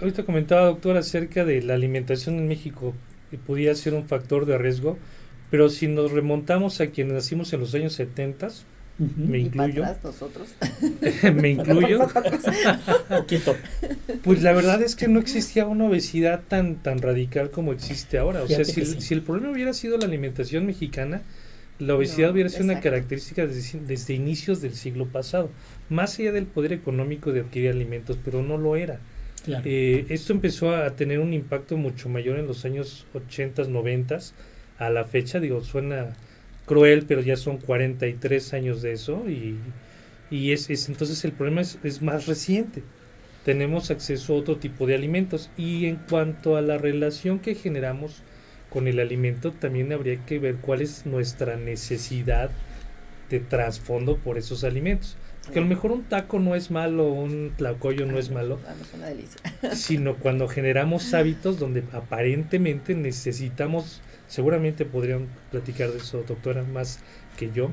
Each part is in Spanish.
ahorita comentaba, doctor, acerca de la alimentación en México, que podía ser un factor de riesgo, pero si nos remontamos a quienes nacimos en los años 70, me incluyo. nosotros. me incluyo. pues la verdad es que no existía una obesidad tan, tan radical como existe ahora. O sea, si, si, el problema hubiera sido la alimentación mexicana, la obesidad hubiera sido una característica desde, inicios del siglo pasado, más allá del poder económico de adquirir alimentos, pero no lo era. Eh, esto empezó a tener un impacto mucho mayor en los años 80, 90, a la fecha, digo, suena cruel, pero ya son 43 años de eso y, y es, es, entonces el problema es, es más reciente. Tenemos acceso a otro tipo de alimentos y en cuanto a la relación que generamos con el alimento, también habría que ver cuál es nuestra necesidad de trasfondo por esos alimentos. Porque a lo mejor un taco no es malo, un tlacoyo no es malo, sino cuando generamos hábitos donde aparentemente necesitamos, seguramente podrían platicar de eso, doctora, más que yo,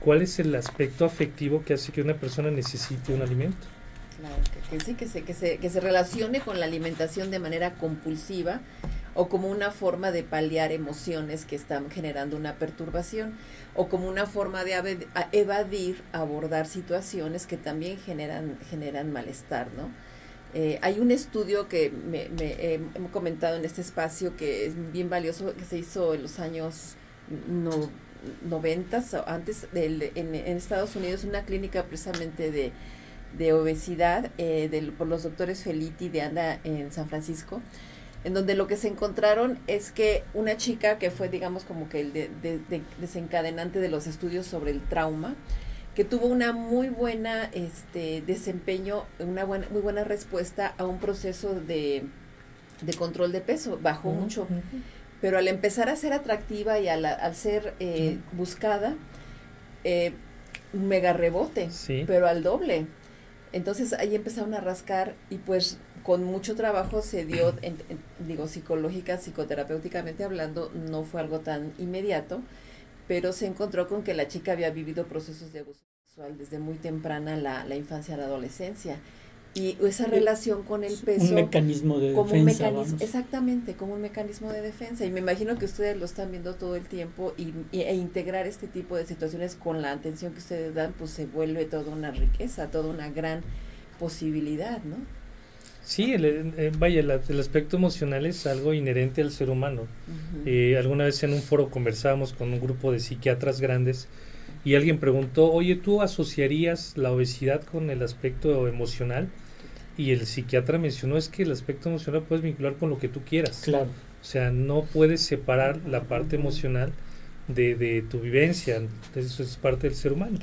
cuál es el aspecto afectivo que hace que una persona necesite un alimento. Claro, que, sí, que se, que, se, que se relacione con la alimentación de manera compulsiva o como una forma de paliar emociones que están generando una perturbación o como una forma de evadir, abordar situaciones que también generan, generan malestar, ¿no? Eh, hay un estudio que me, me hemos comentado en este espacio que es bien valioso, que se hizo en los años no, 90, antes del, en, Estados Unidos, una clínica precisamente de, de obesidad eh, por los doctores Feliti de Anda en San Francisco en donde lo que se encontraron es que una chica que fue, digamos, como que el desencadenante de los estudios sobre el trauma, que tuvo una muy buena este, desempeño, una buena, muy buena respuesta a un proceso de, control de peso, bajó mucho, pero al empezar a ser atractiva y al, ser eh, buscada, eh, mega rebote, pero al doble. Entonces ahí empezaron a rascar y pues con mucho trabajo se dio, digo, psicológica, psicoterapéuticamente hablando, no fue algo tan inmediato, pero se encontró con que la chica había vivido procesos de abuso sexual desde muy temprana la, la infancia, la adolescencia. Y esa relación con el peso. Un mecanismo de como defensa. Un mecanismo, exactamente, como un mecanismo de defensa. Y me imagino que ustedes lo están viendo todo el tiempo y, e integrar este tipo de situaciones con la atención que ustedes dan, pues se vuelve toda una riqueza, toda una gran posibilidad, ¿no? Sí, el, eh, vaya, el, aspecto emocional es algo inherente al ser humano. Eh, alguna vez en un foro conversábamos con un grupo de psiquiatras grandes y alguien preguntó, oye, ¿tú asociarías la obesidad con el aspecto emocional? Y el psiquiatra mencionó es que el aspecto emocional puedes vincular con lo que tú quieras. Claro. O sea, no puedes separar la parte emocional de, de tu vivencia. Eso es parte del ser humano.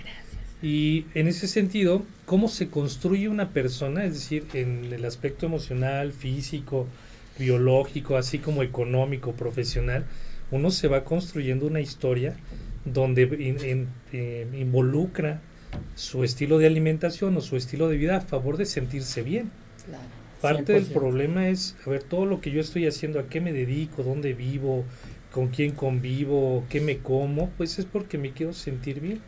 Y en ese sentido, ¿cómo se construye una persona? Es decir, en el aspecto emocional, físico, biológico, así como económico, profesional, uno se va construyendo una historia donde eh, involucra su estilo de alimentación o su estilo de vida a favor de sentirse bien. Parte del problema es, a ver, todo lo que yo estoy haciendo, a qué me dedico, dónde vivo, con quién convivo, qué me como, pues es porque me quiero sentir bien.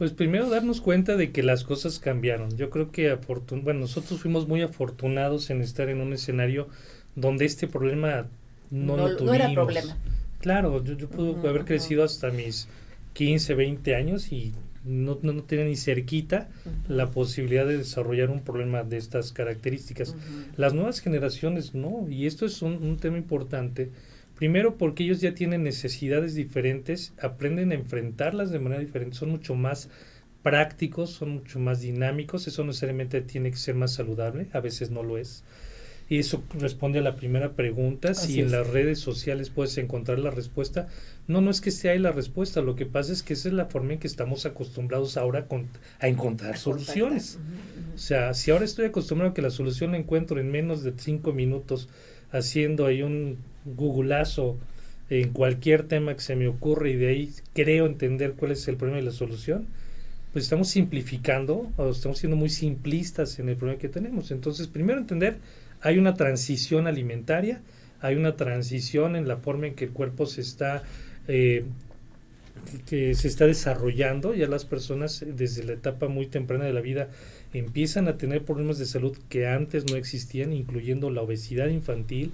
Pues primero darnos cuenta de que las cosas cambiaron. Yo creo que bueno, nosotros fuimos muy afortunados en estar en un escenario donde este problema no, lo tuvimos. No era problema. Claro, yo, pude haber crecido hasta mis 15, 20 años y no, no, tenía ni cerquita la posibilidad de desarrollar un problema de estas características. Las nuevas generaciones no, y esto es un tema importante Primero porque ellos ya tienen necesidades diferentes, aprenden a enfrentarlas de manera diferente, son mucho más prácticos, son mucho más dinámicos, eso necesariamente tiene que ser más saludable, a veces no lo es. Y eso responde a la primera pregunta, si en las redes sociales puedes encontrar la respuesta. No, no es que sea ahí la respuesta, lo que pasa es que esa es la forma en que estamos acostumbrados ahora a encontrar soluciones. O sea, si ahora estoy acostumbrado a que la solución la encuentro en menos de cinco minutos, haciendo ahí un googleazo en cualquier tema que se me ocurre y de ahí creo entender cuál es el problema y la solución, pues estamos simplificando o estamos siendo muy simplistas en el problema que tenemos. Entonces, primero entender, hay una transición alimentaria, hay una transición en la forma en que el cuerpo se está eh, que se está desarrollando, ya las personas desde la etapa muy temprana de la vida empiezan a tener problemas de salud que antes no existían, incluyendo la obesidad infantil.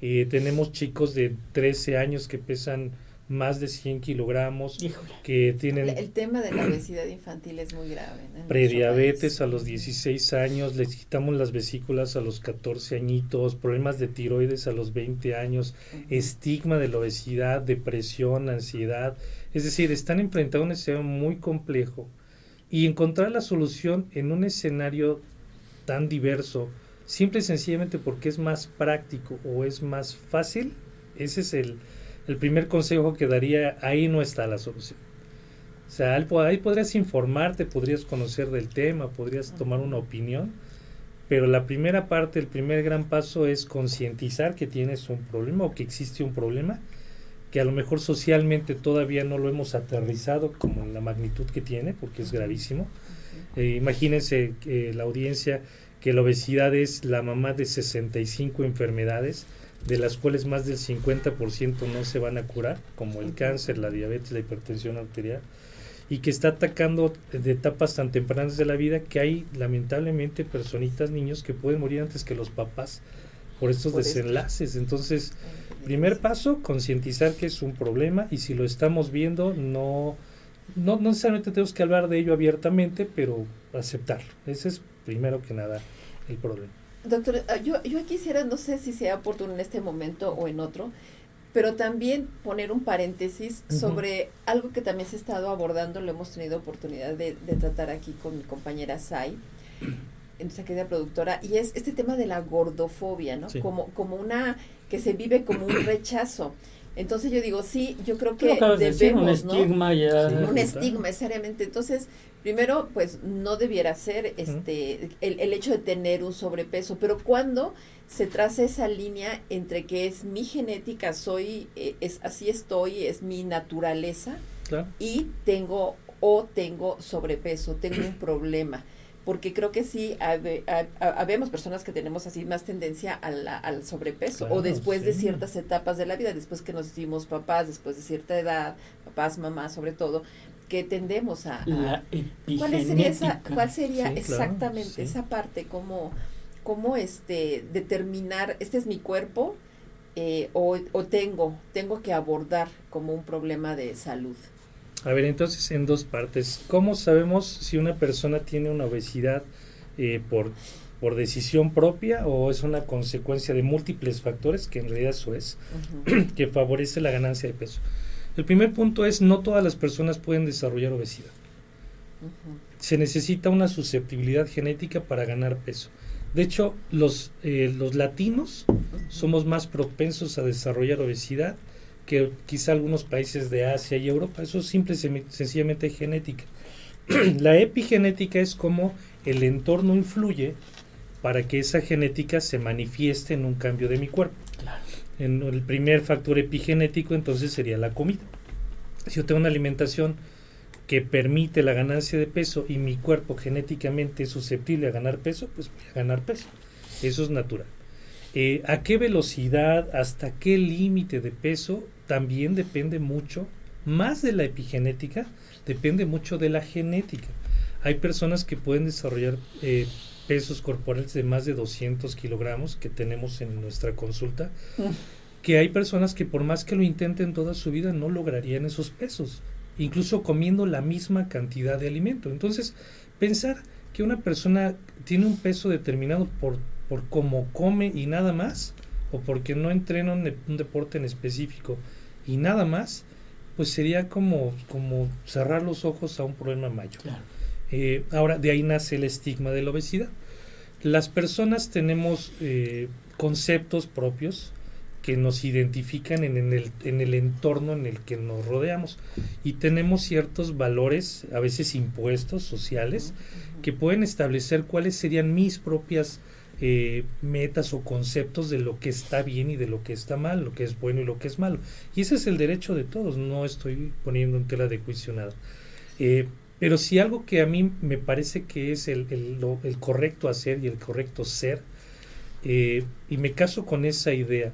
Eh, tenemos chicos de 13 años que pesan más de 100 kilogramos, que tienen... El tema de la obesidad infantil es muy grave. Prediabetes a los 16 años, les quitamos las vesículas a los 14 añitos, problemas de tiroides a los 20 años, estigma de la obesidad, depresión, ansiedad. Es decir, están enfrentando un escenario muy complejo y encontrar la solución en un escenario tan diverso, simple y sencillamente porque es más práctico o es más fácil, ese es el el primer consejo que daría, ahí no está la solución. O sea, ahí podrías informarte, podrías conocer del tema, podrías tomar una opinión, pero la primera parte, el primer gran paso es concientizar que tienes un problema o que existe un problema, que a lo mejor socialmente todavía no lo hemos aterrizado como en la magnitud que tiene, porque es gravísimo. Eh, imagínense eh, la audiencia que la obesidad es la mamá de 65 enfermedades de las cuales más del 50% no se van a curar, como el cáncer, la diabetes, la hipertensión arterial, y que está atacando de etapas tan tempranas de la vida que hay lamentablemente personitas, niños que pueden morir antes que los papás por estos desenlaces. Entonces, primer paso, concientizar que es un problema y si lo estamos viendo, no, no, no necesariamente tenemos que hablar de ello abiertamente, pero aceptarlo. Ese es primero que nada el problema. Doctor, ah, yo, yo quisiera, no sé si sea oportuno en este momento o en otro, pero también poner un paréntesis sobre algo que también se ha estado abordando, lo hemos tenido oportunidad de, tratar aquí con mi compañera Sai, nuestra querida productora, y es este tema de la gordofobia, ¿no? Como, como una, que se vive como un rechazo. Entonces yo digo, sí, yo creo que debemos, un estigma ya. un estigma, necesariamente. Entonces, primero, pues no debiera ser este el, el, hecho de tener un sobrepeso, pero cuando se traza esa línea entre que es mi genética, soy, eh, es así estoy, es mi naturaleza, y tengo o tengo sobrepeso, tengo un problema porque creo que sí habemos personas que tenemos así más tendencia al sobrepeso o después de ciertas etapas de la vida, después que nos hicimos papás, después de cierta edad, papás, mamás sobre todo, que tendemos a... ¿Cuál sería, esa, cuál sería exactamente esa parte? ¿Cómo, cómo este, determinar, este es mi cuerpo eh, o, o tengo, tengo que abordar como un problema de salud? A ver, entonces en dos partes. ¿Cómo sabemos si una persona tiene una obesidad eh, por, por decisión propia o es una consecuencia de múltiples factores, que en realidad eso es, que favorece la ganancia de peso? El primer punto es no todas las personas pueden desarrollar obesidad. Se necesita una susceptibilidad genética para ganar peso. De hecho, los, eh, los latinos somos más propensos a desarrollar obesidad que quizá algunos países de Asia y Europa. Eso es simple y sencillamente genética. la epigenética es como el entorno influye para que esa genética se manifieste en un cambio de mi cuerpo. En el primer factor epigenético entonces sería la comida. Si yo tengo una alimentación que permite la ganancia de peso y mi cuerpo genéticamente es susceptible a ganar peso, pues voy a ganar peso. Eso es natural. Eh, ¿A qué velocidad, hasta qué límite de peso? También depende mucho, más de la epigenética, depende mucho de la genética. Hay personas que pueden desarrollar eh, pesos corporales de más de 200 kilogramos que tenemos en nuestra consulta, que hay personas que por más que lo intenten toda su vida no lograrían esos pesos, incluso comiendo la misma cantidad de alimento. Entonces, pensar que una persona tiene un peso determinado por por cómo come y nada más, o porque no entrena un, un, deporte en específico y nada más, pues sería como, como cerrar los ojos a un problema mayor. Eh, ahora, de ahí nace el estigma de la obesidad. Las personas tenemos eh, conceptos propios que nos identifican en, el, en el entorno en el que nos rodeamos y tenemos ciertos valores, a veces impuestos sociales, que pueden establecer cuáles serían mis propias eh, metas o conceptos de lo que está bien y de lo que está mal, lo que es bueno y lo que es malo. Y ese es el derecho de todos, no estoy poniendo en tela de juicio nada. Eh, pero si algo que a mí me parece que es el, correcto hacer y el correcto ser, eh, y me caso con esa idea,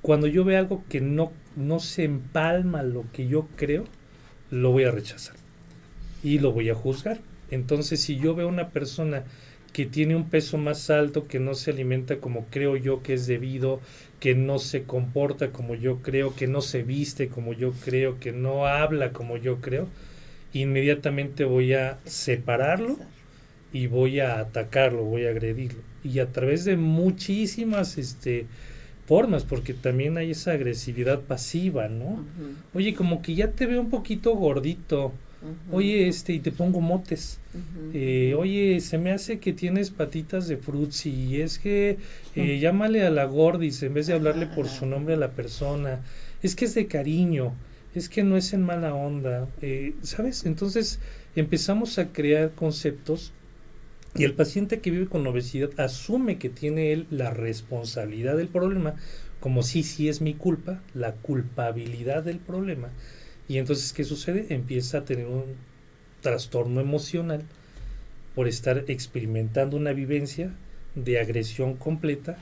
cuando yo veo algo que no, no se empalma lo que yo creo, lo voy a rechazar y lo voy a juzgar Entonces, si yo veo una persona que tiene un peso más alto, que no se alimenta como creo yo que es debido, que no se comporta como yo creo, que no se viste como yo creo, que no habla como yo creo, inmediatamente voy a separarlo y voy a atacarlo, voy a agredirlo. Y a través de muchísimas este, formas, porque también hay esa agresividad pasiva, ¿no? Oye, como que ya te veo un poquito gordito. Oye, este, y te pongo motes. Eh, oye, se me hace que tienes patitas de frutzi. Y es que eh, llámale a la gordis en vez de hablarle por su nombre a la persona. Es que es de cariño. Es que no es en mala onda. Eh, ¿Sabes? Entonces empezamos a crear conceptos y el paciente que vive con obesidad asume que tiene él la responsabilidad del problema, como si sí es mi culpa, la culpabilidad del problema. Y entonces, ¿qué sucede? Empieza a tener un trastorno emocional por estar experimentando una vivencia de agresión completa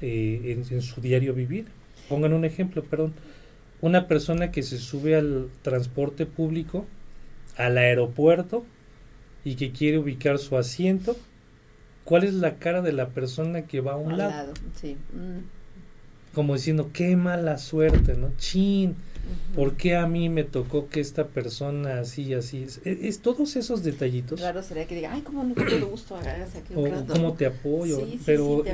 eh, en, su diario vivir. Pongan un ejemplo, perdón. Una persona que se sube al transporte público, al aeropuerto, y que quiere ubicar su asiento, ¿cuál es la cara de la persona que va a un lado? Mm. Como diciendo, qué mala suerte, ¿no? Chin, ¿por qué a mí me tocó que esta persona así, así? Es, es, todos esos detallitos. Claro, sería que diga, ay, cómo no te gusto aquí O cómo te apoyo, pero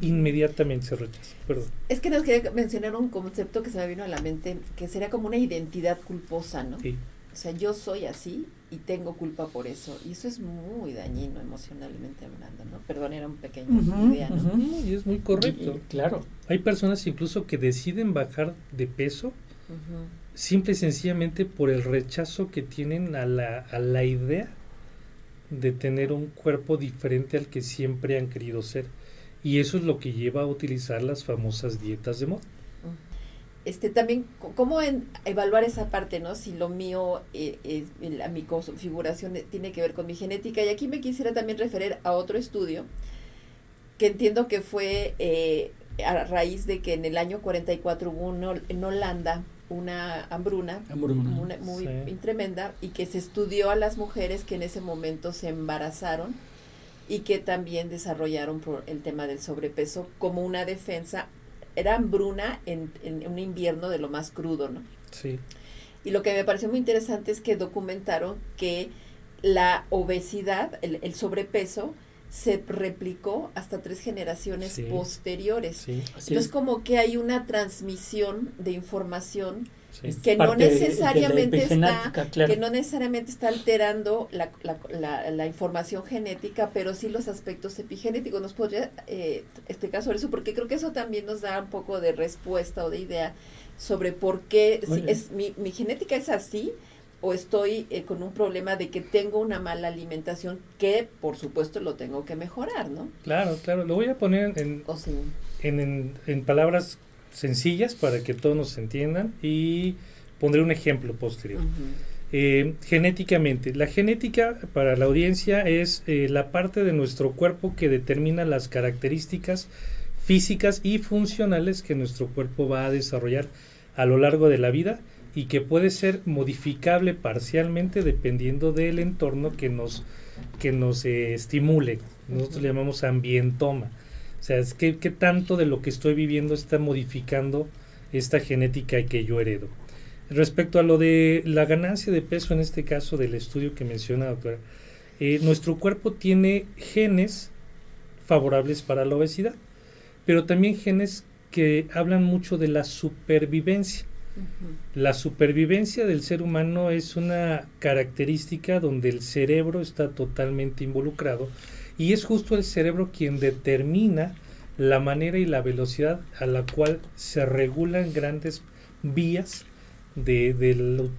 inmediatamente se rechaza. Perdón. Es que nos quería mencionar un concepto que se me vino a la mente, que sería como una identidad culposa, ¿no? Sí. O sea, yo soy así y tengo culpa por eso. Y eso es muy dañino emocionalmente hablando, ¿no? Perdón, era un pequeño idea, ¿no? Y es muy correcto. claro. Hay personas incluso que deciden bajar de peso simple y sencillamente por el rechazo que tienen a la, a la idea de tener un cuerpo diferente al que siempre han querido ser. Y eso es lo que lleva a utilizar las famosas dietas de moda este también cómo evaluar esa parte no si lo mío eh, la, mi configuración tiene que ver con mi genética. Y aquí me quisiera también referir a otro estudio que entiendo que fue eh, a raíz de que en el año 44 hubo uno, en Holanda una hambruna, muy tremenda y que se estudió a las mujeres que en ese momento se embarazaron y que también desarrollaron por el tema del sobrepeso como una defensa era hambruna en, un invierno de lo más crudo, ¿no? Sí. Y lo que me pareció muy interesante es que documentaron que la obesidad, el, sobrepeso, se replicó hasta tres generaciones posteriores. Sí, Entonces, como que hay una transmisión de información que no necesariamente está que no necesariamente está alterando la, la, la, información genética pero sí los aspectos epigenéticos. Nos podría eh, explicar sobre eso porque creo que eso también nos da un poco de respuesta o de idea sobre por qué si es mi, mi genética es así o estoy eh, con un problema de que tengo una mala alimentación que por supuesto lo tengo que mejorar, ¿no? Claro, claro, lo voy a poner en, en, en, en palabras sencillas para que todos nos entiendan y pondré un ejemplo posterior. Eh, genéticamente, la genética para la audiencia es eh, la parte de nuestro cuerpo que determina las características físicas y funcionales que nuestro cuerpo va a desarrollar a lo largo de la vida y que puede ser modificable parcialmente dependiendo del entorno que nos, que nos eh, estimule. Nosotros le llamamos ambientoma. O sea, es que, ¿qué tanto de lo que estoy viviendo está modificando esta genética que yo heredo? Respecto a lo de la ganancia de peso, en este caso del estudio que menciona, doctora, eh, nuestro cuerpo tiene genes favorables para la obesidad, pero también genes que hablan mucho de la supervivencia. La supervivencia del ser humano es una característica donde el cerebro está totalmente involucrado y es justo el cerebro quien determina la manera y la velocidad a la cual se regulan grandes vías de,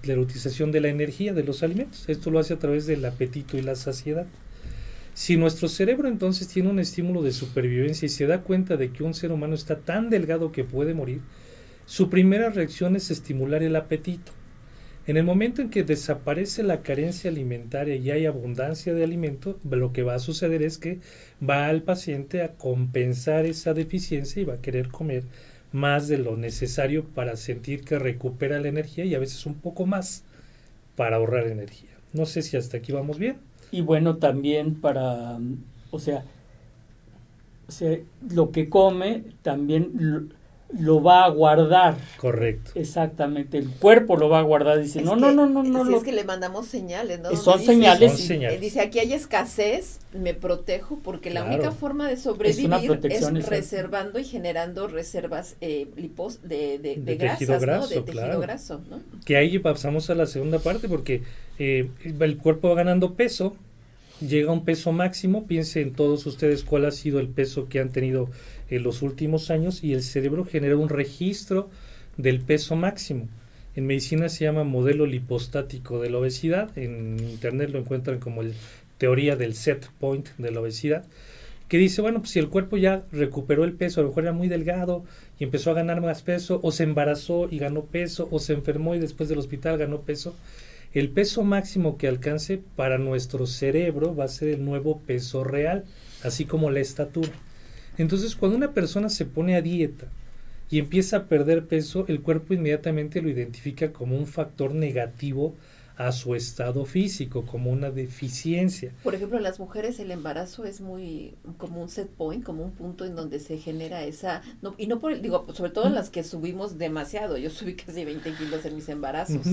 la, utilización de la energía de los alimentos. Esto lo hace a través del apetito y la saciedad. Si nuestro cerebro entonces tiene un estímulo de supervivencia y se da cuenta de que un ser humano está tan delgado que puede morir, su primera reacción es estimular el apetito. En el momento en que desaparece la carencia alimentaria y hay abundancia de alimento, lo que va a suceder es que va al paciente a compensar esa deficiencia y va a querer comer más de lo necesario para sentir que recupera la energía y a veces un poco más para ahorrar energía. No sé si hasta aquí vamos bien. Y bueno, también para, o sea, o sea lo que come también lo va a guardar. Correcto. Exactamente, el cuerpo lo va a guardar. Dice, no, no, no, no, no. es que le mandamos señales, ¿no? Son señales. Dice, aquí hay escasez, me protejo, porque la única forma de sobrevivir es, reservando y generando reservas eh, lipos de, de, de, grasas, graso, De tejido graso, ¿no? Que ahí pasamos a la segunda parte, porque eh, el cuerpo va ganando peso, llega a un peso máximo, piensen todos ustedes cuál ha sido el peso que han tenido en los últimos años y el cerebro genera un registro del peso máximo. En medicina se llama modelo lipostático de la obesidad, en internet lo encuentran como el teoría del set point de la obesidad, que dice, bueno, pues si el cuerpo ya recuperó el peso, a lo mejor era muy delgado y empezó a ganar más peso, o se embarazó y ganó peso, o se enfermó y después del hospital ganó peso, el peso máximo que alcance para nuestro cerebro va a ser el nuevo peso real, así como la estatura. Entonces, cuando una persona se pone a dieta y empieza a perder peso, el cuerpo inmediatamente lo identifica como un factor negativo a su estado físico, como una deficiencia. Por ejemplo, en las mujeres el embarazo es muy como un set point, como un punto en donde se genera esa, no, y no por, digo, sobre todo las que subimos demasiado, yo subí casi 20 kilos en mis embarazos.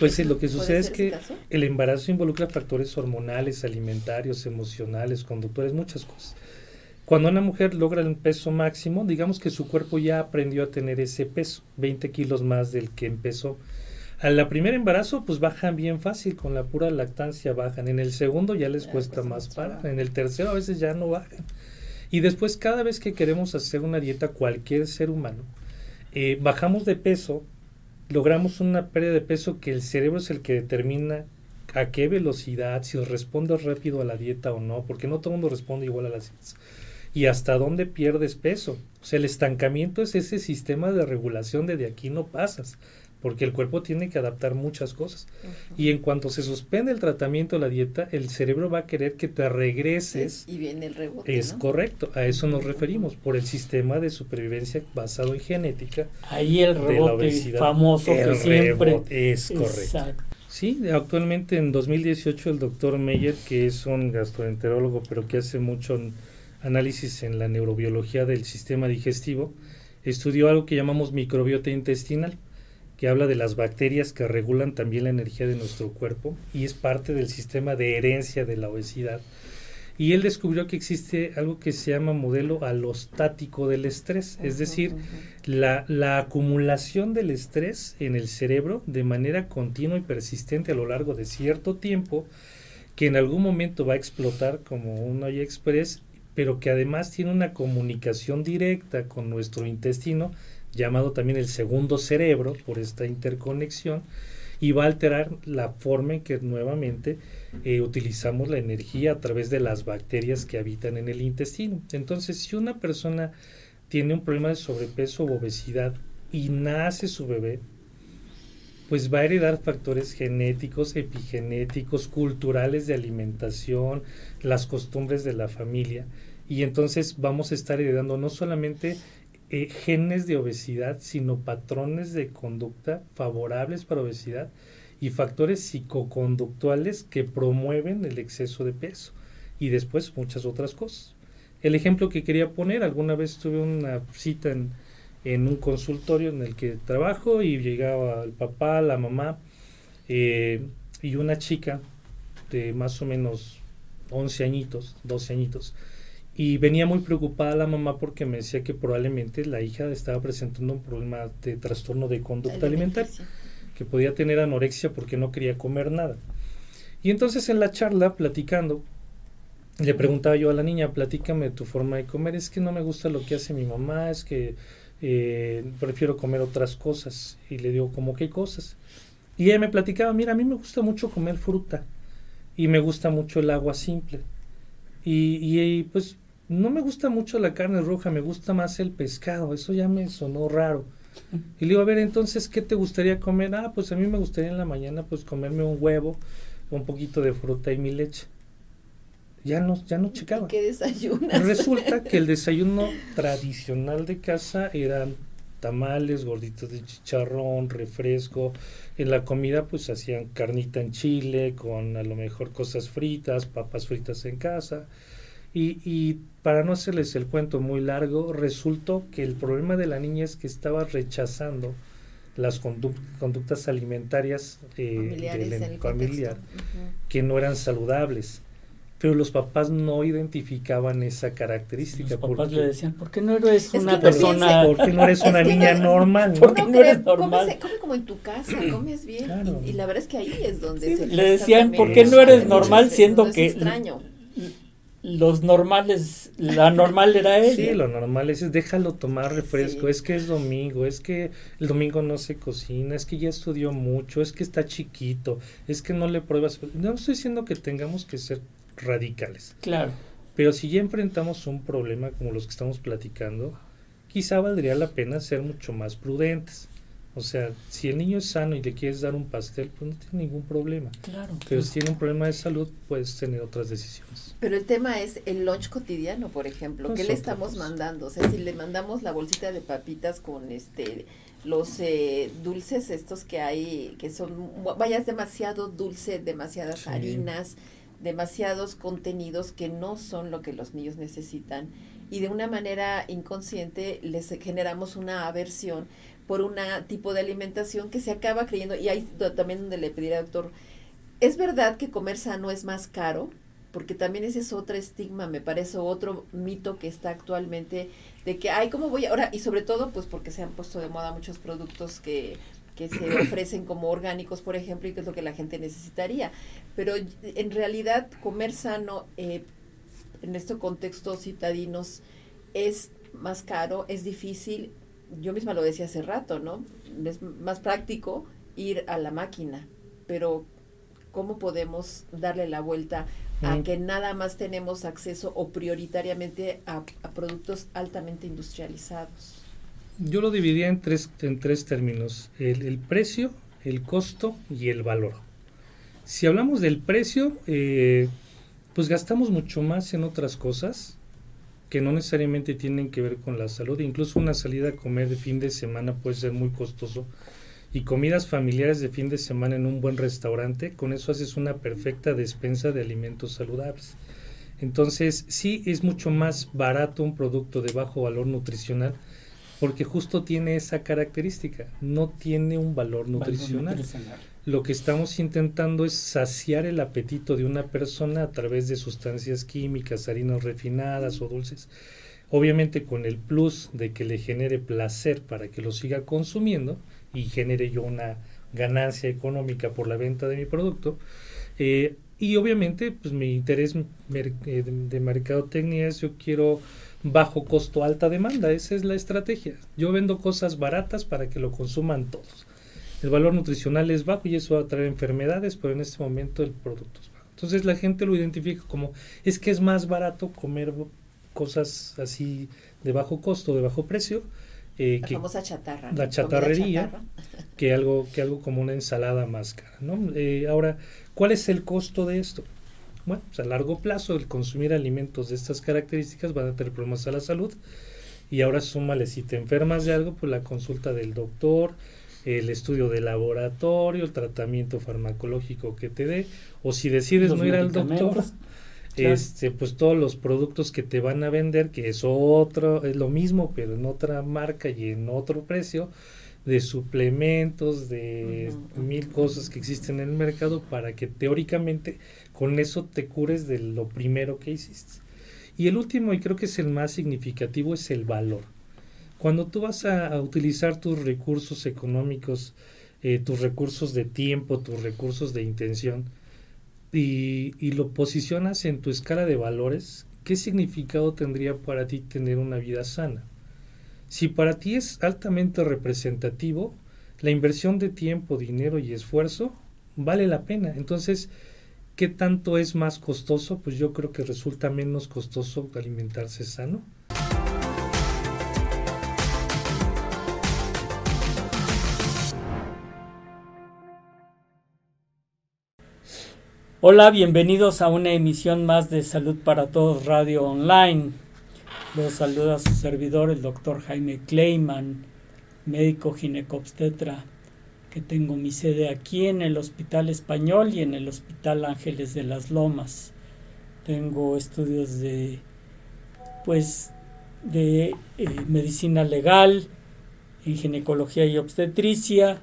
Pues lo que sucede es que el embarazo involucra factores hormonales, alimentarios, emocionales, conductores, muchas cosas. Cuando una mujer logra el peso máximo, digamos que su cuerpo ya aprendió a tener ese peso, 20 kilos más del que empezó. A la primer embarazo, pues bajan bien fácil, con la pura lactancia bajan. En el segundo ya les cuesta más parar. En el tercero a veces ya no bajan. Y después, cada vez que queremos hacer una dieta, cualquier ser humano, eh, bajamos de peso, logramos una pérdida de peso que el cerebro es el que determina a qué velocidad, si responde rápido a la dieta o no, porque no todo el mundo responde igual a las dietas y hasta dónde pierdes peso. O sea, el estancamiento es ese sistema de regulación de de aquí no pasas, porque el cuerpo tiene que adaptar muchas cosas. Y en cuanto se suspende el tratamiento, la dieta, el cerebro va a querer que te regreses. y viene el rebote. Es correcto, a eso nos referimos, por el sistema de supervivencia basado en genética. Ahí el rebote famoso que siempre. Es correcto. Sí, actualmente en 2018 el doctor Meyer, que es un gastroenterólogo, pero que hace mucho análisis en la neurobiología del sistema digestivo, estudió algo que llamamos microbiota intestinal, que habla de las bacterias que regulan también la energía de nuestro cuerpo y es parte del sistema de herencia de la obesidad. Y él descubrió que existe algo que se llama modelo alostático del estrés, es decir, la, la, acumulación del estrés en el cerebro de manera continua y persistente a lo largo de cierto tiempo, que en algún momento va a explotar como un olla express pero que además tiene una comunicación directa con nuestro intestino, llamado también el segundo cerebro, por esta interconexión, y va a alterar la forma en que nuevamente eh, utilizamos la energía a través de las bacterias que habitan en el intestino. Entonces, si una persona tiene un problema de sobrepeso o obesidad y nace su bebé, pues va a heredar factores genéticos, epigenéticos, culturales de alimentación, las costumbres de la familia. Y entonces vamos a estar heredando no solamente eh, genes de obesidad, sino patrones de conducta favorables para obesidad y factores psicoconductuales que promueven el exceso de peso y después muchas otras cosas. El ejemplo que quería poner, alguna vez tuve una cita en, un consultorio en el que trabajo y llegaba el papá, la mamá eh, y una chica de más o menos 11 añitos, 12 añitos. Y venía muy preocupada la mamá porque me decía que probablemente la hija estaba presentando un problema de trastorno de conducta alimentaria, que podía tener anorexia porque no quería comer nada. Y entonces en la charla, platicando, le preguntaba yo a la niña, platícame tu forma de comer, es que no me gusta lo que hace mi mamá, es que eh, prefiero comer otras cosas. Y le digo, ¿cómo qué cosas? Y ella me platicaba, mira, a mí me gusta mucho comer fruta y me gusta mucho el agua simple. Y, y, pues no me gusta mucho la carne roja, me gusta más el pescado, eso ya me sonó raro. Y le digo, a ver, entonces, ¿qué te gustaría comer? Ah, pues a mí me gustaría en la mañana pues comerme un huevo, un poquito de fruta y mi leche. Ya no, ya no checaba. ¿Qué desayunas? Resulta que el desayuno tradicional de casa eran tamales, gorditos de chicharrón, refresco. En la comida pues hacían carnita en chile con a lo mejor cosas fritas, papas fritas en casa. Y, y para no hacerles el cuento muy largo, resultó que el problema de la niña es que estaba rechazando las conductas alimentarias eh, del familiar que no eran saludables pero los papás no identificaban esa característica. Los papás le decían, ¿por qué no eres una persona? ¿Por qué no eres una niña normal? ¿Por qué no, eres normal? Comes, come como en tu casa, comes bien. Y, la verdad es que ahí es donde se Le decían, ¿por qué no eres normal siendo que extraño. Los normales, la normal era él? Sí, lo normal es, déjalo tomar refresco, es que es domingo, es que el domingo no se cocina, es que ya estudió mucho, es que está chiquito, es que no le pruebas. No estoy diciendo que tengamos que ser radicales. Claro. Pero si ya enfrentamos un problema como los que estamos platicando, quizá valdría la pena ser mucho más prudentes. O sea, si el niño es sano y le quieres dar un pastel, pues no tiene ningún problema. Claro. Pero si tiene un problema de salud, puedes tener otras decisiones. Pero el tema es el lunch cotidiano, por ejemplo. ¿Qué le estamos mandando? O sea, si le mandamos la bolsita de papitas con este los eh, dulces estos que hay, que son, vaya, es demasiado dulce, demasiadas harinas, demasiados contenidos que no son lo que los niños necesitan y de una manera inconsciente les generamos una aversión por un tipo de alimentación que se acaba creyendo, y ahí también donde le pediría al doctor, ¿es verdad que comer sano es más caro? Porque también ese es otro estigma, me parece otro mito que está actualmente de que, ay, ¿cómo voy ahora? Y sobre todo, pues porque se han puesto de moda muchos productos que que se ofrecen como orgánicos, por ejemplo, y que es lo que la gente necesitaría. Pero en realidad comer sano eh, en estos contextos citadinos es más caro, es difícil. Yo misma lo decía hace rato, ¿no? Es más práctico ir a la máquina, pero ¿cómo podemos darle la vuelta a que nada más tenemos acceso o prioritariamente a productos altamente industrializados? Yo lo dividía en tres, en tres términos, el, precio, el costo y el valor. Si hablamos del precio, eh, pues gastamos mucho más en otras cosas que no necesariamente tienen que ver con la salud. Incluso una salida a comer de fin de semana puede ser muy costoso. Y comidas familiares de fin de semana en un buen restaurante, con eso haces una perfecta despensa de alimentos saludables. Entonces, sí es mucho más barato un producto de bajo valor nutricional porque justo tiene esa característica, no tiene un valor nutricional. Lo que estamos intentando es saciar el apetito de una persona a través de sustancias químicas, harinas refinadas o dulces. Obviamente con el plus de que le genere placer para que lo siga consumiendo y genere yo una ganancia económica por la venta de mi producto. Eh, y obviamente, pues mi interés eh, de mercadotecnia es yo quiero bajo costo, alta demanda. Esa es la estrategia. Yo vendo cosas baratas para que lo consuman todos. El valor nutricional es bajo y eso va a traer enfermedades, pero en este momento el producto es bajo. Entonces la gente lo identifica como es que es más barato comer cosas así de bajo costo, de bajo precio. Eh, la que famosa chatarra. La chatarrería, que algo que algo como una ensalada más cara. ¿no? Eh, ahora, ¿cuál es el costo de esto? Bueno, pues a largo plazo el consumir alimentos de estas características van a tener problemas a la salud y ahora súmale si te enfermas de algo, pues la consulta del doctor, el estudio de laboratorio, el tratamiento farmacológico que te dé, o si decides no ir al doctor, este, pues todos los productos que te van a vender, que es otro, es lo mismo, pero en otra marca y en otro precio, de suplementos, de mil cosas que existen en el mercado para que teóricamente con eso te cures de lo primero que hiciste. Y el último, y creo que es el más significativo, es el valor. Cuando tú vas a, utilizar tus recursos económicos, eh, tus recursos de tiempo, tus recursos de intención, y, y lo posicionas en tu escala de valores, ¿qué significado tendría para ti tener una vida sana? Si para ti es altamente representativo, la inversión de tiempo, dinero y esfuerzo vale la pena. Entonces, ¿Qué tanto es más costoso? Pues yo creo que resulta menos costoso alimentarse sano. Hola, bienvenidos a una emisión más de Salud para Todos Radio Online. Los saluda su servidor, el doctor Jaime Kleiman, médico ginecobstetra que tengo mi sede aquí en el Hospital Español y en el Hospital Ángeles de las Lomas. Tengo estudios de pues de eh, medicina legal, en ginecología y obstetricia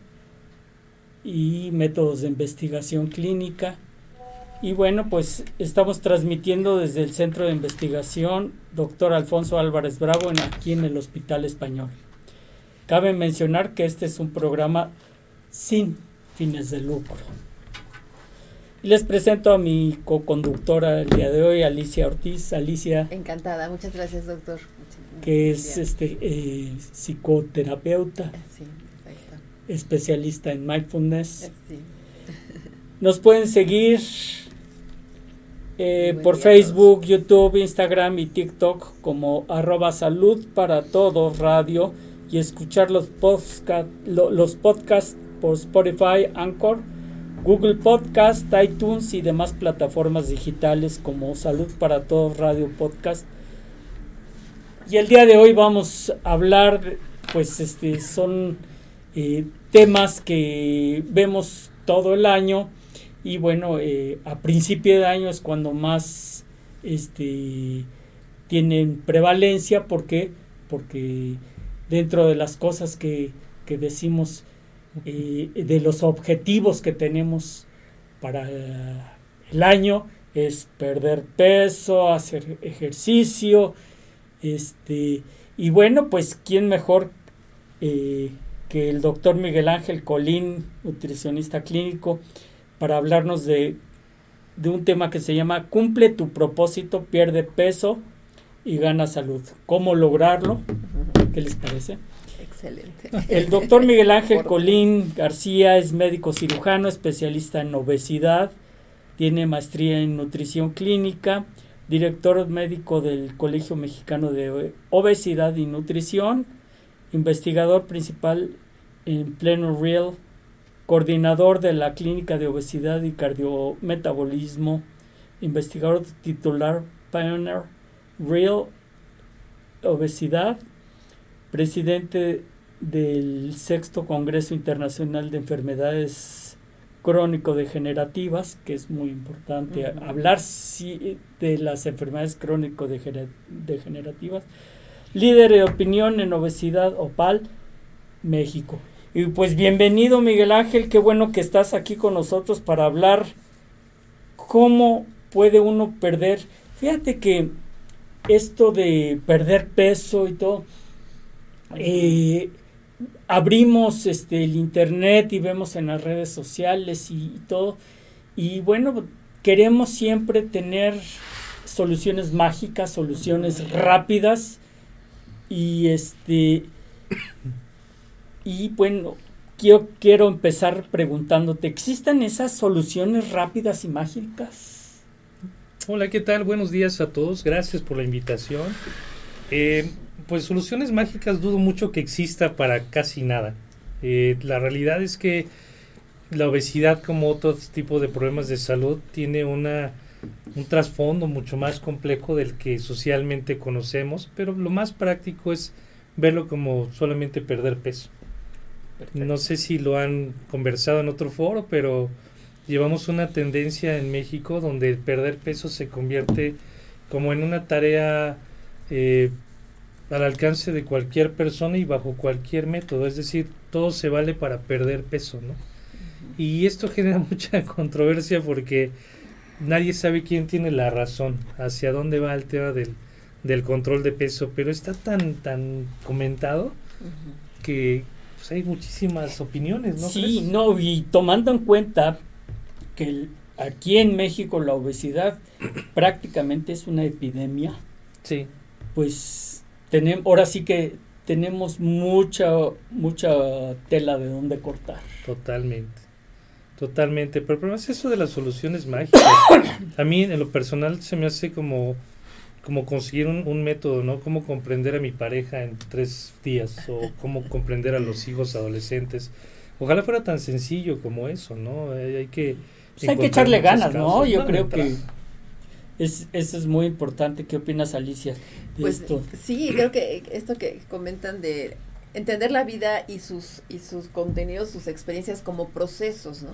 y métodos de investigación clínica. Y bueno, pues estamos transmitiendo desde el Centro de Investigación Dr. Alfonso Álvarez Bravo en, aquí en el Hospital Español. Cabe mencionar que este es un programa sin fines de lucro. Y les presento a mi co-conductora el día de hoy, Alicia Ortiz. Alicia. Encantada, muchas gracias, doctor. que es este eh, psicoterapeuta, sí, especialista en mindfulness. Sí. Nos pueden seguir eh, por Facebook, YouTube, Instagram y TikTok como arroba salud para todos radio y escuchar los, podcast, los podcasts por Spotify, Anchor, Google Podcast, iTunes y demás plataformas digitales como Salud para Todos Radio Podcast. Y el día de hoy vamos a hablar, pues este, son eh, temas que vemos todo el año y bueno, eh, a principio de año es cuando más este, tienen prevalencia. ¿Por qué? Porque dentro de las cosas que, que decimos, eh, de los objetivos que tenemos para el año, es perder peso, hacer ejercicio, este, y bueno, pues quién mejor eh, que el doctor Miguel Ángel Colín, nutricionista clínico, para hablarnos de, de un tema que se llama Cumple tu propósito, pierde peso y gana salud. ¿Cómo lograrlo? ¿Qué les parece? Excelente. El doctor Miguel Ángel Colín García es médico cirujano, especialista en obesidad, tiene maestría en nutrición clínica, director médico del Colegio Mexicano de Obesidad y Nutrición, investigador principal en Pleno Real coordinador de la Clínica de Obesidad y Cardiometabolismo, investigador titular Pioneer Real Obesidad, presidente del sexto Congreso Internacional de Enfermedades Crónico-Degenerativas, que es muy importante hablar de las enfermedades crónico-degenerativas, líder de opinión en obesidad OPAL, México. Y pues bienvenido Miguel Ángel, qué bueno que estás aquí con nosotros para hablar cómo puede uno perder. Fíjate que esto de perder peso y todo, eh, abrimos este, el internet y vemos en las redes sociales y, y todo, y bueno, queremos siempre tener soluciones mágicas, soluciones rápidas y este y bueno, yo quiero empezar preguntándote, ¿existen esas soluciones rápidas y mágicas? Hola, ¿qué tal? Buenos días a todos. Gracias por la invitación. Eh, pues soluciones mágicas dudo mucho que exista para casi nada. Eh, la realidad es que la obesidad, como otro tipo de problemas de salud, tiene una, un trasfondo mucho más complejo del que socialmente conocemos, pero lo más práctico es verlo como solamente perder peso. No sé si lo han conversado en otro foro, pero llevamos una tendencia en México donde perder peso se convierte como en una tarea eh, al alcance de cualquier persona y bajo cualquier método. Es decir, todo se vale para perder peso, ¿no? Y esto genera mucha controversia porque nadie sabe quién tiene la razón, hacia dónde va el tema del, del control de peso, pero está tan, tan comentado que, pues, hay muchísimas opiniones, ¿no? Sí, no, y tomando en cuenta que aquí en México la obesidad prácticamente es una epidemia. Sí. Pues tenemos, ahora sí que tenemos mucha, mucha tela de donde cortar. Totalmente. Totalmente. Pero, pero es eso de las soluciones mágicas. A mí, en lo personal, se me hace como como conseguir un, método, ¿no? Cómo comprender a mi pareja en tres días o cómo comprender a los hijos adolescentes. Ojalá fuera tan sencillo como eso, ¿no? Hay, que... Pues hay que echarle ganas, ¿no? Yo creo que es, eso es muy importante. ¿Qué opinas, Alicia? pues sí, creo que esto que comentan de entender la vida y sus y sus contenidos, sus experiencias como procesos, ¿no?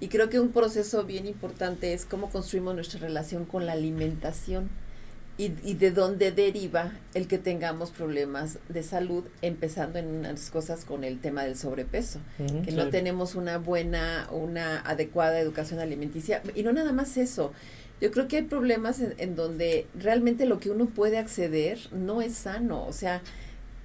Y creo que un proceso bien importante es cómo construimos nuestra relación con la alimentación y, de dónde deriva el que tengamos problemas de salud, empezando en unas cosas con el tema del sobrepeso, que no tenemos una buena, una adecuada educación alimenticia. Y no nada más eso, yo creo que hay problemas en, donde realmente lo que uno puede acceder no es sano, o sea,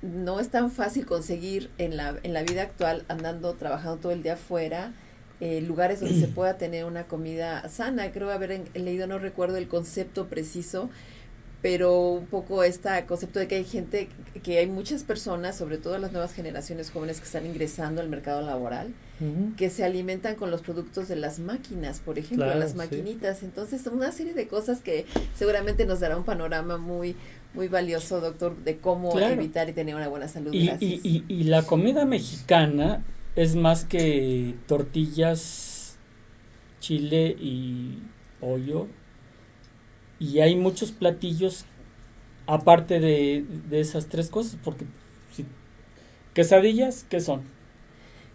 no es tan fácil conseguir en la, en la vida actual andando, trabajando todo el día afuera, eh, lugares donde se pueda tener una comida sana. Creo haber leído, no recuerdo el concepto preciso, pero un poco este concepto de que hay gente, que hay muchas personas, sobre todo las nuevas generaciones jóvenes que están ingresando al mercado laboral, que se alimentan con los productos de las máquinas, por ejemplo, las maquinitas. Entonces, una serie de cosas que seguramente nos dará un panorama muy muy valioso, doctor, de cómo evitar y tener una buena salud. Y, y, y, la comida mexicana es más que tortillas, chile y pollo y hay muchos platillos aparte de, esas tres cosas, porque si, quesadillas, ¿qué son?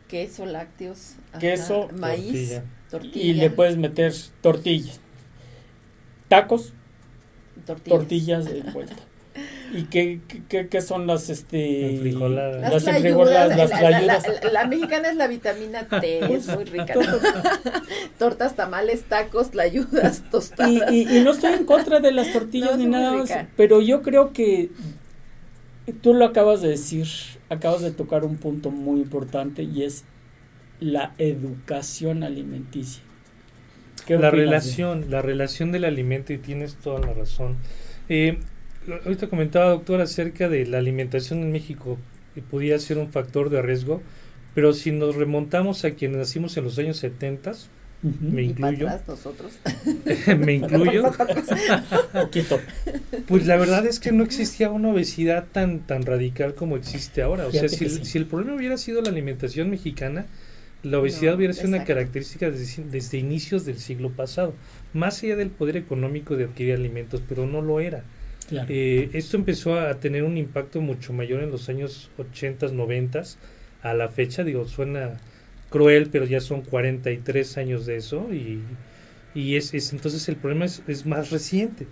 Queso, lácteos, queso, maíz, tortilla. Y le puedes meter tortillas. Tacos, tortillas, de vuelta. ¿Y qué, qué, qué, son las este Las, las las La, mexicana es la vitamina T, es muy rica. Tortas, tamales, tacos, layudas, tostadas. Y, y, no estoy en contra de las tortillas ni nada más, pero yo creo que tú lo acabas de decir, acabas de tocar un punto muy importante y es la educación alimenticia. La relación, la relación del alimento y tienes toda la razón. Eh, ahorita comentaba, doctor, acerca de la alimentación en México, que podía ser un factor de riesgo, pero si nos remontamos a quienes nacimos en los años 70, me incluyo. nosotros. me incluyo. pues la verdad es que no existía una obesidad tan, tan radical como existe ahora. O sea, si, si, el problema hubiera sido la alimentación mexicana, la obesidad hubiera sido una característica desde, desde, inicios del siglo pasado, más allá del poder económico de adquirir alimentos, pero no lo era. Eh, esto empezó a tener un impacto mucho mayor en los años 80, 90 a la fecha, digo, suena cruel, pero ya son 43 años de eso y, y es, es, entonces el problema es más reciente.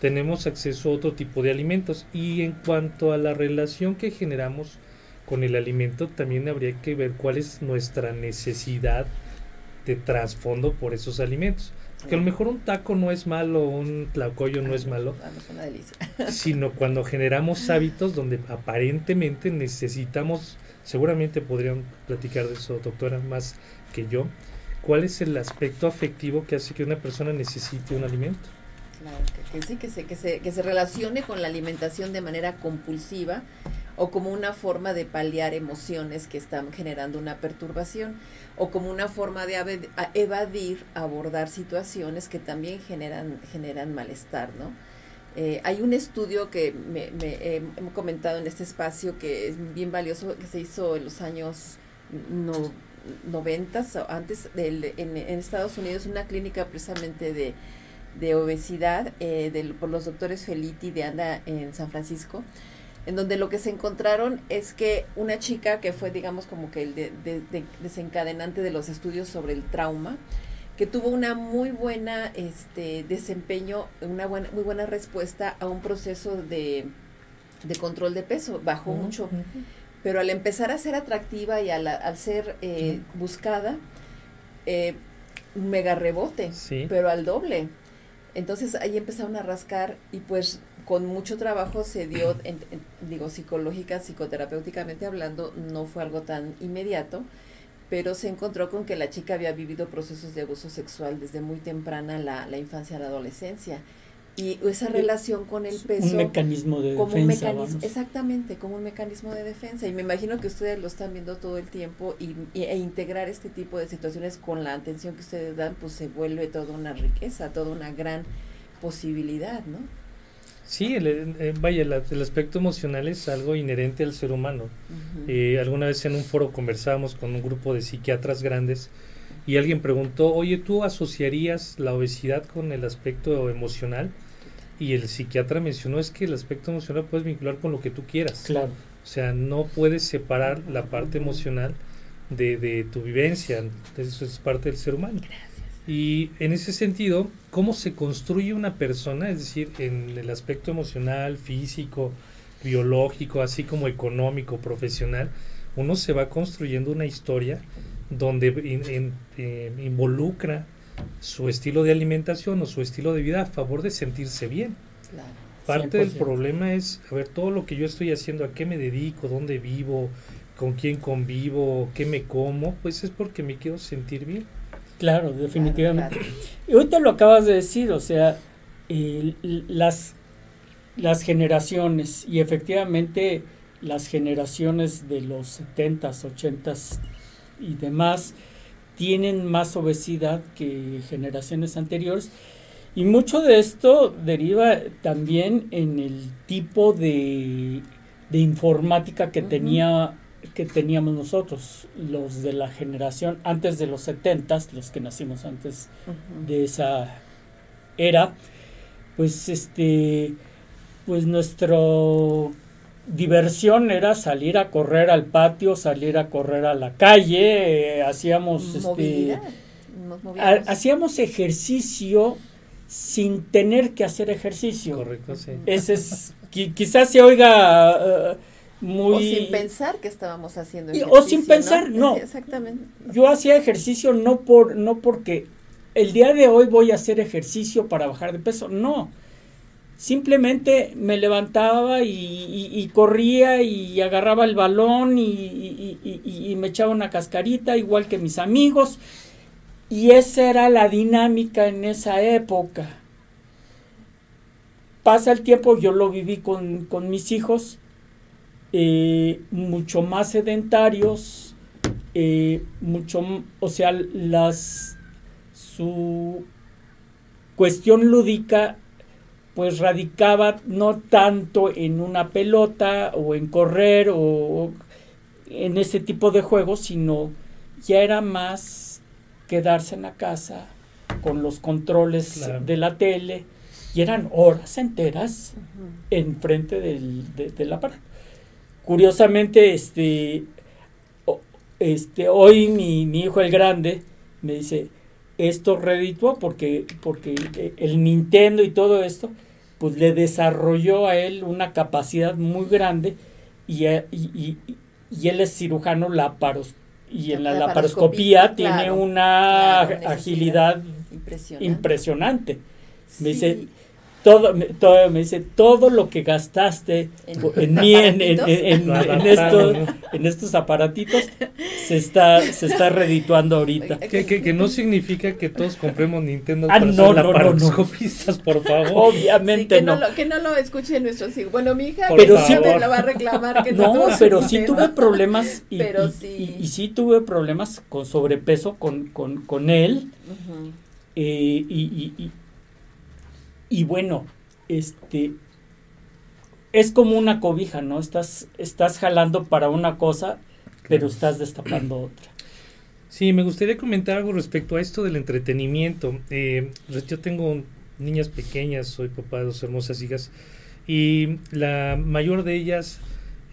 Tenemos acceso a otro tipo de alimentos y en cuanto a la relación que generamos con el alimento, también habría que ver cuál es nuestra necesidad de trasfondo por esos alimentos. Que a lo mejor un taco no es malo, un tlacoyo no es malo, sino cuando generamos hábitos donde aparentemente necesitamos, seguramente podrían platicar de eso, doctora, más que yo, ¿cuál es el aspecto afectivo que hace que una persona necesite un alimento? Claro, que, sí, que se, que, se, que se relacione con la alimentación de manera compulsiva o como una forma de paliar emociones que están generando una perturbación o como una forma de evadir, abordar situaciones que también generan, generan malestar, ¿no? Eh, hay un estudio que me, me hemos comentado en este espacio que es bien valioso, que se hizo en los años no, 90, antes del, en, Estados Unidos, una clínica precisamente de, de obesidad eh, por los doctores Feliti de Anda en San Francisco en donde lo que se encontraron es que una chica que fue, digamos, como que el de, desencadenante de los estudios sobre el trauma, que tuvo una muy buena este, desempeño, una buena, muy buena respuesta a un proceso de, control de peso, bajó mucho, pero al empezar a ser atractiva y al, al ser eh, buscada, eh, mega rebote, pero al doble. Entonces ahí empezaron a rascar y pues con mucho trabajo se dio, digo, psicológica, psicoterapéuticamente hablando, no fue algo tan inmediato, pero se encontró con que la chica había vivido procesos de abuso sexual desde muy temprana la, la infancia, la adolescencia. Y esa relación con el peso. Un mecanismo de como Un mecanismo, exactamente, como un mecanismo de defensa. Y me imagino que ustedes lo están viendo todo el tiempo y, e integrar este tipo de situaciones con la atención que ustedes dan, pues se vuelve toda una riqueza, toda una gran posibilidad, ¿no? Sí, el, eh, vaya, el, aspecto emocional es algo inherente al ser humano. Eh, alguna vez en un foro conversábamos con un grupo de psiquiatras grandes y alguien preguntó, oye, ¿tú asociarías la obesidad con el aspecto emocional? Y el psiquiatra mencionó es que el aspecto emocional puedes vincular con lo que tú quieras. Claro. O sea, no puedes separar la parte emocional de, de tu vivencia. Eso es parte del ser humano. Y en ese sentido, ¿cómo se construye una persona? Es decir, en el aspecto emocional, físico, biológico, así como económico, profesional, uno se va construyendo una historia donde eh, involucra su estilo de alimentación o su estilo de vida a favor de sentirse bien. Parte del problema es, a ver, todo lo que yo estoy haciendo, a qué me dedico, dónde vivo, con quién convivo, qué me como, pues es porque me quiero sentir bien. Claro, definitivamente. Y ahorita lo acabas de decir, o sea, las, las generaciones, y efectivamente las generaciones de los 70s, 80s y demás, tienen más obesidad que generaciones anteriores. Y mucho de esto deriva también en el tipo de, de informática que tenía que teníamos nosotros, los de la generación antes de los 70, los que nacimos antes de esa era, pues este pues nuestro diversión era salir a correr al patio, salir a correr a la calle, eh, hacíamos este, hacíamos ejercicio sin tener que hacer ejercicio. Correcto, sí. Ese es quizás se oiga eh, muy... O sin pensar que estábamos haciendo ejercicio. O sin pensar, no. Exactamente. Yo hacía ejercicio no por no porque el día de hoy voy a hacer ejercicio para bajar de peso, no simplemente me levantaba y, corría y agarraba el balón y, me echaba una cascarita igual que mis amigos y esa era la dinámica en esa época. Pasa el tiempo, yo lo viví con, mis hijos, eh, mucho más sedentarios, eh, mucho, o sea, las, su cuestión lúdica pues radicaba no tanto en una pelota o en correr o en ese tipo de juegos, sino ya era más quedarse en la casa con los controles de la tele y eran horas enteras enfrente del, de, la aparato. Curiosamente, este, este, hoy mi, mi hijo el grande me dice, esto redituó porque, porque el Nintendo y todo esto, pues le desarrolló a él una capacidad muy grande y, eh, y, y, él es cirujano laparos, y en la, laparoscopía, tiene una agilidad impresionante. Me dice, todo, todo, me dice, todo lo que gastaste en, mí, en, estos, en estos aparatitos, se está, se está redituando ahorita. Que, que, no significa que todos compremos Nintendo ah, para no, no, por favor. Obviamente que no. Lo, que no lo escuchen nuestros hijos. Bueno, mi hija pero sí, me lo va a reclamar. Que no, pero sí tuve problemas y, pero sí. Y, sí tuve problemas con sobrepeso con, con, con él. eh, y, y bueno, este es como una cobija, ¿no? Estás, estás jalando para una cosa, pero estás destapando otra. Sí, me gustaría comentar algo respecto a esto del entretenimiento. Eh, yo tengo niñas pequeñas, soy papá de dos hermosas hijas, y la mayor de ellas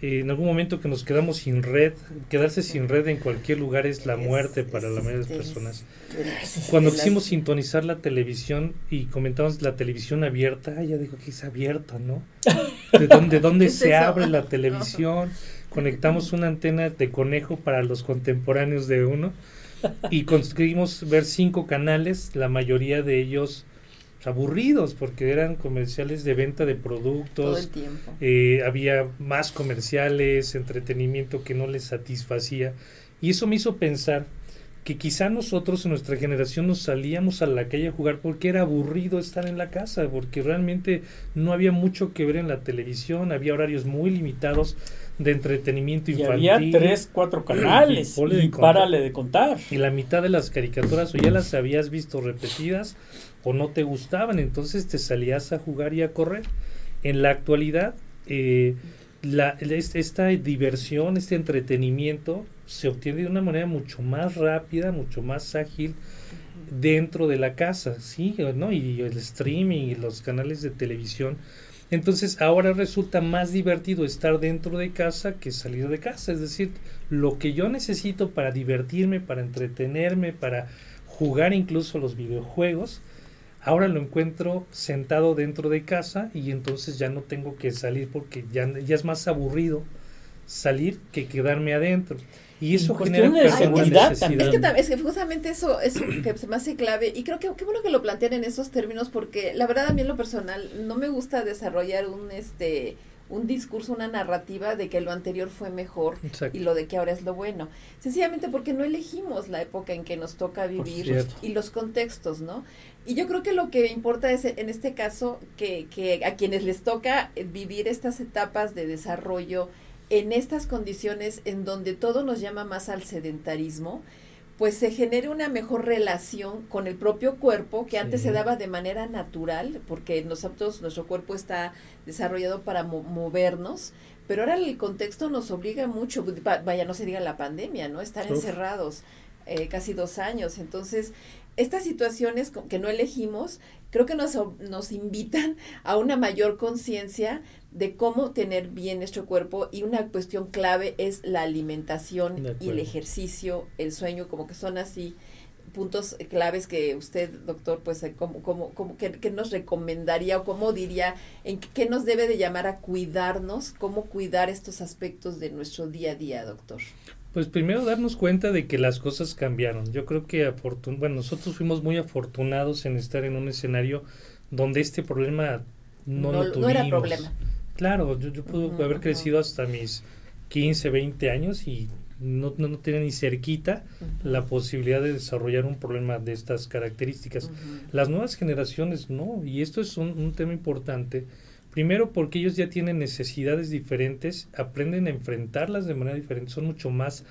en algún momento que nos quedamos sin red, quedarse sin red en cualquier lugar es la muerte para la mayoría de las personas. Cuando quisimos sintonizar la televisión y comentamos la televisión abierta, ella dijo que es abierta, ¿no? ¿De dónde, dónde se abre la televisión? Conectamos una antena de conejo para los contemporáneos de uno y conseguimos ver cinco canales, la mayoría de ellos aburridos porque eran comerciales de venta de productos. Todo el tiempo. Eh, había más comerciales, entretenimiento que no les satisfacía. Y eso me hizo pensar que quizá nosotros en nuestra generación nos salíamos a la calle a jugar porque era aburrido estar en la casa, porque realmente no había mucho que ver en la televisión, había horarios muy limitados de entretenimiento infantil. Y había tres, cuatro canales y, párale de contar. Y la mitad de las caricaturas o ya las habías visto repetidas o no te gustaban, entonces te salías a jugar y a correr. En la actualidad, eh, esta diversión, este entretenimiento se obtiene de una manera mucho más rápida, mucho más ágil dentro de la casa, ¿sí? ¿no? Y el streaming y los canales de televisión Entonces ahora resulta más divertido estar dentro de casa que salir de casa. Es decir, lo que yo necesito para divertirme, para entretenerme, para jugar incluso los videojuegos, ahora lo encuentro sentado dentro de casa y entonces ya no tengo que salir porque ya, ya es más aburrido salir que quedarme adentro. Y eso genera de seguridad Es que, es que justamente eso es que se me hace clave y creo que qué bueno que lo plantean en esos términos porque la verdad a mí en lo personal no me gusta desarrollar un este un discurso, una narrativa de que lo anterior fue mejor y lo de que ahora es lo bueno. Sencillamente porque no elegimos la época en que nos toca vivir y los contextos, ¿no? Y yo creo que lo que importa es, en este caso, que, que a quienes les toca vivir estas etapas de desarrollo en estas condiciones en donde todo nos llama más al sedentarismo, pues se genere una mejor relación con el propio cuerpo que antes se daba de manera natural, porque nosotros, nuestro cuerpo está desarrollado para movernos, pero ahora el contexto nos obliga mucho, vaya, no se diga la pandemia, ¿no? Estar encerrados eh, casi dos años. Entonces, estas situaciones que no elegimos, creo que nos, nos invitan a una mayor conciencia de cómo tener bien nuestro cuerpo y una cuestión clave es la alimentación y el ejercicio, el sueño, como que son así puntos claves que usted, doctor, pues, eh, como, como, como que, nos recomendaría o cómo diría, en qué nos debe de llamar a cuidarnos, cómo cuidar estos aspectos de nuestro día a día, doctor. Pues primero darnos cuenta de que las cosas cambiaron. Yo creo que bueno, nosotros fuimos muy afortunados en estar en un escenario donde este problema no, lo tuvimos. No era problema. Claro, yo, yo pude haber crecido hasta mis 15, 20 años y no, no, tenía ni cerquita la posibilidad de desarrollar un problema de estas características. Las nuevas generaciones no, y esto es un, tema importante. Primero porque ellos ya tienen necesidades diferentes, aprenden a enfrentarlas de manera diferente, son mucho más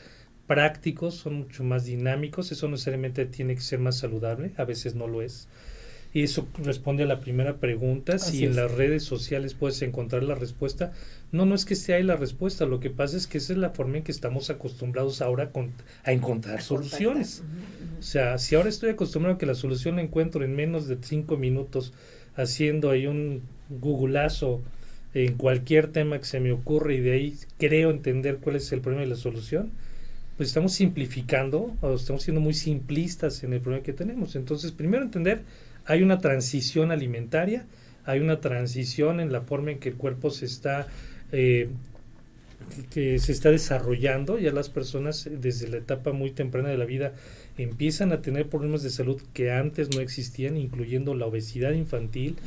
prácticos, son mucho más dinámicos, eso no necesariamente tiene que ser más saludable, a veces no lo es. Y eso responde a la primera pregunta, si en las redes sociales puedes encontrar la respuesta. No, no es que esté ahí la respuesta, lo que pasa es que esa es la forma en que estamos acostumbrados ahora a encontrar soluciones. O sea, si ahora estoy acostumbrado a que la solución la encuentro en menos de cinco minutos haciendo ahí un googleazo en cualquier tema que se me ocurre y de ahí creo entender cuál es el problema y la solución, pues estamos simplificando o estamos siendo muy simplistas en el problema que tenemos. Entonces, primero entender hay una transición alimentaria, hay una transición en la forma en que el cuerpo se está eh, que se está desarrollando, ya las personas desde la etapa muy temprana de la vida empiezan a tener problemas de salud que antes no existían, incluyendo la obesidad infantil.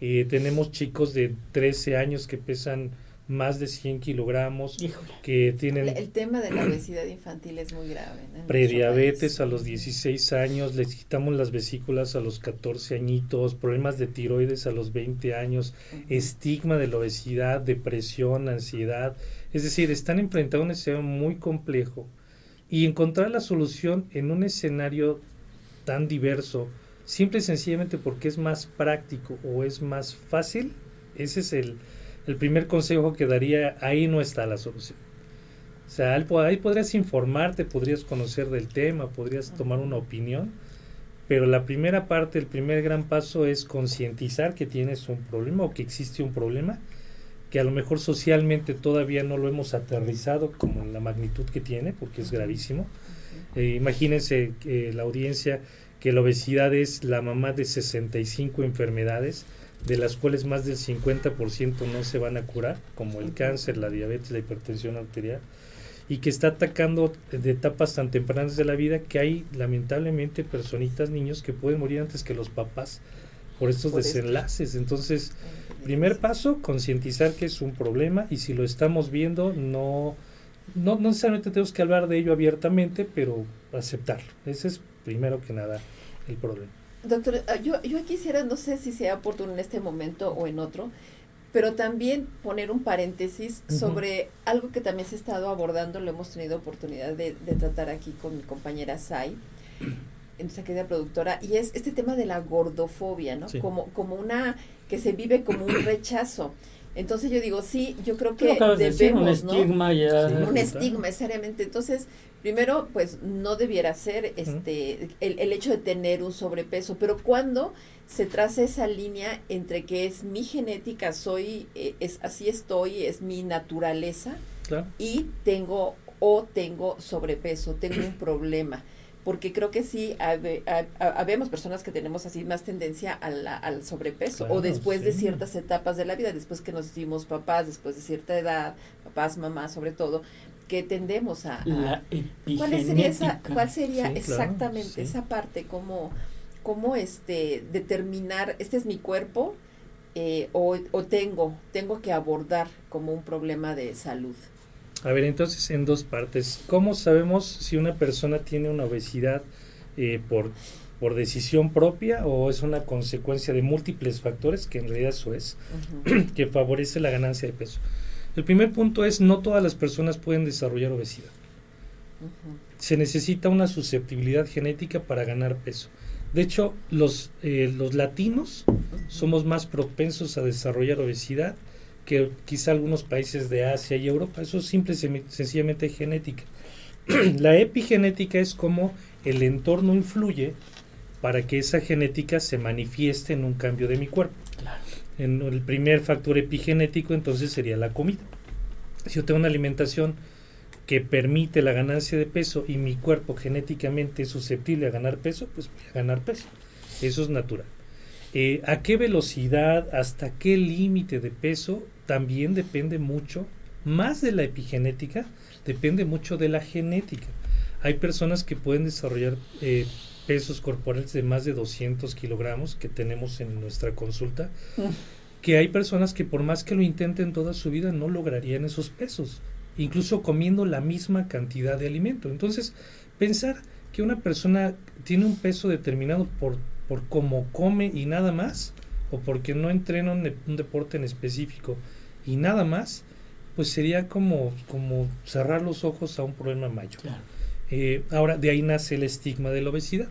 Eh, tenemos chicos de 13 años que pesan más de 100 kilogramos, que tienen... El, tema de la obesidad infantil es muy grave. Prediabetes a los 16 años, les quitamos las vesículas a los 14 añitos, problemas de tiroides a los 20 años, estigma de la obesidad, depresión, ansiedad. Es decir, están enfrentando un escenario muy complejo y encontrar la solución en un escenario tan diverso, simple y sencillamente porque es más práctico o es más fácil, ese es el el primer consejo que daría, ahí no está la solución. O sea, ahí podrías informarte, podrías conocer del tema, podrías tomar una opinión, pero la primera parte, el primer gran paso es concientizar que tienes un problema o que existe un problema, que a lo mejor socialmente todavía no lo hemos aterrizado como en la magnitud que tiene, porque es gravísimo. Eh, imagínense eh, la audiencia que la obesidad es la mamá de 65 enfermedades, de las cuales más del 50% no se van a curar, como el cáncer, la diabetes, la hipertensión arterial, y que está atacando de etapas tan tempranas de la vida que hay lamentablemente personitas, niños que pueden morir antes que los papás por estos desenlaces. Entonces, primer paso, concientizar que es un problema y si lo estamos viendo, no, no, no necesariamente tenemos que hablar de ello abiertamente, pero aceptarlo. Ese es primero que nada el problema. Doctor, ah, yo, yo quisiera, no sé si sea oportuno en este momento o en otro, pero también poner un paréntesis sobre algo que también se ha estado abordando, lo hemos tenido oportunidad de, tratar aquí con mi compañera Sai, en nuestra querida productora, y es este tema de la gordofobia, ¿no? Como, como una que se vive como un rechazo. Entonces yo digo, sí, yo creo que debemos, decir, un estigma ya. un estigma necesariamente. Entonces, primero, pues no debiera ser este el, el, hecho de tener un sobrepeso, pero cuando se traza esa línea entre que es mi genética, soy, eh, es así estoy, es mi naturaleza, y tengo o tengo sobrepeso, tengo un problema. Porque creo que sí habemos personas que tenemos así más tendencia al sobrepeso o después de ciertas etapas de la vida, después que nos hicimos papás, después de cierta edad, papás, mamás sobre todo, que tendemos a... la ¿Cuál sería, esa, cuál sería exactamente esa parte? Cómo, cómo este, determinar, este es mi cuerpo eh, o, o tengo, tengo que abordar como un problema de salud? A ver, entonces en dos partes. ¿Cómo sabemos si una persona tiene una obesidad eh, por, por decisión propia o es una consecuencia de múltiples factores, que en realidad eso es, que favorece la ganancia de peso? El primer punto es no todas las personas pueden desarrollar obesidad. Se necesita una susceptibilidad genética para ganar peso. De hecho, los, eh, los latinos somos más propensos a desarrollar obesidad que quizá algunos países de Asia y Europa. Eso es simple y sencillamente genética. la epigenética es como el entorno influye para que esa genética se manifieste en un cambio de mi cuerpo. En el primer factor epigenético entonces sería la comida. Si yo tengo una alimentación que permite la ganancia de peso y mi cuerpo genéticamente es susceptible a ganar peso, pues voy a ganar peso. Eso es natural. Eh, ¿A qué velocidad, hasta qué límite de peso? También depende mucho, más de la epigenética, depende mucho de la genética. Hay personas que pueden desarrollar eh, pesos corporales de más de 200 kilogramos que tenemos en nuestra consulta, que hay personas que por más que lo intenten toda su vida no lograrían esos pesos, incluso comiendo la misma cantidad de alimento. Entonces, pensar que una persona tiene un peso determinado por por cómo come y nada más, o porque no entrena un, un, deporte en específico y nada más, pues sería como, como cerrar los ojos a un problema mayor. Eh, ahora, de ahí nace el estigma de la obesidad.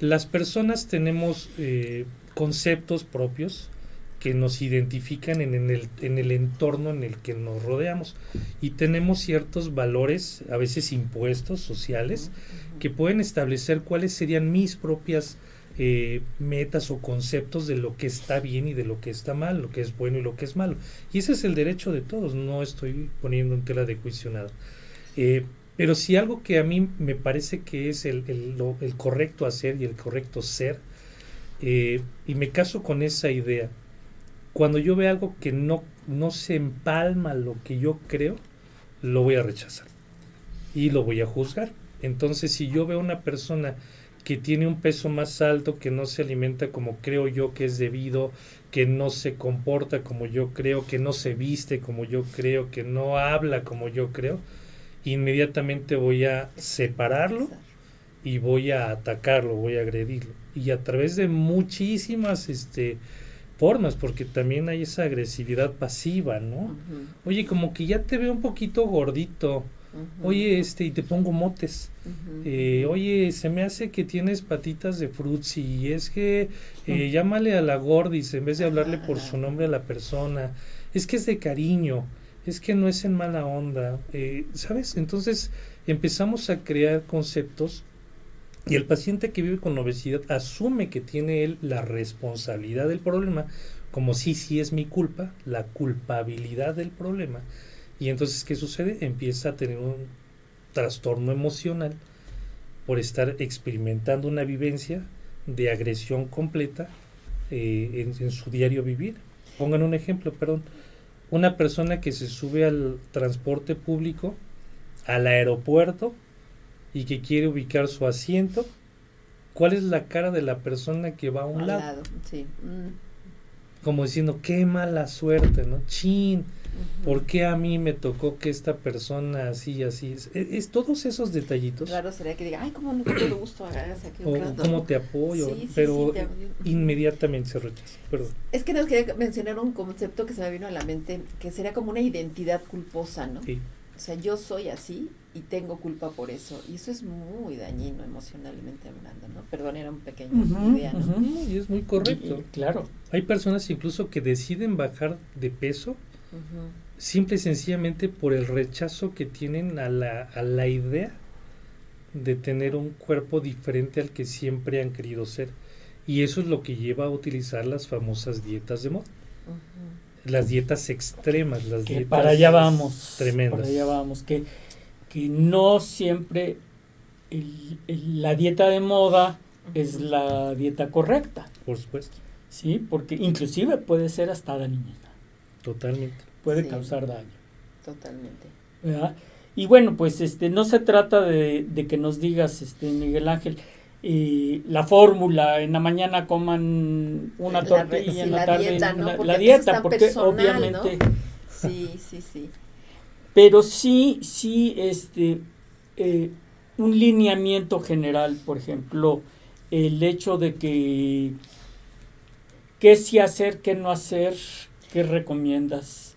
Las personas tenemos eh, conceptos propios que nos identifican en, el, en el entorno en el que nos rodeamos y tenemos ciertos valores, a veces impuestos sociales, que pueden establecer cuáles serían mis propias eh, metas o conceptos de lo que está bien y de lo que está mal, lo que es bueno y lo que es malo. Y ese es el derecho de todos, no estoy poniendo en tela de juicio nada. Pero si algo que a mí me parece que es el, el, correcto hacer y el correcto ser, eh, y me caso con esa idea, cuando yo veo algo que no, no se empalma lo que yo creo, lo voy a rechazar y lo voy a juzgar. Entonces, si yo veo una persona que tiene un peso más alto, que no se alimenta como creo yo que es debido, que no se comporta como yo creo, que no se viste como yo creo, que no habla como yo creo, inmediatamente voy a separarlo y voy a atacarlo, voy a agredirlo. Y a través de muchísimas este, formas, porque también hay esa agresividad pasiva, ¿no? Oye, como que ya te veo un poquito gordito Oye, este, y te pongo motes. Eh, oye, se me hace que tienes patitas de frutzi. Y es que eh, llámale a la gordis en vez de hablarle por su nombre a la persona. Es que es de cariño. Es que no es en mala onda. Eh, ¿Sabes? Entonces empezamos a crear conceptos y el paciente que vive con obesidad asume que tiene él la responsabilidad del problema, como si sí es mi culpa, la culpabilidad del problema y entonces, ¿qué sucede? Empieza a tener un trastorno emocional por estar experimentando una vivencia de agresión completa eh, en, su diario vivir. Pongan un ejemplo, perdón. Una persona que se sube al transporte público, al aeropuerto, y que quiere ubicar su asiento, ¿cuál es la cara de la persona que va a un lado? Sí. Mm. Como diciendo, qué mala suerte, ¿no? Chin ¿Por qué a mí me tocó que esta persona así, así? Es, todos esos detallitos. Claro, sería que diga, ay, cómo no te gusto, hagas aquí un O cómo te apoyo, pero inmediatamente se rechaza. Perdón. Es que nos quería mencionar un concepto que se me vino a la mente, que sería como una identidad culposa, ¿no? Sí. O sea, yo soy así y tengo culpa por eso. Y eso es muy dañino emocionalmente hablando, ¿no? Perdón, era un pequeño idea, ¿no? Y es muy correcto. claro. Hay personas incluso que deciden bajar de peso simple y sencillamente por el rechazo que tienen a la, a la idea de tener un cuerpo diferente al que siempre han querido ser. Y eso es lo que lleva a utilizar las famosas dietas de moda. Las dietas extremas, las dietas para allá vamos, tremendas. Para allá vamos, que, que no siempre la dieta de moda es la dieta correcta. Por supuesto. Sí, porque inclusive puede ser hasta dañina. Totalmente. Puede causar daño. Totalmente. Y bueno, pues este no se trata de, de que nos digas, este Miguel Ángel, y la fórmula, en la mañana coman una tortilla, en la, tarde dieta, la dieta, porque obviamente... Sí, sí, sí. Pero sí, sí, este, eh, un lineamiento general, por ejemplo, el hecho de que qué sí hacer, qué no hacer, qué recomiendas.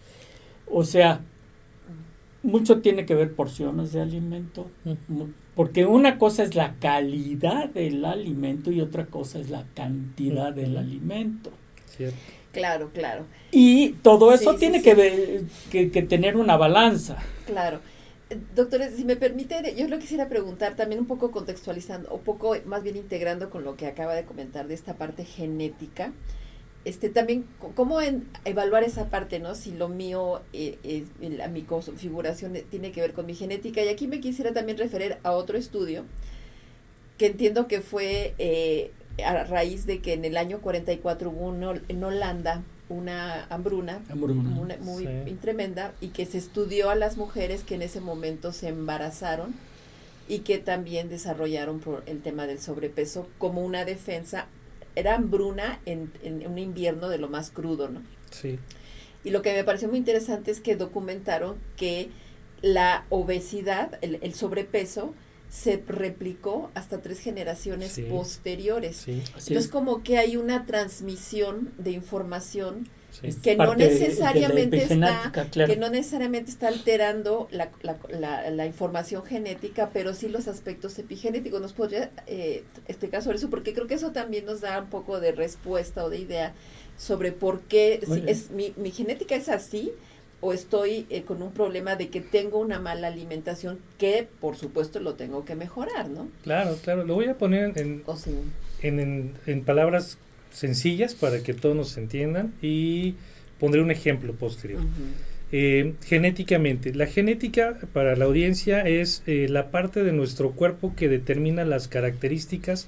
O sea, mucho tiene que ver porciones de alimento, porque una cosa es la calidad del alimento y otra cosa es la cantidad del alimento. Claro, claro. Y todo eso tiene Que, que, tener una balanza. Claro. Doctores, si me permite, yo lo quisiera preguntar también un poco contextualizando, o poco más bien integrando con lo que acaba de comentar de esta parte genética este también cómo evaluar esa parte no si lo mío eh, la, mi configuración tiene que ver con mi genética y aquí me quisiera también referir a otro estudio que entiendo que fue eh, a raíz de que en el año 44 hubo en Holanda una hambruna, muy tremenda y que se estudió a las mujeres que en ese momento se embarazaron y que también desarrollaron por el tema del sobrepeso como una defensa era hambruna en, en, un invierno de lo más crudo, ¿no? Sí. Y lo que me pareció muy interesante es que documentaron que la obesidad, el, sobrepeso, se replicó hasta tres generaciones posteriores. Sí. Entonces, como que hay una transmisión de información que no necesariamente está que no necesariamente está alterando la, la, la, información genética pero sí los aspectos epigenéticos. Nos podría eh, explicar sobre eso porque creo que eso también nos da un poco de respuesta o de idea sobre por qué si es mi, mi genética es así o estoy eh, con un problema de que tengo una mala alimentación que por supuesto lo tengo que mejorar, ¿no? Claro, claro, lo voy a poner en, en, en, en palabras sencillas para que todos nos entiendan y pondré un ejemplo posterior. Eh, genéticamente, la genética para la audiencia es eh, la parte de nuestro cuerpo que determina las características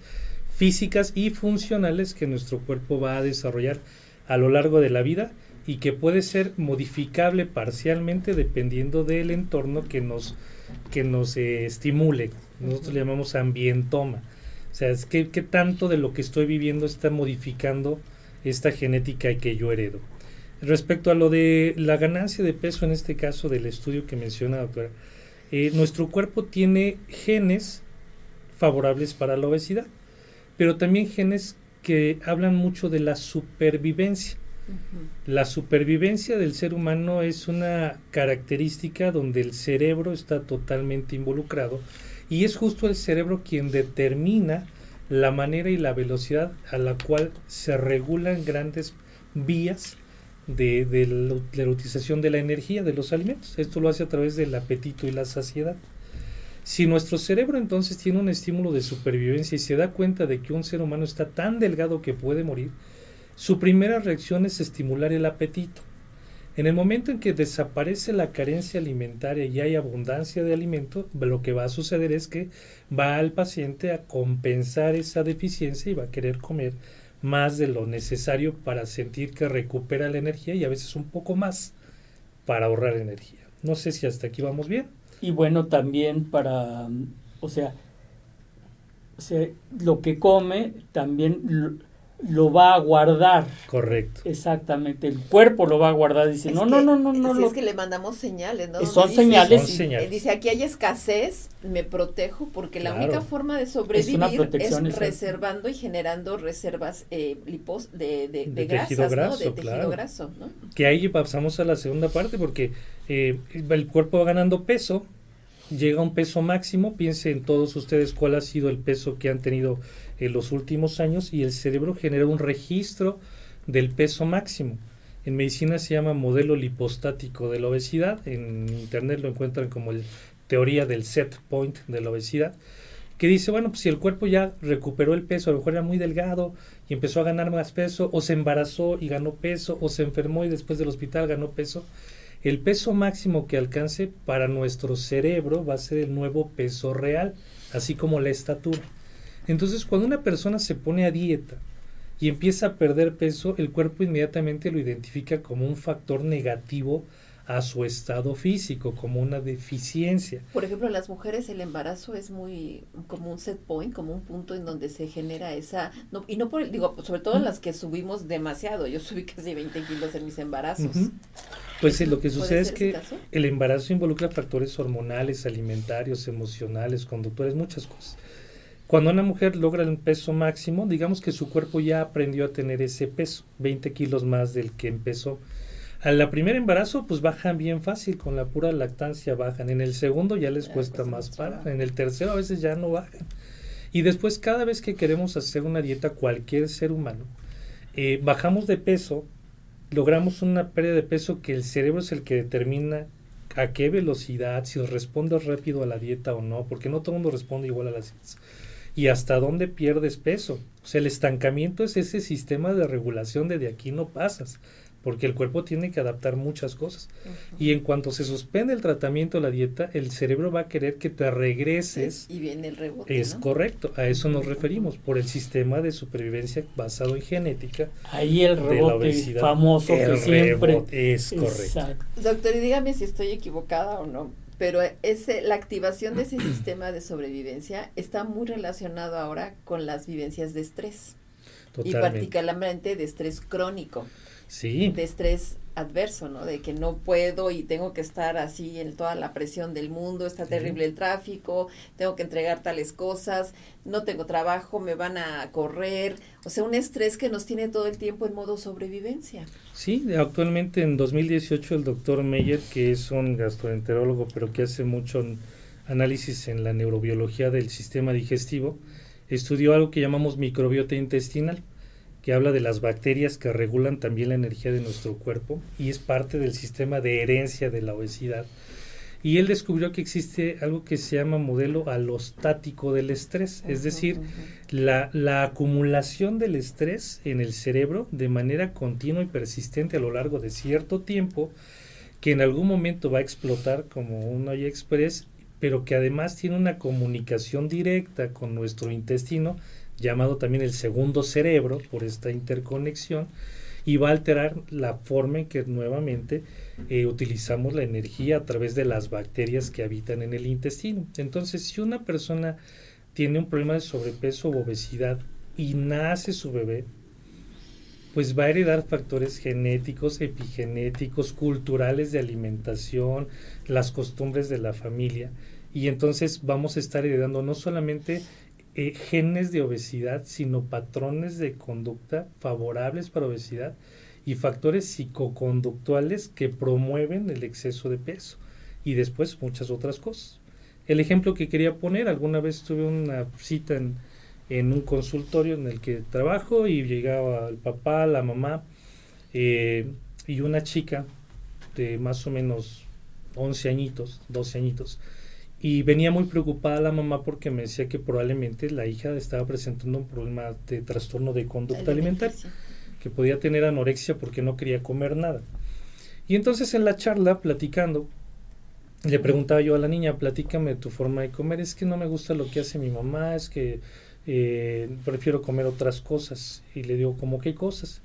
físicas y funcionales que nuestro cuerpo va a desarrollar a lo largo de la vida y que puede ser modificable parcialmente dependiendo del entorno que nos, que nos eh, estimule. Nosotros le llamamos ambientoma. O sea, es que, tanto de lo que estoy viviendo está modificando esta genética que yo heredo. Respecto a lo de la ganancia de peso, en este caso del estudio que menciona doctora, eh, nuestro cuerpo tiene genes favorables para la obesidad, pero también genes que hablan mucho de la supervivencia. La supervivencia del ser humano es una característica donde el cerebro está totalmente involucrado y es justo el cerebro quien determina la manera y la velocidad a la cual se regulan grandes vías de, la, utilización de la energía de los alimentos. Esto lo hace a través del apetito y la saciedad. Si nuestro cerebro entonces tiene un estímulo de supervivencia y se da cuenta de que un ser humano está tan delgado que puede morir, su primera reacción es estimular el apetito. En el momento en que desaparece la carencia alimentaria y hay abundancia de alimento, lo que va a suceder es que va al paciente a compensar esa deficiencia y va a querer comer más de lo necesario para sentir que recupera la energía y a veces un poco más para ahorrar energía. No sé si hasta aquí vamos bien. Y bueno, también para, o sea, lo que come también lo va a guardar. Correcto. Exactamente, el cuerpo lo va a guardar. Dice, no, no, no, no, no, Es que le mandamos señales, ¿no? Son señales. Son señales. Dice, aquí hay escasez, me protejo, porque la única forma de sobrevivir es, reservando y generando reservas eh, lipos de, de, de, grasas, ¿no? De tejido graso, ¿no? Que ahí pasamos a la segunda parte, porque eh, el cuerpo va ganando peso, llega a un peso máximo, piensen todos ustedes cuál ha sido el peso que han tenido en los últimos años y el cerebro genera un registro del peso máximo. En medicina se llama modelo lipostático de la obesidad, en internet lo encuentran como el teoría del set point de la obesidad, que dice, bueno, pues si el cuerpo ya recuperó el peso, a lo mejor era muy delgado y empezó a ganar más peso, o se embarazó y ganó peso, o se enfermó y después del hospital ganó peso, el peso máximo que alcance para nuestro cerebro va a ser el nuevo peso real, así como la estatura. Entonces, cuando una persona se pone a dieta y empieza a perder peso, el cuerpo inmediatamente lo identifica como un factor negativo a su estado físico, como una deficiencia. Por ejemplo, en las mujeres el embarazo es muy como un set point, como un punto en donde se genera esa, no, y no por, digo, sobre todo las que subimos demasiado, yo subí casi 20 kilos en mis embarazos. Pues lo que sucede es que el embarazo involucra factores hormonales, alimentarios, emocionales, conductores, muchas cosas. Cuando una mujer logra el peso máximo, digamos que su cuerpo ya aprendió a tener ese peso, 20 kilos más del que empezó. A la primer embarazo, pues bajan bien fácil, con la pura lactancia bajan. En el segundo ya les cuesta más para. En el tercero a veces ya no bajan. Y después, cada vez que queremos hacer una dieta, cualquier ser humano, eh, bajamos de peso, logramos una pérdida de peso que el cerebro es el que determina a qué velocidad, si responde rápido a la dieta o no, porque no todo el mundo responde igual a las dietas y hasta dónde pierdes peso. O sea, el estancamiento es ese sistema de regulación de de aquí no pasas, porque el cuerpo tiene que adaptar muchas cosas. Y en cuanto se suspende el tratamiento, la dieta, el cerebro va a querer que te regreses. y viene el rebote. Es correcto, a eso nos referimos, por el sistema de supervivencia basado en genética. Ahí el rebote famoso que siempre es correcto. Doctor, y dígame si estoy equivocada o no pero ese, la activación de ese sistema de sobrevivencia está muy relacionado ahora con las vivencias de estrés. Y particularmente de estrés crónico. Sí. De estrés adverso, ¿no? De que no puedo y tengo que estar así en toda la presión del mundo, está terrible el tráfico, tengo que entregar tales cosas, no tengo trabajo, me van a correr, o sea, un estrés que nos tiene todo el tiempo en modo sobrevivencia. Sí, actualmente en 2018 el doctor Meyer, que es un gastroenterólogo, pero que hace mucho análisis en la neurobiología del sistema digestivo, estudió algo que llamamos microbiota intestinal que habla de las bacterias que regulan también la energía de nuestro cuerpo y es parte del sistema de herencia de la obesidad. Y él descubrió que existe algo que se llama modelo alostático del estrés, es decir, la, la, acumulación del estrés en el cerebro de manera continua y persistente a lo largo de cierto tiempo, que en algún momento va a explotar como un olla express, pero que además tiene una comunicación directa con nuestro intestino llamado también el segundo cerebro por esta interconexión y va a alterar la forma en que nuevamente eh, utilizamos la energía a través de las bacterias que habitan en el intestino. Entonces, si una persona tiene un problema de sobrepeso o obesidad y nace su bebé, pues va a heredar factores genéticos, epigenéticos, culturales de alimentación, las costumbres de la familia. Y entonces vamos a estar heredando no solamente eh, genes de obesidad, sino patrones de conducta favorables para obesidad y factores psicoconductuales que promueven el exceso de peso y después muchas otras cosas. El ejemplo que quería poner, alguna vez tuve una cita en, un consultorio en el que trabajo y llegaba el papá, la mamá eh, y una chica de más o menos 11 añitos, 12 añitos, y venía muy preocupada la mamá porque me decía que probablemente la hija estaba presentando un problema de trastorno de conducta alimentaria, que podía tener anorexia porque no quería comer nada. Y entonces en la charla, platicando, le preguntaba yo a la niña, platícame tu forma de comer, es que no me gusta lo que hace mi mamá, es que eh, prefiero comer otras cosas. Y le digo, ¿cómo qué cosas?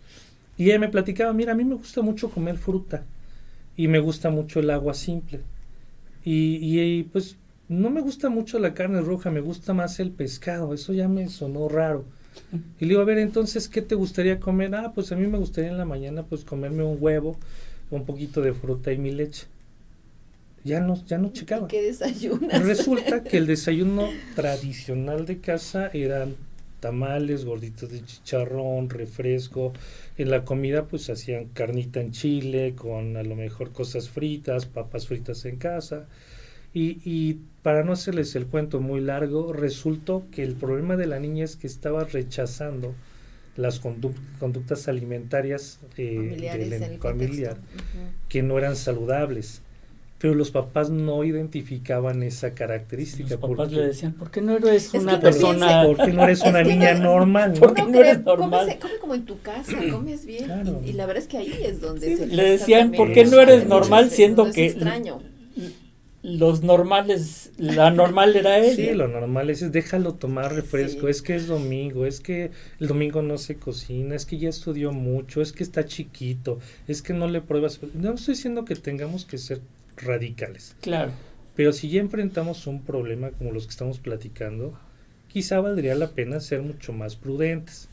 Y ella me platicaba, mira, a mí me gusta mucho comer fruta y me gusta mucho el agua simple. Y, y, pues no me gusta mucho la carne roja, me gusta más el pescado, eso ya me sonó raro. Y le digo, a ver, entonces, ¿qué te gustaría comer? Ah, pues a mí me gustaría en la mañana pues comerme un huevo, un poquito de fruta y mi leche. Ya no, ya no checaba. ¿Qué desayunas? Resulta que el desayuno tradicional de casa eran tamales, gorditos de chicharrón, refresco. En la comida pues hacían carnita en chile con a lo mejor cosas fritas, papas fritas en casa. Y, y para no hacerles el cuento muy largo, resultó que el problema de la niña es que estaba rechazando las conductas alimentarias eh, del familiar que no eran saludables pero los papás no identificaban esa característica. Los papás le decían, ¿por qué no eres una persona? ¿Por qué no eres una niña normal? ¿Por qué no, eres normal? Come, como en tu casa, comes bien. Y, la verdad es que ahí es donde se Le decían, ¿por qué no eres normal siendo que... extraño. Los normales, la normal era él. Sí, lo normal es, déjalo tomar refresco, es que es domingo, es que el domingo no se cocina, es que ya estudió mucho, es que está chiquito, es que no le pruebas. No estoy diciendo que tengamos que ser radicales. Claro. Pero si ya enfrentamos un problema como los que estamos platicando, quizá valdría la pena ser mucho más prudentes.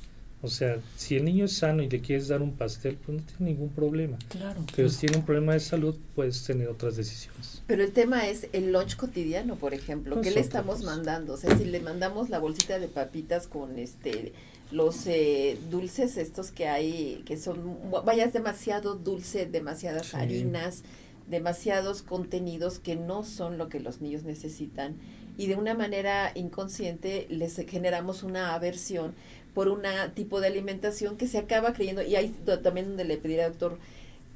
O sea, si el niño es sano y le quieres dar un pastel, pues no tiene ningún problema. Claro. Pero si tiene un problema de salud, puedes tener otras decisiones. Pero el tema es el lunch cotidiano, por ejemplo. ¿Qué le estamos mandando? O sea, si le mandamos la bolsita de papitas con este los eh, dulces estos que hay, que son, vaya, es demasiado dulce, demasiadas harinas, demasiados contenidos que no son lo que los niños necesitan y de una manera inconsciente les generamos una aversión por un tipo de alimentación que se acaba creyendo, y ahí también donde le pediría al doctor,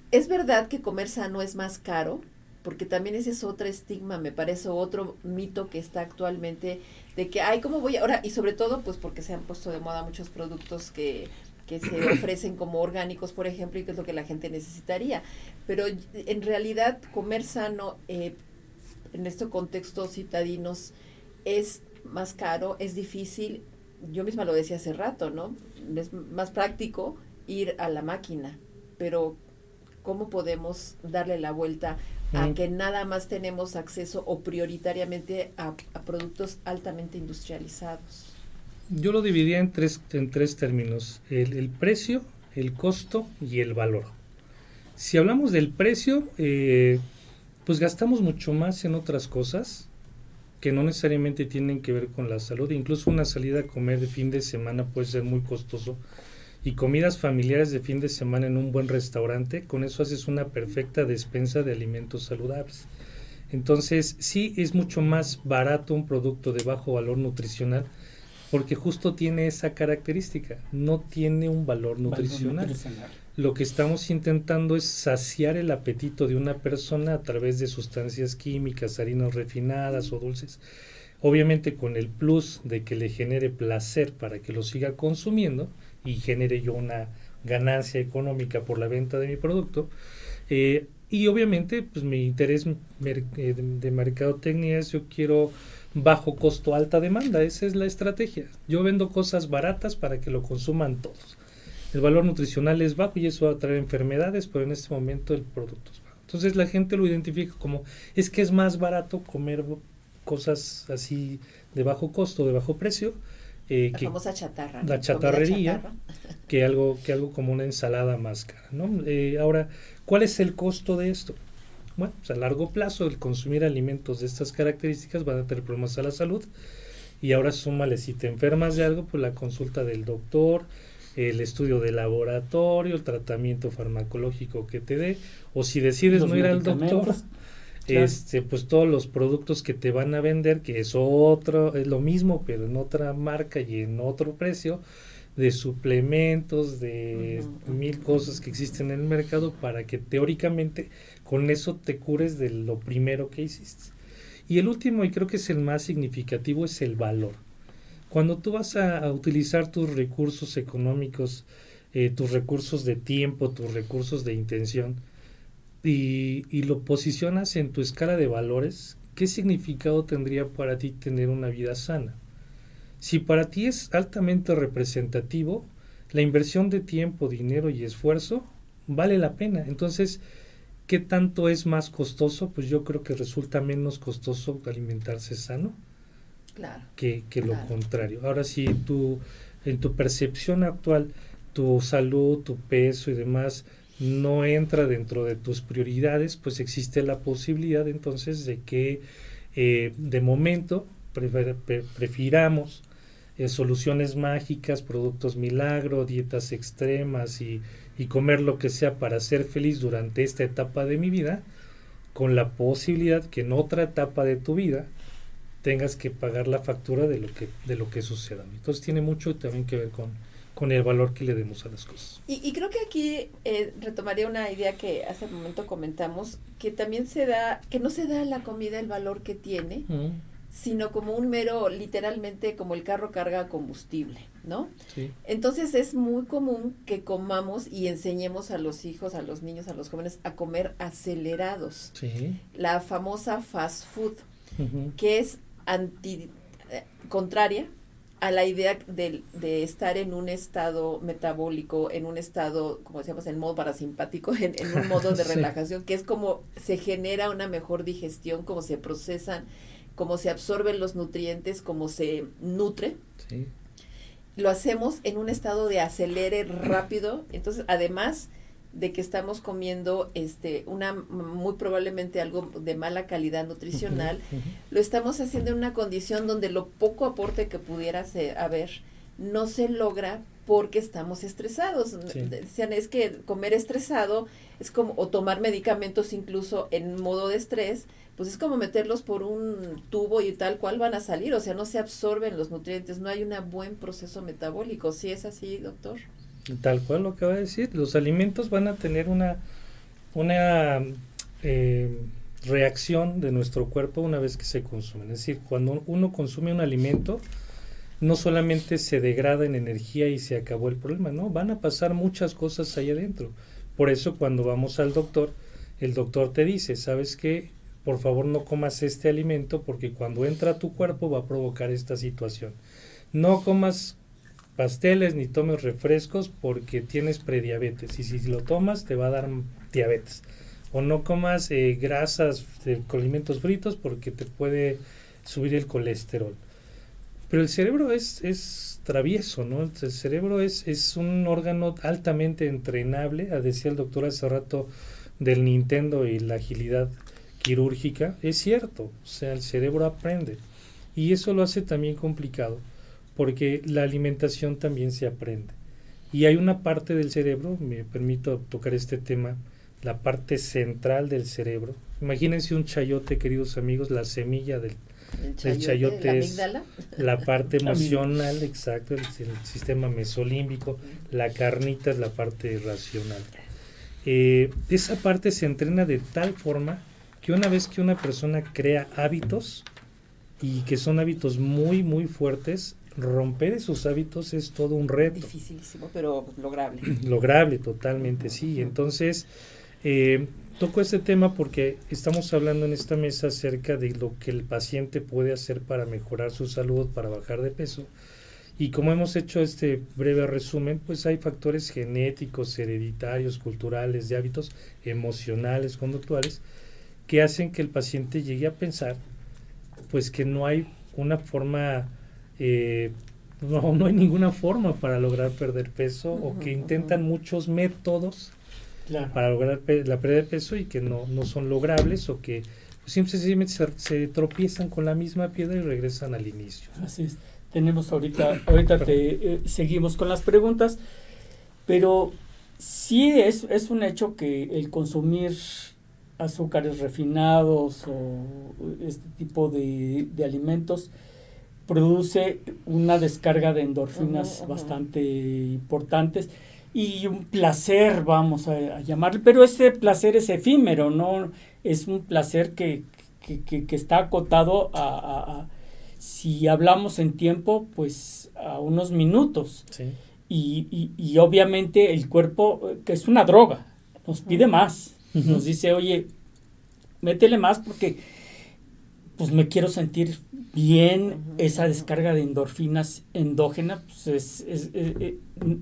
¿es verdad que comer sano es más caro? Porque también ese es otro estigma, me parece otro mito que está actualmente de que, ay, ¿cómo voy ahora? Y sobre todo, pues porque se han puesto de moda muchos productos que que se ofrecen como orgánicos, por ejemplo, y que es lo que la gente necesitaría. Pero en realidad comer sano eh, en estos contextos citadinos es más caro, es difícil. Yo misma lo decía hace rato, ¿no? Es más práctico ir a la máquina, pero ¿cómo podemos darle la vuelta a que nada más tenemos acceso o prioritariamente a productos altamente industrializados? Yo lo dividía en tres, en tres términos, el, precio, el costo y el valor. Si hablamos del precio, eh, pues gastamos mucho más en otras cosas que no necesariamente tienen que ver con la salud. Incluso una salida a comer de fin de semana puede ser muy costoso. Y comidas familiares de fin de semana en un buen restaurante, con eso haces una perfecta despensa de alimentos saludables. Entonces, sí es mucho más barato un producto de bajo valor nutricional porque justo tiene esa característica, no tiene un valor nutricional. Lo que estamos intentando es saciar el apetito de una persona a través de sustancias químicas, harinas refinadas o dulces. Obviamente con el plus de que le genere placer para que lo siga consumiendo y genere yo una ganancia económica por la venta de mi producto. Eh, y obviamente, pues mi interés eh, de mercadotecnia es yo quiero bajo costo, alta demanda. Esa es la estrategia. Yo vendo cosas baratas para que lo consuman todos. El valor nutricional es bajo y eso va a traer enfermedades, pero en este momento el producto es bajo. Entonces la gente lo identifica como es que es más barato comer cosas así de bajo costo, de bajo precio. Eh, la que famosa chatarra. La chatarrería, que algo que algo como una ensalada más cara. ¿no? Eh, ahora, ¿cuál es el costo de esto? Bueno, pues a largo plazo el consumir alimentos de estas características van a tener problemas a la salud y ahora súmale si te enfermas de algo, pues la consulta del doctor, el estudio de laboratorio, el tratamiento farmacológico que te dé, o si decides no ir al doctor, este, pues todos los productos que te van a vender, que es otro, es lo mismo, pero en otra marca y en otro precio, de suplementos, de mil cosas que existen en el mercado para que teóricamente con eso te cures de lo primero que hiciste. Y el último, y creo que es el más significativo, es el valor. Cuando tú vas a, utilizar tus recursos económicos, eh, tus recursos de tiempo, tus recursos de intención, y, y lo posicionas en tu escala de valores, ¿qué significado tendría para ti tener una vida sana? Si para ti es altamente representativo, la inversión de tiempo, dinero y esfuerzo vale la pena. Entonces, ¿Qué tanto es más costoso? Pues yo creo que resulta menos costoso alimentarse sano que, lo contrario. Ahora sí, tú, en tu percepción actual, tu salud, tu peso y demás no entra dentro de tus prioridades, pues existe la posibilidad entonces de que eh, de momento prefiramos eh, soluciones mágicas, productos milagro, dietas extremas y, y comer lo que sea para ser feliz durante esta etapa de mi vida, con la posibilidad que en otra etapa de tu vida tengas que pagar la factura de lo que, de lo que suceda. Entonces tiene mucho también que ver con, con el valor que le demos a las cosas. Y, creo que aquí eh, retomaría una idea que hace un momento comentamos, que también se da, que no se da a la comida el valor que tiene, sino como un mero, literalmente como el carro carga combustible, ¿no? Sí. Entonces es muy común que comamos y enseñemos a los hijos, a los niños, a los jóvenes a comer acelerados. Sí. La famosa fast food, que es anti, eh, contraria a la idea de, de, estar en un estado metabólico, en un estado, como decíamos, en modo parasimpático, en, en un modo de relajación, que es como se genera una mejor digestión, como se procesan, como se absorben los nutrientes, como se nutre. Sí. Lo hacemos en un estado de acelere rápido, entonces además de que estamos comiendo este una muy probablemente algo de mala calidad nutricional, lo estamos haciendo en una condición donde lo poco aporte que pudiera ser, haber no se logra porque estamos estresados. Decían, es que comer estresado es como, o tomar medicamentos incluso en modo de estrés, pues es como meterlos por un tubo y tal cual van a salir, o sea, no se absorben los nutrientes, no hay un buen proceso metabólico. ¿Sí es así, doctor? Tal cual lo acaba de decir, los alimentos van a tener una, una eh, reacción de nuestro cuerpo una vez que se consumen. Es decir, cuando uno consume un alimento, no solamente se degrada en energía y se acabó el problema, no, van a pasar muchas cosas ahí adentro. Por eso cuando vamos al doctor, el doctor te dice, ¿sabes qué? Por favor no comas este alimento porque cuando entra a tu cuerpo va a provocar esta situación. No comas pasteles ni tomes refrescos porque tienes prediabetes y si lo tomas te va a dar diabetes. O no comas eh, grasas de alimentos fritos porque te puede subir el colesterol. Pero el cerebro es, es travieso, ¿no? El cerebro es, es un órgano altamente entrenable, decía el doctor hace rato del Nintendo y la agilidad quirúrgica, es cierto, o sea, el cerebro aprende. Y eso lo hace también complicado porque la alimentación también se aprende. Y hay una parte del cerebro, me permito tocar este tema, la parte central del cerebro. Imagínense un chayote, queridos amigos, la semilla del, chayote, es la parte emocional, exacto, el, sistema mesolímbico, la carnita es la parte racional. Eh, esa parte se entrena de tal forma que una vez que una persona crea hábitos, y que son hábitos muy, muy fuertes, romper esos hábitos es todo un reto. Dificilísimo, pero lograble. lograble, totalmente, sí. Entonces, eh, toco este tema porque estamos hablando en esta mesa acerca de lo que el paciente puede hacer para mejorar su salud, para bajar de peso. Y como hemos hecho este breve resumen, pues hay factores genéticos, hereditarios, culturales, de hábitos emocionales, conductuales, que hacen que el paciente llegue a pensar, pues que no hay una forma eh, no, no hay ninguna forma para lograr perder peso o que intentan muchos métodos para lograr la pérdida de peso y que no, no son logrables o que pues, simplemente se, tropiezan con la misma piedra y regresan al inicio. Así es. Tenemos ahorita, ahorita te, eh, seguimos con las preguntas, pero sí es, es un hecho que el consumir azúcares refinados o este tipo de, de alimentos produce una descarga de endorfinas bastante importantes y un placer, vamos a, llamarle, pero ese placer es efímero, ¿no? Es un placer que, está acotado a, si hablamos en tiempo, pues a unos minutos. Y, y, obviamente el cuerpo, que es una droga, nos pide más, nos dice, oye, métele más porque pues me quiero sentir bien, esa descarga de endorfinas endógena, pues es, es, eh, eh,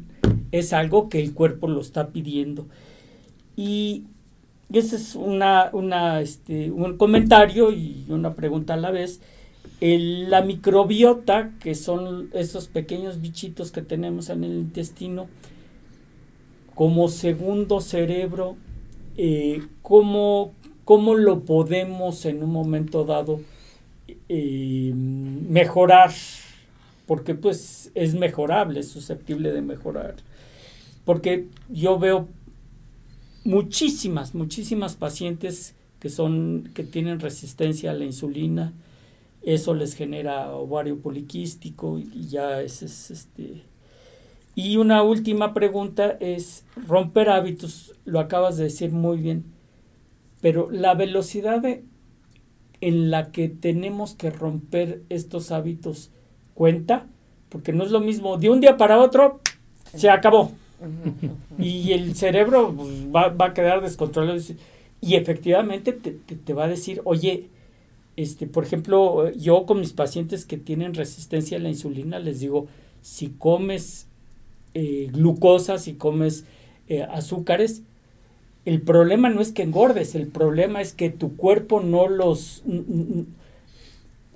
es, algo que el cuerpo lo está pidiendo. Y, ese es una, una, este, un comentario y una pregunta a la vez. la microbiota, que son esos pequeños bichitos que tenemos en el intestino, como segundo cerebro, eh, ¿cómo, lo podemos en un momento dado eh, mejorar? Porque pues es mejorable, es susceptible de mejorar. Porque yo veo muchísimas, muchísimas pacientes que son, que tienen resistencia a la insulina, eso les genera ovario poliquístico y ya es, este y una última pregunta es romper hábitos lo acabas de decir muy bien pero la velocidad en la que tenemos que romper estos hábitos cuenta porque no es lo mismo de un día para otro se acabó. Y el cerebro pues, va, va, a quedar descontrolado y efectivamente te, te va a decir oye este, por ejemplo, yo con mis pacientes que tienen resistencia a la insulina les digo, si comes eh, glucosa, si comes eh, azúcares, el problema no es que engordes, el problema es que tu cuerpo no los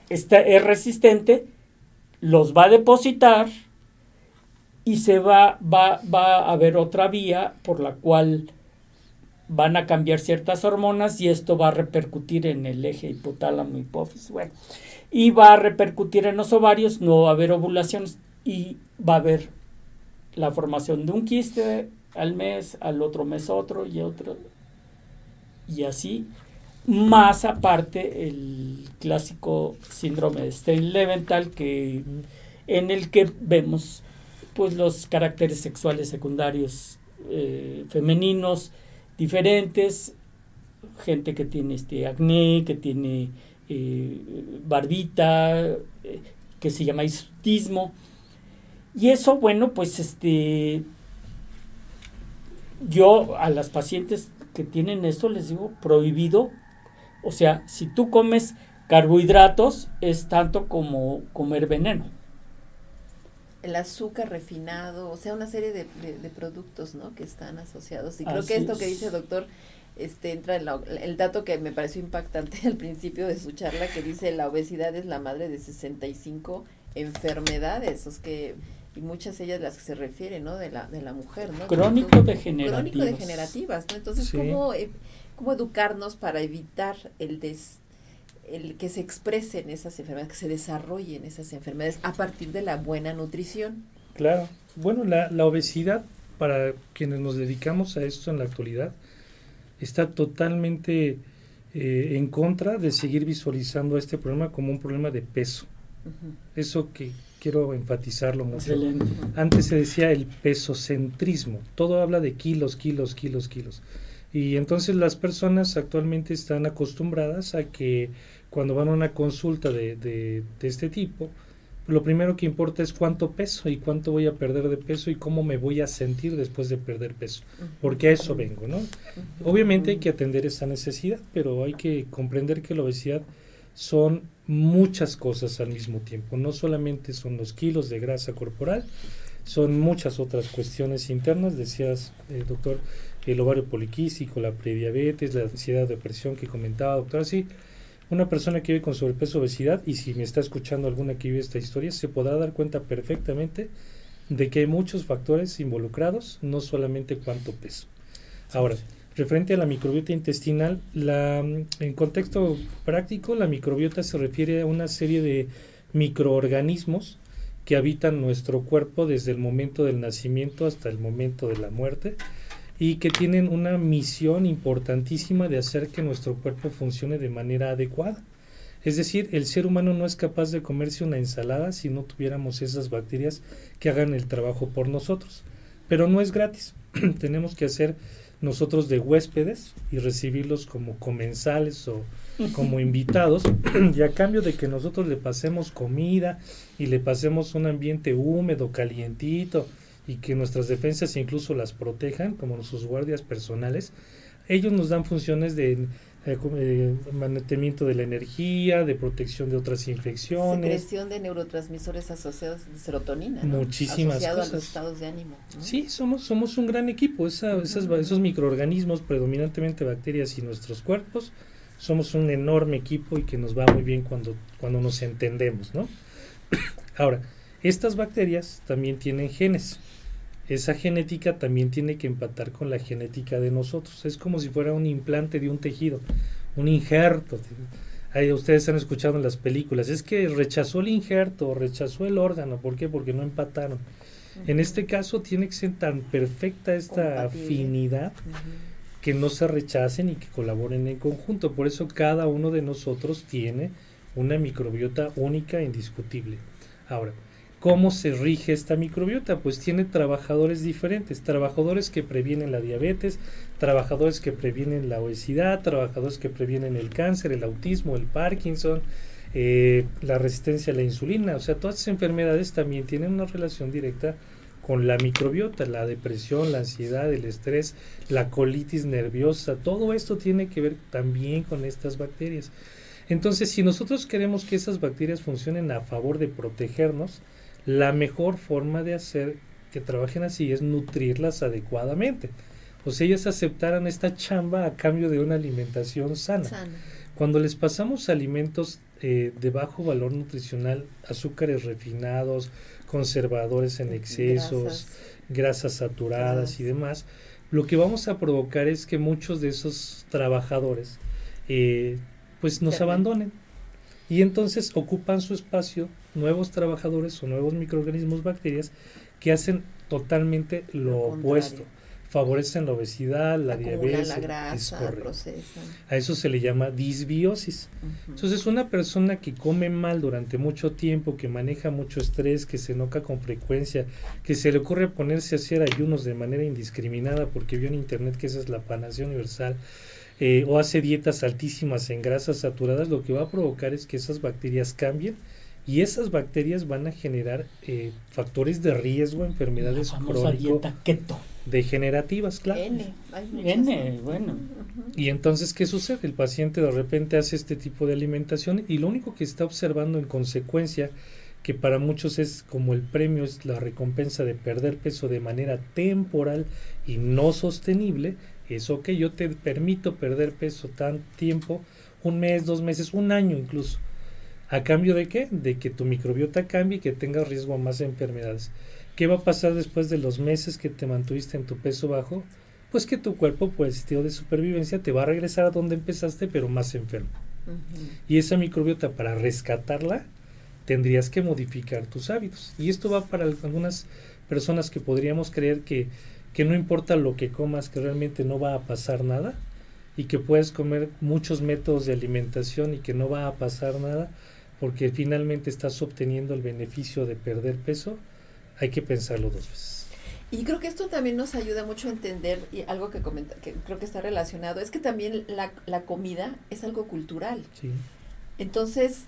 está, es resistente, los va a depositar y se va, va, va a haber otra vía por la cual van a cambiar ciertas hormonas y esto va a repercutir en el eje hipotálamo hipófisis. Bueno, y va a repercutir en los ovarios, no va a haber ovulaciones y va a haber la formación de un quiste al mes, al otro mes otro y otro. Y así, más aparte el clásico síndrome de Stein-Leventhal que en el que vemos pues los caracteres sexuales secundarios eh, femeninos, diferentes, gente que tiene este acné, que tiene eh, barbita, eh, que se llama hirsutismo. Y eso, bueno, pues este, yo a las pacientes que tienen eso les digo prohibido. O sea, si tú comes carbohidratos es tanto como comer veneno el azúcar refinado, o sea, una serie de, productos, ¿no? Que están asociados. Y creo que esto que dice el doctor, este, entra en el dato que me pareció impactante al principio de su charla, que dice la obesidad es la madre de 65 enfermedades, es que y muchas ellas las que se refieren, ¿no? De la, de la mujer, ¿no? Crónico-degenerativas. Crónico-degenerativas, ¿no? Entonces, ¿cómo, eh, ¿cómo educarnos para evitar el des, el que se expresen esas enfermedades, que se desarrollen esas enfermedades a partir de la buena nutrición. Claro, bueno, la, la obesidad, para quienes nos dedicamos a esto en la actualidad, está totalmente eh, en contra de seguir visualizando este problema como un problema de peso. Eso que quiero enfatizarlo mucho. Antes se decía el pesocentrismo, todo habla de kilos, kilos, kilos, kilos. Y entonces las personas actualmente están acostumbradas a que cuando van a una consulta de, de, este tipo, lo primero que importa es cuánto peso y cuánto voy a perder de peso y cómo me voy a sentir después de perder peso, porque a eso vengo, ¿no? Obviamente hay que atender esa necesidad, pero hay que comprender que la obesidad son muchas cosas al mismo tiempo, no solamente son los kilos de grasa corporal, son muchas otras cuestiones internas, decías, eh, doctor, el ovario poliquístico, la prediabetes, la ansiedad, depresión que comentaba, doctor, así, una persona que vive con sobrepeso obesidad, y si me está escuchando alguna que vive esta historia, se podrá dar cuenta perfectamente de que hay muchos factores involucrados, no solamente cuánto peso. Ahora, referente a la microbiota intestinal, la, en contexto práctico, la microbiota se refiere a una serie de microorganismos que habitan nuestro cuerpo desde el momento del nacimiento hasta el momento de la muerte y que tienen una misión importantísima de hacer que nuestro cuerpo funcione de manera adecuada. Es decir, el ser humano no es capaz de comerse una ensalada si no tuviéramos esas bacterias que hagan el trabajo por nosotros. Pero no es gratis. Tenemos que hacer nosotros de huéspedes y recibirlos como comensales o como invitados. Y a cambio de que nosotros le pasemos comida y le pasemos un ambiente húmedo, calientito y que nuestras defensas incluso las protejan como sus guardias personales, ellos nos dan funciones de eh, eh, mantenimiento de la energía, de protección de otras infecciones. Secreción de neurotransmisores asociados a serotonina. Muchísimas Asociado a los estados de ánimo. Sí, somos, somos un gran equipo. Esa, esos microorganismos, predominantemente bacterias y nuestros cuerpos, somos un enorme equipo y que nos va muy bien cuando, cuando nos entendemos, ¿no? Ahora, estas bacterias también tienen genes. Esa genética también tiene que empatar con la genética de nosotros. Es como si fuera un implante de un tejido, un injerto. Ahí ustedes han escuchado en las películas, es que rechazó el injerto, rechazó el órgano, ¿por qué? Porque no empataron. En este caso tiene que ser tan perfecta esta afinidad que no se rechacen y que colaboren en conjunto. Por eso cada uno de nosotros tiene una microbiota única e indiscutible. Ahora, ¿cómo se rige esta microbiota? Pues tiene trabajadores diferentes, trabajadores que previenen la diabetes, trabajadores que previenen la obesidad, trabajadores que previenen el cáncer, el autismo, el Parkinson, eh, la resistencia a la insulina. O sea, todas esas enfermedades también tienen una relación directa con la microbiota, la depresión, la ansiedad, el estrés, la colitis nerviosa, todo esto tiene que ver también con estas bacterias. Entonces, si nosotros queremos que esas bacterias funcionen a favor de protegernos, la mejor forma de hacer que trabajen así es nutrirlas adecuadamente. O sea, ellas aceptaran esta chamba a cambio de una alimentación sana. Cuando les pasamos alimentos eh, de bajo valor nutricional, azúcares refinados, conservadores en excesos, grasas, saturadas y demás, lo que vamos a provocar es que muchos de esos trabajadores eh, pues nos abandonen. Y entonces ocupan su espacio nuevos trabajadores o nuevos microorganismos, bacterias, que hacen totalmente lo, opuesto. Favorecen la obesidad, la diabetes. La grasa, A eso se le llama disbiosis. Entonces, una persona que come mal durante mucho tiempo, que maneja mucho estrés, que se enoca con frecuencia, que se le ocurre ponerse a hacer ayunos de manera indiscriminada porque vio en internet que esa es la panacea universal, eh, o hace dietas altísimas en grasas saturadas, lo que va a provocar es que esas bacterias cambien y esas bacterias van a generar eh, factores de riesgo, enfermedades crónicas degenerativas, claro. N, N, bueno. Y entonces, ¿qué sucede? El paciente de repente hace este tipo de alimentación y lo único que está observando en consecuencia, que para muchos es como el premio, es la recompensa de perder peso de manera temporal y no sostenible, es ok, yo te permito perder peso tan tiempo, un mes, dos meses, un año incluso. ¿A cambio de qué? De que tu microbiota cambie y que tengas riesgo a más enfermedades. ¿Qué va a pasar después de los meses que te mantuviste en tu peso bajo? Pues que tu cuerpo, por el estilo de supervivencia, te va a regresar a donde empezaste, pero más enfermo. Y esa microbiota, para rescatarla, tendrías que modificar tus hábitos. Y esto va para algunas personas que podríamos creer que que no importa lo que comas, que realmente no va a pasar nada y que puedes comer muchos métodos de alimentación y que no va a pasar nada porque finalmente estás obteniendo el beneficio de perder peso, hay que pensarlo dos veces. Y creo que esto también nos ayuda mucho a entender, y algo que, comenta, que creo que está relacionado, es que también la, la comida es algo cultural. Sí. Entonces,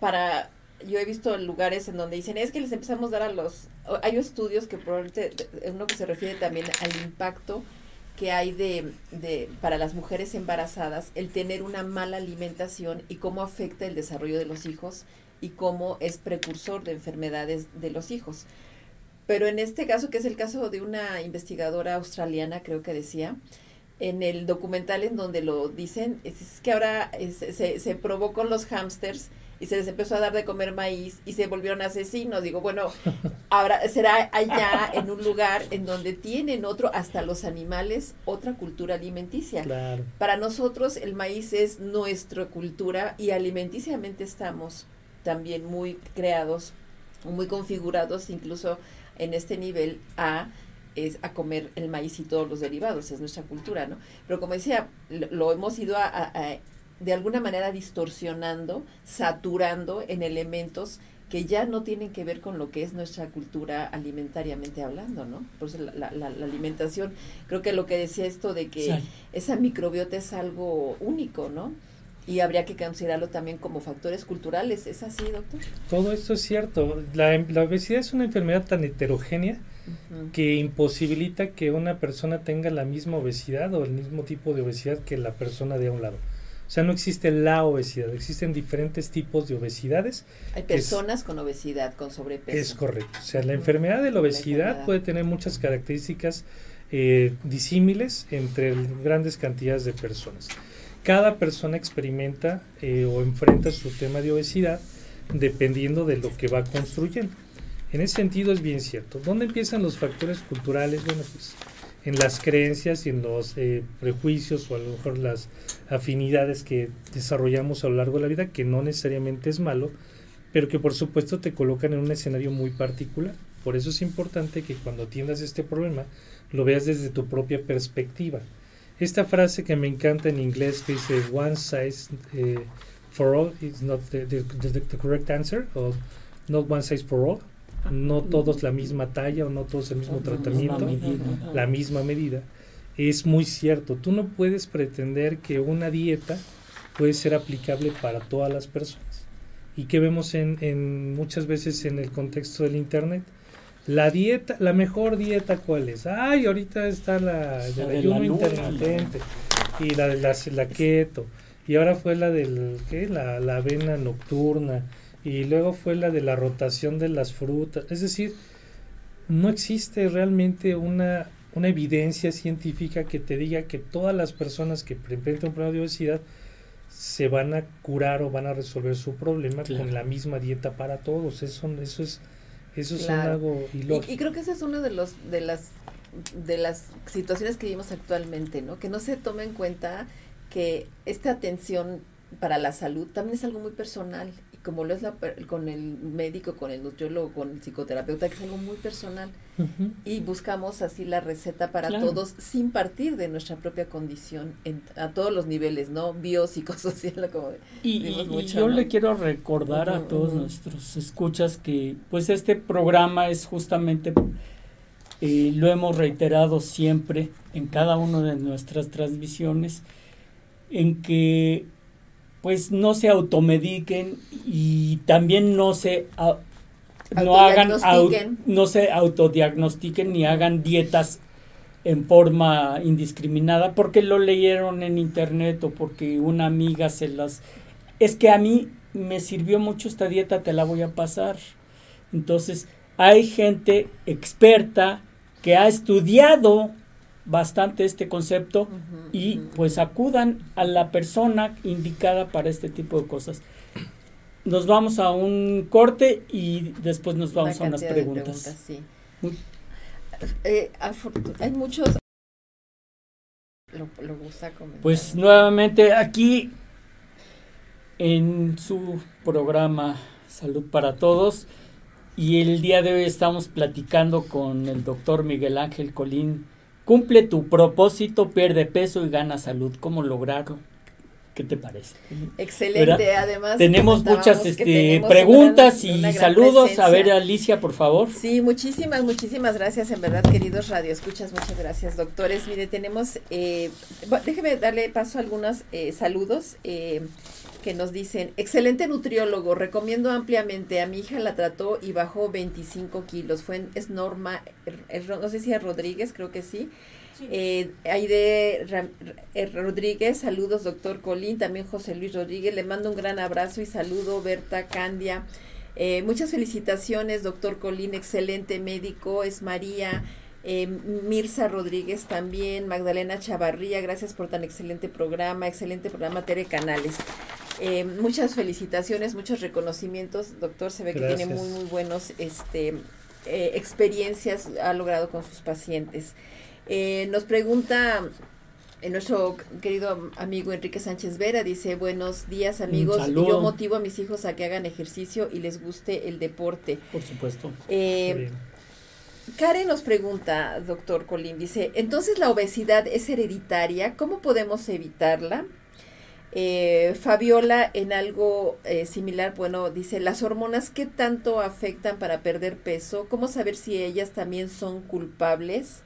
para yo he visto lugares en donde dicen, es que les empezamos a dar a los... Hay estudios que probablemente, uno que se refiere también al impacto que hay de, de, para las mujeres embarazadas el tener una mala alimentación y cómo afecta el desarrollo de los hijos y cómo es precursor de enfermedades de los hijos. Pero en este caso, que es el caso de una investigadora australiana, creo que decía, en el documental en donde lo dicen, es, que ahora se, se probó con los hámsters y se les empezó a dar de comer maíz y se volvieron asesinos. Digo, bueno, ahora será allá en un lugar en donde tienen otro, hasta los animales, otra cultura alimenticia. Para nosotros el maíz es nuestra cultura y alimenticiamente estamos también muy creados, muy configurados, incluso en este nivel A es a comer el maíz y todos los derivados, es nuestra cultura, ¿no? Pero como decía, lo, hemos ido a de alguna manera distorsionando, saturando en elementos que ya no tienen que ver con lo que es nuestra cultura alimentariamente hablando, ¿no? Por eso la, la, alimentación, creo que lo que decía esto de que esa microbiota es algo único, ¿no? Y habría que considerarlo también como factores culturales, ¿es así, doctor? Todo esto es cierto. La, la obesidad es una enfermedad tan heterogénea que imposibilita que una persona tenga la misma obesidad o el mismo tipo de obesidad que la persona de a un lado. O sea, no existe la obesidad, existen diferentes tipos de obesidades. Hay personas con obesidad, con sobrepeso. Es correcto. O sea, la enfermedad de la obesidad puede tener muchas características eh, disímiles entre grandes cantidades de personas. cada persona experimenta eh, o enfrenta su tema de obesidad dependiendo de lo que va construyendo. En ese sentido es bien cierto. ¿Dónde empiezan los factores culturales? Bueno, pues en las creencias y en los eh, prejuicios o a lo mejor las afinidades que desarrollamos a lo largo de la vida, que no necesariamente es malo, pero que por supuesto te colocan en un escenario muy particular. Por eso es importante que cuando atiendas este problema lo veas desde tu propia perspectiva. Esta frase que me encanta en inglés que dice one size eh, for all is not the, the, correct answer o not one size for all no todos la misma talla o no todos el mismo tratamiento, la misma medida, es muy cierto. Tú no puedes pretender que una dieta puede ser aplicable para todas las personas. ¿Y que vemos en, en muchas veces en el contexto del Internet? La dieta, la mejor dieta, ¿cuál es? Ay, ahorita está la del ayuno intermitente y la de la, keto. Y ahora fue la del, ¿qué? La, la avena nocturna y luego fue la de la rotación de las frutas. Es decir, no existe realmente una, una evidencia científica que te diga que todas las personas que presentan un problema de obesidad se van a curar o van a resolver su problema con la misma dieta para todos. Eso, eso es, eso es algo ilógico. Y, creo que esa es una de, los, de, las, de las situaciones que vivimos actualmente, ¿no? Que no se toma en cuenta que esta atención para la salud también es algo muy personal como lo es la, con el médico, con el nutriólogo, con el psicoterapeuta, que es algo muy personal. Y buscamos así la receta para todos sin partir de nuestra propia condición a todos los niveles, ¿no? Biopsicosocial, como Y, yo le quiero recordar a todos nuestros escuchas que pues este programa es justamente, eh, lo hemos reiterado siempre en cada una de nuestras transmisiones, en que pues no se automediquen y también no se no hagan no se autodiagnostiquen ni hagan dietas en forma indiscriminada porque lo leyeron en internet o porque una amiga se las es que a mí me sirvió mucho esta dieta, te la voy a pasar. Entonces, hay gente experta que ha estudiado bastante este concepto y pues acudan a la persona indicada para este tipo de cosas. Nos vamos a un corte y después nos vamos a unas preguntas. Eh, hay muchos... Pues nuevamente aquí en su programa Salud para Todos y el día de hoy estamos platicando con el doctor Miguel Ángel Colín Cumple tu propósito, pierde peso y gana salud. ¿Cómo lograrlo? ¿Qué te parece? Excelente, además. Tenemos muchas este, preguntas y saludos. A ver, Alicia, por favor. Sí, muchísimas, muchísimas gracias, en verdad, queridos radioescuchas. Muchas gracias, doctores. Mire, tenemos, eh, déjeme darle paso a algunos eh, saludos. Eh, que nos dicen, excelente nutriólogo, recomiendo ampliamente, a mi hija la trató y bajó 25 kilos, fue es Norma, no sé si es Rodríguez, creo que sí. Eh, Aide eh, Rodríguez, saludos doctor Colín, también José Luis Rodríguez, le mando un gran abrazo y saludo Berta Candia. Eh, muchas felicitaciones, doctor Colín, excelente médico, es María. Eh, Mirza Rodríguez también, Magdalena Chavarría, gracias por tan excelente programa, excelente programa Tere Canales. Eh, muchas felicitaciones, muchos reconocimientos, doctor, se ve que tiene muy, muy buenos este, eh, experiencias, ha logrado con sus pacientes. Eh, nos pregunta nuestro querido amigo Enrique Sánchez Vera, dice, buenos días amigos, yo motivo a mis hijos a que hagan ejercicio y les guste el deporte. Por supuesto. Karen nos pregunta, doctor Colín, dice, entonces la obesidad es hereditaria, ¿cómo podemos evitarla? Eh, Fabiola en algo eh, similar, bueno, dice, las hormonas, ¿qué tanto afectan para perder peso? ¿Cómo saber si ellas también son culpables?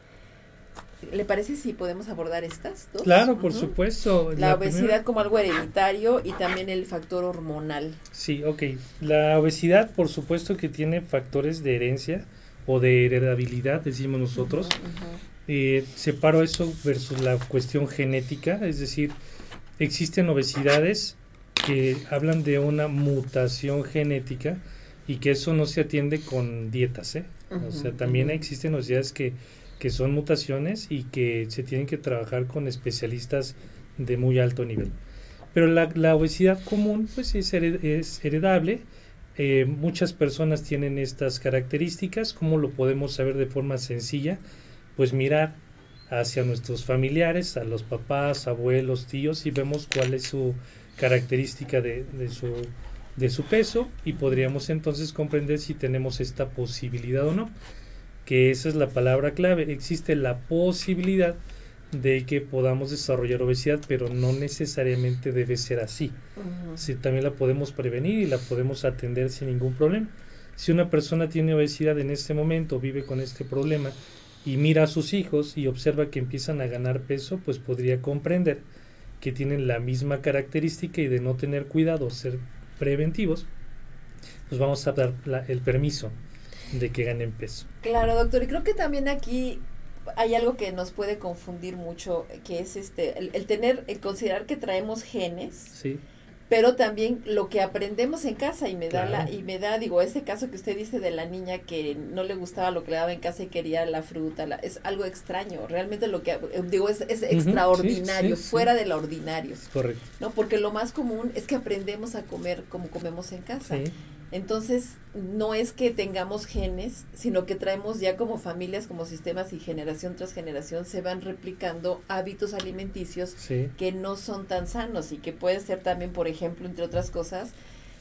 ¿Le parece si podemos abordar estas dos? Claro, por supuesto. La, obesidad como algo hereditario y también el factor hormonal. Sí, ok. La obesidad, por supuesto que tiene factores de herencia o de heredabilidad, decimos nosotros. Eh, separo eso versus la cuestión genética, es decir, existen obesidades que hablan de una mutación genética y que eso no se atiende con dietas, ¿eh? o sea, también existen obesidades que, que son mutaciones y que se tienen que trabajar con especialistas de muy alto nivel. Pero la, obesidad común pues es, es heredable. Eh, muchas personas tienen estas características. ¿Cómo lo podemos saber de forma sencilla? Pues mirar hacia nuestros familiares, a los papás, abuelos, tíos y vemos cuál es su característica de, de, su, de su peso y podríamos entonces comprender si tenemos esta posibilidad o no. Que esa es la palabra clave. Existe la posibilidad de que podamos desarrollar obesidad, pero no necesariamente debe ser así. Si también la podemos prevenir y la podemos atender sin ningún problema. Si una persona tiene obesidad en este momento, vive con este problema y mira a sus hijos y observa que empiezan a ganar peso, pues podría comprender que tienen la misma característica y de no tener cuidado, ser preventivos, pues vamos a dar el permiso de que ganen peso. Claro, doctor, y creo que también aquí hay algo que nos puede confundir mucho, que es este el, tener, el considerar que traemos genes. Sí. pero también lo que aprendemos en casa y me da la y me da digo ese caso que usted dice de la niña que no le gustaba lo que le daba en casa y quería la fruta la, es algo extraño realmente lo que digo es, es extraordinario fuera de lo ordinario. Correcto. No porque lo más común es que aprendemos a comer como comemos en casa entonces, no es que tengamos genes, sino que traemos ya como familias, como sistemas y generación tras generación se van replicando hábitos alimenticios que no son tan sanos y que puede ser también, por ejemplo, entre otras cosas,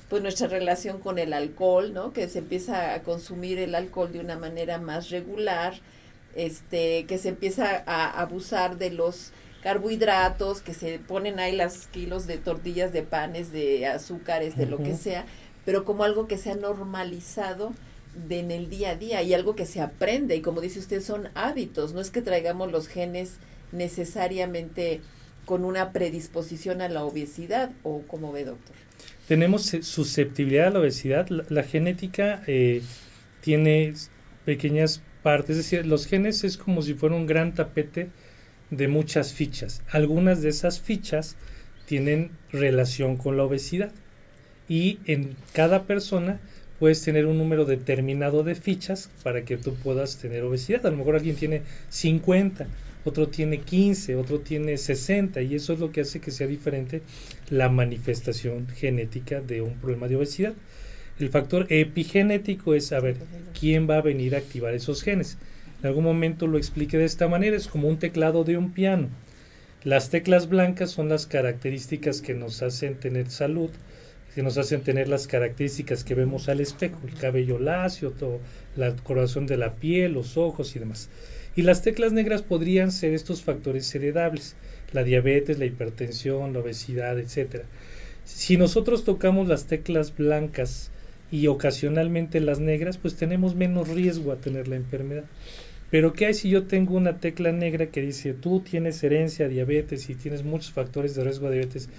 pues nuestra relación con el alcohol, ¿no? Que se empieza a consumir el alcohol de una manera más regular, este, que se empieza a abusar de los carbohidratos, que se ponen ahí las kilos de tortillas, de panes, de azúcares, de lo que sea, pero como algo que se ha normalizado en el día a día y algo que se aprende. Y como dice usted son hábitos, no es que traigamos los genes necesariamente con una predisposición a la obesidad o como ve doctor. Tenemos susceptibilidad a la obesidad, la, genética eh, tiene pequeñas partes, es decir, los genes es como si fuera un gran tapete de muchas fichas. Algunas de esas fichas tienen relación con la obesidad y en cada persona puedes tener un número determinado de fichas para que tú puedas tener obesidad. A lo mejor alguien tiene 50, otro tiene 15, otro tiene 60 y eso es lo que hace que sea diferente la manifestación genética de un problema de obesidad. El factor epigenético es saber quién va a venir a activar esos genes. En algún momento lo expliqué de esta manera, es como un teclado de un piano. Las teclas blancas son las características que nos hacen tener salud que nos hacen tener las características que vemos al espejo, el cabello lacio, todo, la coloración de la piel, los ojos y demás. Y las teclas negras podrían ser estos factores heredables, la diabetes, la hipertensión, la obesidad, etc. Si nosotros tocamos las teclas blancas y ocasionalmente las negras, pues tenemos menos riesgo a tener la enfermedad. Pero ¿qué hay si yo tengo una tecla negra que dice tú tienes herencia, diabetes y tienes muchos factores de riesgo de diabetes?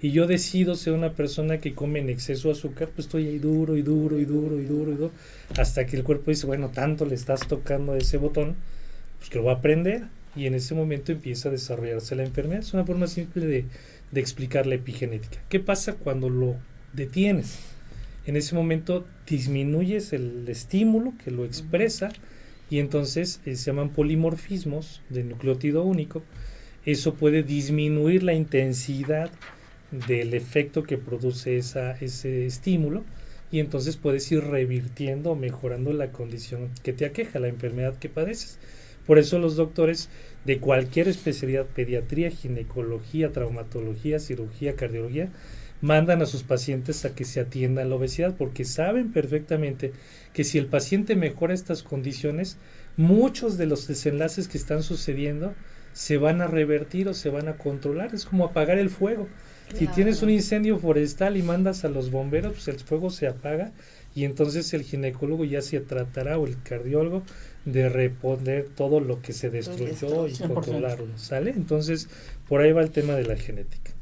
Y yo decido ser una persona que come en exceso azúcar, pues estoy ahí duro y duro y duro y duro y duro, hasta que el cuerpo dice, bueno, tanto le estás tocando ese botón, pues que lo va a aprender y en ese momento empieza a desarrollarse la enfermedad. Es una forma simple de, de explicar la epigenética. ¿Qué pasa cuando lo detienes? En ese momento disminuyes el estímulo que lo expresa y entonces eh, se llaman polimorfismos de nucleótido único. Eso puede disminuir la intensidad del efecto que produce esa, ese estímulo y entonces puedes ir revirtiendo o mejorando la condición que te aqueja, la enfermedad que padeces. Por eso los doctores de cualquier especialidad, pediatría, ginecología, traumatología, cirugía, cardiología, mandan a sus pacientes a que se atiendan la obesidad porque saben perfectamente que si el paciente mejora estas condiciones, muchos de los desenlaces que están sucediendo se van a revertir o se van a controlar. Es como apagar el fuego. Si tienes un incendio forestal y mandas a los bomberos, pues el fuego se apaga y entonces el ginecólogo ya se tratará o el cardiólogo de reponer todo lo que se destruyó y controlarlo, ¿sale? Entonces, por ahí va el tema de la genética.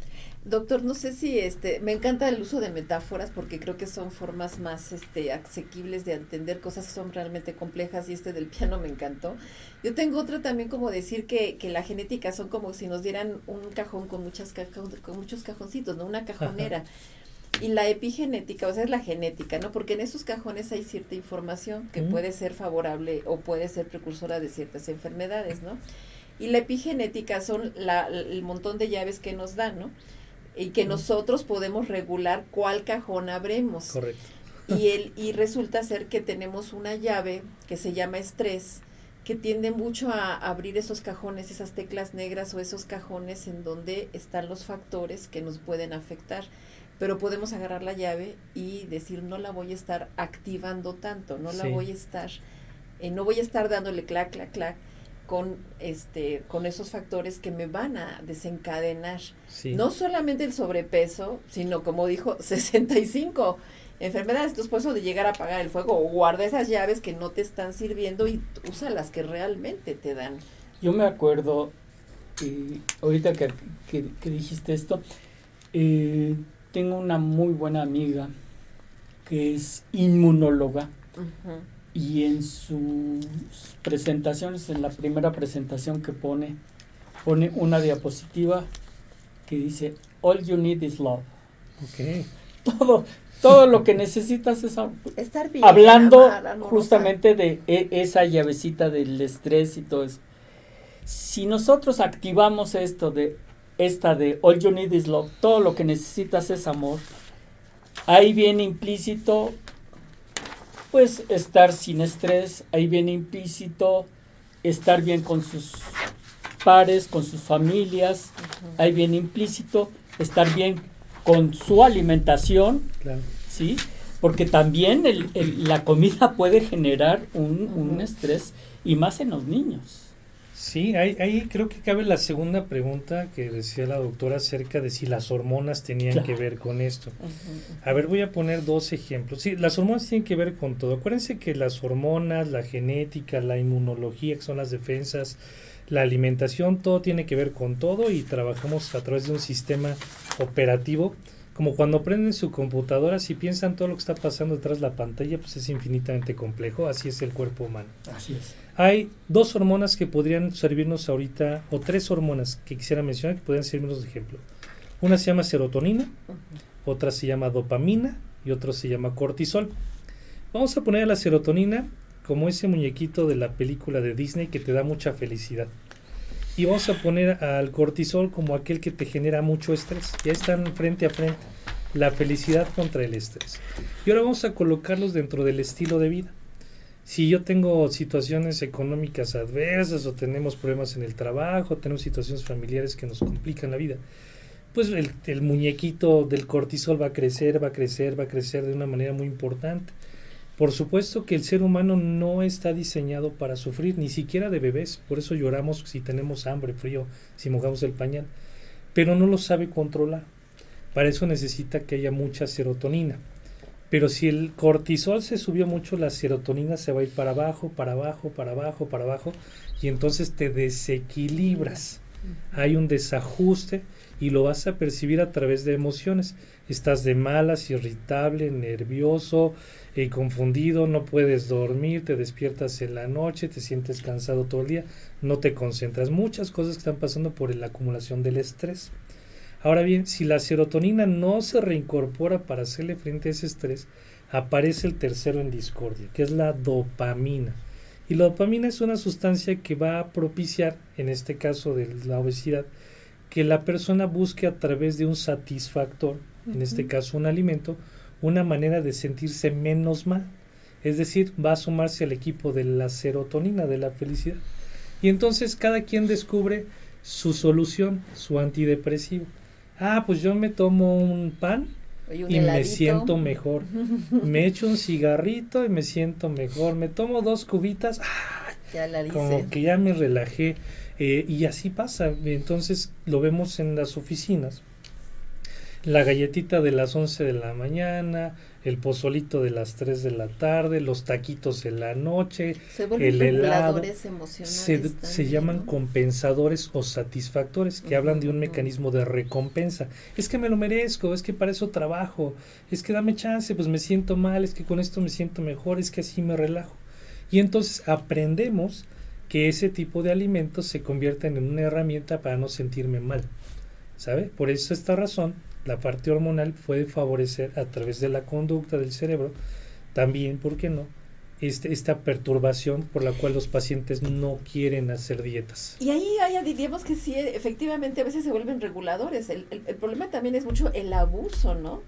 Doctor, no sé si este, me encanta el uso de metáforas porque creo que son formas más este, asequibles de entender cosas que son realmente complejas y este del piano me encantó. Yo tengo otra también como decir que, que la genética son como si nos dieran un cajón con, muchas con muchos cajoncitos, ¿no? Una cajonera. Y la epigenética, o sea, es la genética, ¿no? Porque en esos cajones hay cierta información que puede ser favorable o puede ser precursora de ciertas enfermedades, ¿no? Y la epigenética son la, el montón de llaves que nos dan, ¿no? Y que nosotros podemos regular cuál cajón abremos. Correcto. Y, el, y resulta ser que tenemos una llave que se llama estrés, que tiende mucho a abrir esos cajones, esas teclas negras o esos cajones en donde están los factores que nos pueden afectar. Pero podemos agarrar la llave y decir, no la voy a estar activando tanto, no la voy a estar, eh, no voy a estar dándole clac, clac, clac con este con esos factores que me van a desencadenar. No solamente el sobrepeso sino como dijo 65 enfermedades. Entonces por eso de llegar a apagar el fuego guarda esas llaves que no te están sirviendo y usa las que realmente te dan. Yo me acuerdo eh, ahorita que, que, dijiste esto eh, tengo una muy buena amiga que es inmunóloga y en sus presentaciones, en la primera presentación que pone, pone una diapositiva que dice, All you need is love. Okay. Todo, todo lo que necesitas es estar bien. Hablando justamente de e, esa llavecita del estrés y todo eso. Si nosotros activamos esto de esta de All you need is love, todo lo que necesitas es amor, ahí viene implícito pues estar sin estrés, ahí viene implícito, estar bien con sus pares, con sus familias, ahí viene implícito, estar bien con su alimentación, ¿sí? Porque también la comida puede generar un, un estrés y más en los niños. Sí, ahí, ahí creo que cabe la segunda pregunta que decía la doctora acerca de si las hormonas tenían que ver con esto. A ver, voy a poner dos ejemplos. Sí, las hormonas tienen que ver con todo. Acuérdense que las hormonas, la genética, la inmunología, que son las defensas, la alimentación, todo tiene que ver con todo y trabajamos a través de un sistema operativo como cuando prenden su computadora, si piensan todo lo que está pasando detrás de la pantalla, pues es infinitamente complejo, así es el cuerpo humano. Así es. Hay dos hormonas que podrían servirnos ahorita, o tres hormonas que quisiera mencionar que podrían servirnos de ejemplo. Una se llama serotonina, otra se llama dopamina y otra se llama cortisol. Vamos a poner a la serotonina como ese muñequito de la película de Disney que te da mucha felicidad y vamos a poner al cortisol como aquel que te genera mucho estrés. Ya están frente a frente la felicidad contra el estrés. Y ahora vamos a colocarlos dentro del estilo de vida. Si yo tengo situaciones económicas adversas o tenemos problemas en el trabajo, tenemos situaciones familiares que nos complican la vida, pues el, el muñequito del cortisol va a crecer, va a crecer, va a crecer de una manera muy importante. Por supuesto que el ser humano no está diseñado para sufrir, ni siquiera de bebés, por eso lloramos si tenemos hambre, frío, si mojamos el pañal, pero no lo sabe controlar. Para eso necesita que haya mucha serotonina. Pero si el cortisol se subió mucho, la serotonina se va a ir para abajo, para abajo, para abajo, para abajo, y entonces te desequilibras. Hay un desajuste y lo vas a percibir a través de emociones. Estás de malas, irritable, nervioso, y confundido, no puedes dormir, te despiertas en la noche, te sientes cansado todo el día, no te concentras. Muchas cosas que están pasando por la acumulación del estrés. Ahora bien, si la serotonina no se reincorpora para hacerle frente a ese estrés, aparece el tercero en discordia, que es la dopamina. Y la dopamina es una sustancia que va a propiciar, en este caso de la obesidad, que la persona busque a través de un satisfactor, en este caso un alimento, una manera de sentirse menos mal. Es decir, va a sumarse al equipo de la serotonina, de la felicidad. Y entonces cada quien descubre su solución, su antidepresivo. Ah, pues yo me tomo un pan y me siento mejor. me echo un cigarrito y me siento mejor. Me tomo dos cubitas, ah, como que ya me relajé. Eh, y así pasa. Entonces lo vemos en las oficinas la galletita de las 11 de la mañana, el pozolito de las 3 de la tarde, los taquitos en la noche, el helado. Se, se, llaman compensadores o satisfactores, que hablan de un mecanismo de recompensa. Es que me lo merezco, es que para eso trabajo, es que dame chance, pues me siento mal, es que con esto me siento mejor, es que así me relajo. Y entonces aprendemos que ese tipo de alimentos se convierten en una herramienta para no sentirme mal. ¿Sabe? Por eso esta razón la parte hormonal puede favorecer a través de la conducta del cerebro, también, ¿por qué no?, este, esta perturbación por la cual los pacientes no quieren hacer dietas. Y ahí, ahí diríamos que sí, efectivamente a veces se vuelven reguladores. El, el, el problema también es mucho el abuso, ¿no?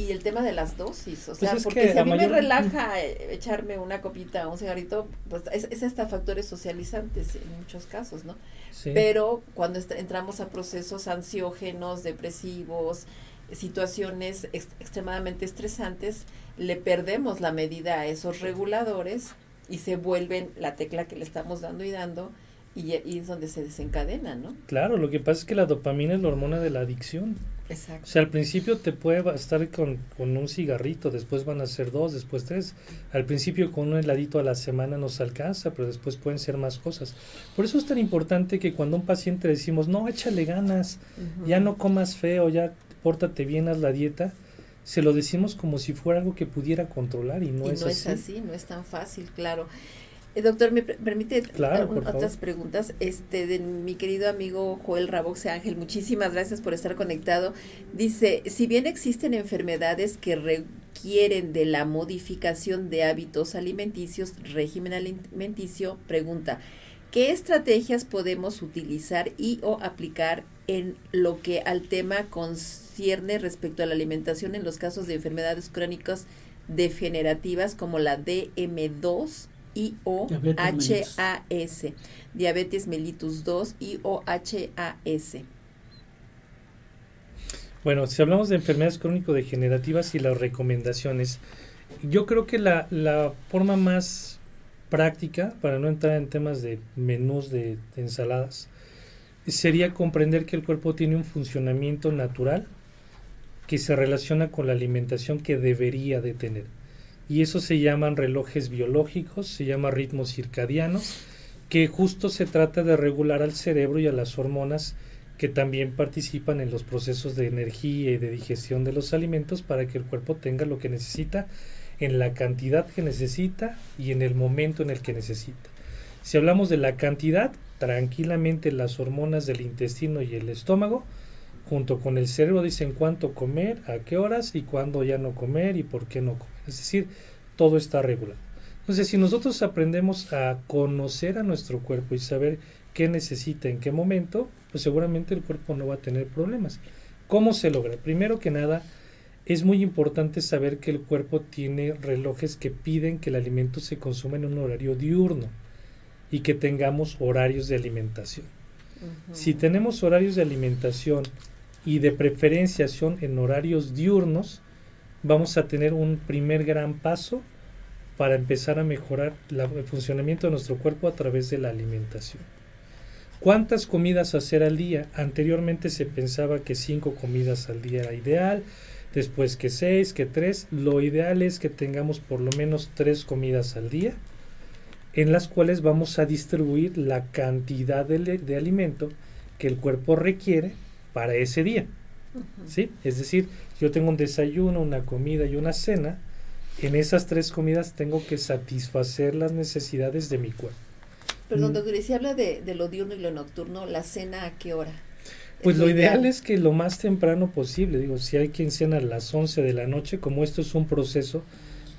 Y el tema de las dosis, o pues sea, porque si a mí me relaja eh, echarme una copita o un cigarrito, pues es, es, hasta factores socializantes en muchos casos, ¿no? Pero cuando entramos a procesos ansiógenos, depresivos, situaciones extremadamente estresantes, le perdemos la medida a esos reguladores y se vuelven la tecla que le estamos dando y dando y, y es donde se desencadena, ¿no? Claro, lo que pasa es que la dopamina es la hormona de la adicción. Exacto. O sea, al principio te puede estar con, con, un cigarrito, después van a ser dos, después tres. Al principio con un heladito a la semana nos alcanza, pero después pueden ser más cosas. Por eso es tan importante que cuando a un paciente le decimos, no, échale ganas, ya no comas feo, ya pórtate bien, haz la dieta, se lo decimos como si fuera algo que pudiera controlar y no, y es, no así. es así. No es tan fácil, claro. Eh, doctor, ¿me permite otras preguntas? Este, de mi querido amigo Joel Raboxe Ángel, muchísimas gracias por estar conectado. Dice, si bien existen enfermedades que requieren de la modificación de hábitos alimenticios, régimen alimenticio, pregunta, ¿qué estrategias podemos utilizar y o aplicar en lo que al tema concierne respecto a la alimentación en los casos de enfermedades crónicas degenerativas como la DM2? IOHAS, diabetes mellitus. 2, IOHAS. Bueno, si hablamos de enfermedades crónico-degenerativas y las recomendaciones, yo creo que la, la, forma más práctica, para no entrar en temas de menús de, de ensaladas, sería comprender que el cuerpo tiene un funcionamiento natural que se relaciona con la alimentación que debería de tener y eso se llaman relojes biológicos, se llama ritmo circadiano, que justo se trata de regular al cerebro y a las hormonas que también participan en los procesos de energía y de digestión de los alimentos para que el cuerpo tenga lo que necesita en la cantidad que necesita y en el momento en el que necesita. Si hablamos de la cantidad, tranquilamente las hormonas del intestino y el estómago, junto con el cerebro, dicen cuánto comer, a qué horas y cuándo ya no comer y por qué no comer. Es decir, todo está regulado. Entonces, si nosotros aprendemos a conocer a nuestro cuerpo y saber qué necesita en qué momento, pues seguramente el cuerpo no va a tener problemas. ¿Cómo se logra? Primero que nada, es muy importante saber que el cuerpo tiene relojes que piden que el alimento se consuma en un horario diurno y que tengamos horarios de alimentación. Si tenemos horarios de alimentación y de preferencia son en horarios diurnos, vamos a tener un primer gran paso para empezar a mejorar el funcionamiento de nuestro cuerpo a través de la alimentación. ¿Cuántas comidas hacer al día? Anteriormente se pensaba que cinco comidas al día era ideal, después que seis, que tres. Lo ideal es que tengamos por lo menos tres comidas al día, en las cuales vamos a distribuir la cantidad de, de alimento que el cuerpo requiere para ese día. ¿Sí? Es decir, yo tengo un desayuno, una comida y una cena. En esas tres comidas tengo que satisfacer las necesidades de mi cuerpo. Perdón, mm. doctor, y si habla de, lo diurno y lo nocturno, ¿la cena a qué hora? Pues lo ideal es que lo más temprano posible, digo, si hay quien cena a las 11 de la noche, como esto es un proceso,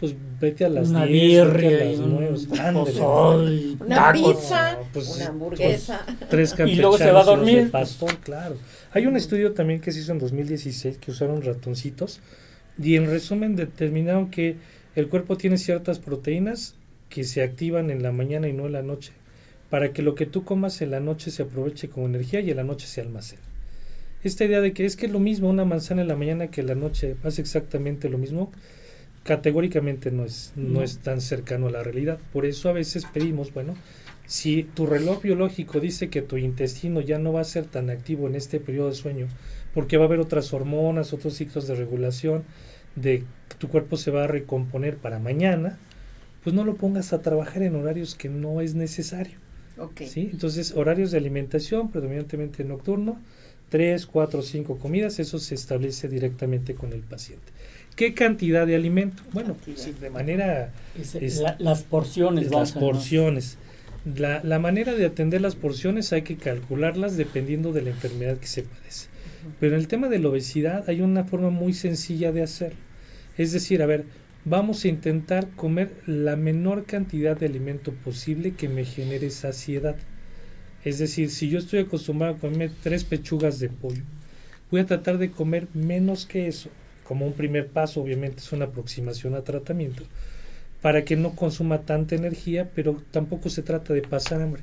pues vete a las una 10, a las 9, una pizza, pues, una hamburguesa. Pues, tres y luego se va a dormir. De pastor, claro. Hay un estudio también que se hizo en 2016 que usaron ratoncitos y en resumen determinaron que el cuerpo tiene ciertas proteínas que se activan en la mañana y no en la noche para que lo que tú comas en la noche se aproveche como energía y en la noche se almacene. Esta idea de que es que es lo mismo una manzana en la mañana que en la noche hace exactamente lo mismo, categóricamente no es, no, es tan cercano a la realidad. Por eso a veces pedimos, bueno, si tu reloj biológico dice que tu intestino ya no va a ser tan activo en este periodo de sueño, porque va a haber otras hormonas, otros ciclos de regulación, de tu cuerpo se va a recomponer para mañana, pues no lo pongas a trabajar en horarios que no es necesario. Okay. ¿sí? Entonces, horarios de alimentación, predominantemente nocturno, tres, cuatro, cinco comidas, eso se establece directamente con el paciente. ¿Qué cantidad de alimento? Bueno, de manera... las porciones. Las porciones. La, la, manera de atender las porciones hay que calcularlas dependiendo de la enfermedad que se padece. Pero en el tema de la obesidad hay una forma muy sencilla de hacerlo. Es decir, a ver, vamos a intentar comer la menor cantidad de alimento posible que me genere saciedad. Es decir, si yo estoy acostumbrado a comer tres pechugas de pollo, voy a tratar de comer menos que eso. Como un primer paso, obviamente es una aproximación a tratamiento, para que no consuma tanta energía, pero tampoco se trata de pasar hambre.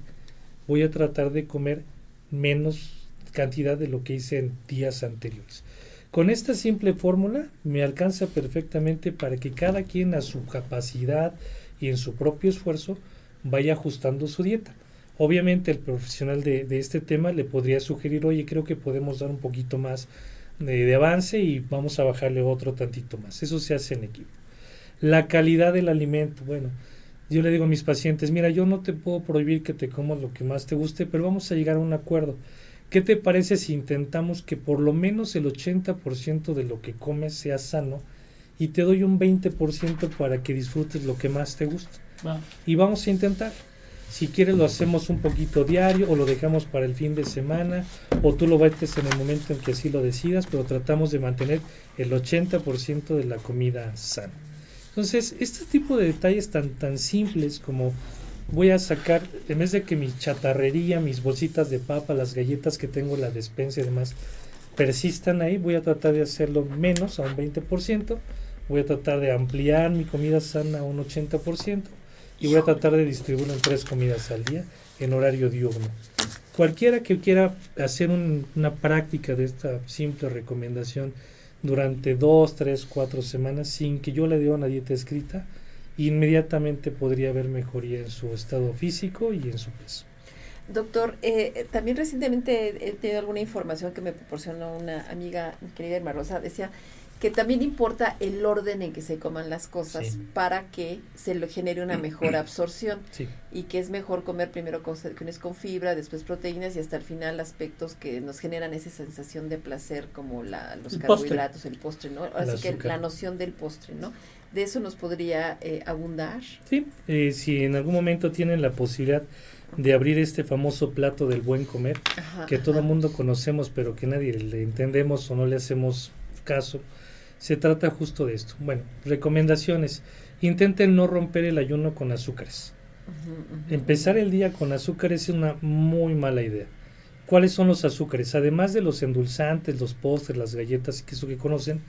Voy a tratar de comer menos cantidad de lo que hice en días anteriores. Con esta simple fórmula me alcanza perfectamente para que cada quien a su capacidad y en su propio esfuerzo vaya ajustando su dieta. Obviamente el profesional de, este tema le podría sugerir, oye, creo que podemos dar un poquito más de, avance y vamos a bajarle otro tantito más. Eso se hace en equipo. La calidad del alimento, bueno, yo le digo a mis pacientes, mira, yo no te puedo prohibir que te comas lo que más te guste, pero vamos a llegar a un acuerdo. ¿Qué te parece si intentamos que por lo menos el 80% de lo que comes sea sano y te doy un 20% para que disfrutes lo que más te gusta? Y vamos a intentar. Si quieres lo hacemos un poquito diario o lo dejamos para el fin de semana o tú lo metes en el momento en que así lo decidas, pero tratamos de mantener el 80% de la comida sana. Entonces, este tipo de detalles tan, tan simples como voy a sacar, en vez de que mi chatarrería, mis bolsitas de papa, las galletas que tengo, la despensa y demás, persistan ahí, voy a tratar de hacerlo menos a un 20%, voy a tratar de ampliar mi comida sana a un 80%, y voy a tratar de distribuirlo en tres comidas al día en horario diurno. Cualquiera que quiera hacer una práctica de esta simple recomendación durante dos, tres, cuatro semanas sin que yo le dé una dieta escrita, inmediatamente podría haber mejoría en su estado físico y en su peso. Doctor, eh, también recientemente he tenido alguna información que me proporcionó una amiga querida Irma Rosa, decía que también importa el orden en que se coman las cosas para que se le genere una mejor absorción y que es mejor comer primero cosas con fibra, después proteínas y hasta el final aspectos que nos generan esa sensación de placer como la, los carbohidratos, el postre, ¿no? Así que la noción del postre, ¿no? De eso nos podría eh, abundar. Sí, eh, si en algún momento tienen la posibilidad de abrir este famoso plato del buen comer, que todo el mundo conocemos pero que nadie le entendemos o no le hacemos caso, se trata justo de esto. Bueno, recomendaciones. Intenten no romper el ayuno con azúcares. Empezar el día con azúcares es una muy mala idea. ¿Cuáles son los azúcares? Además de los endulzantes, los postres, las galletas, que eso que conocen,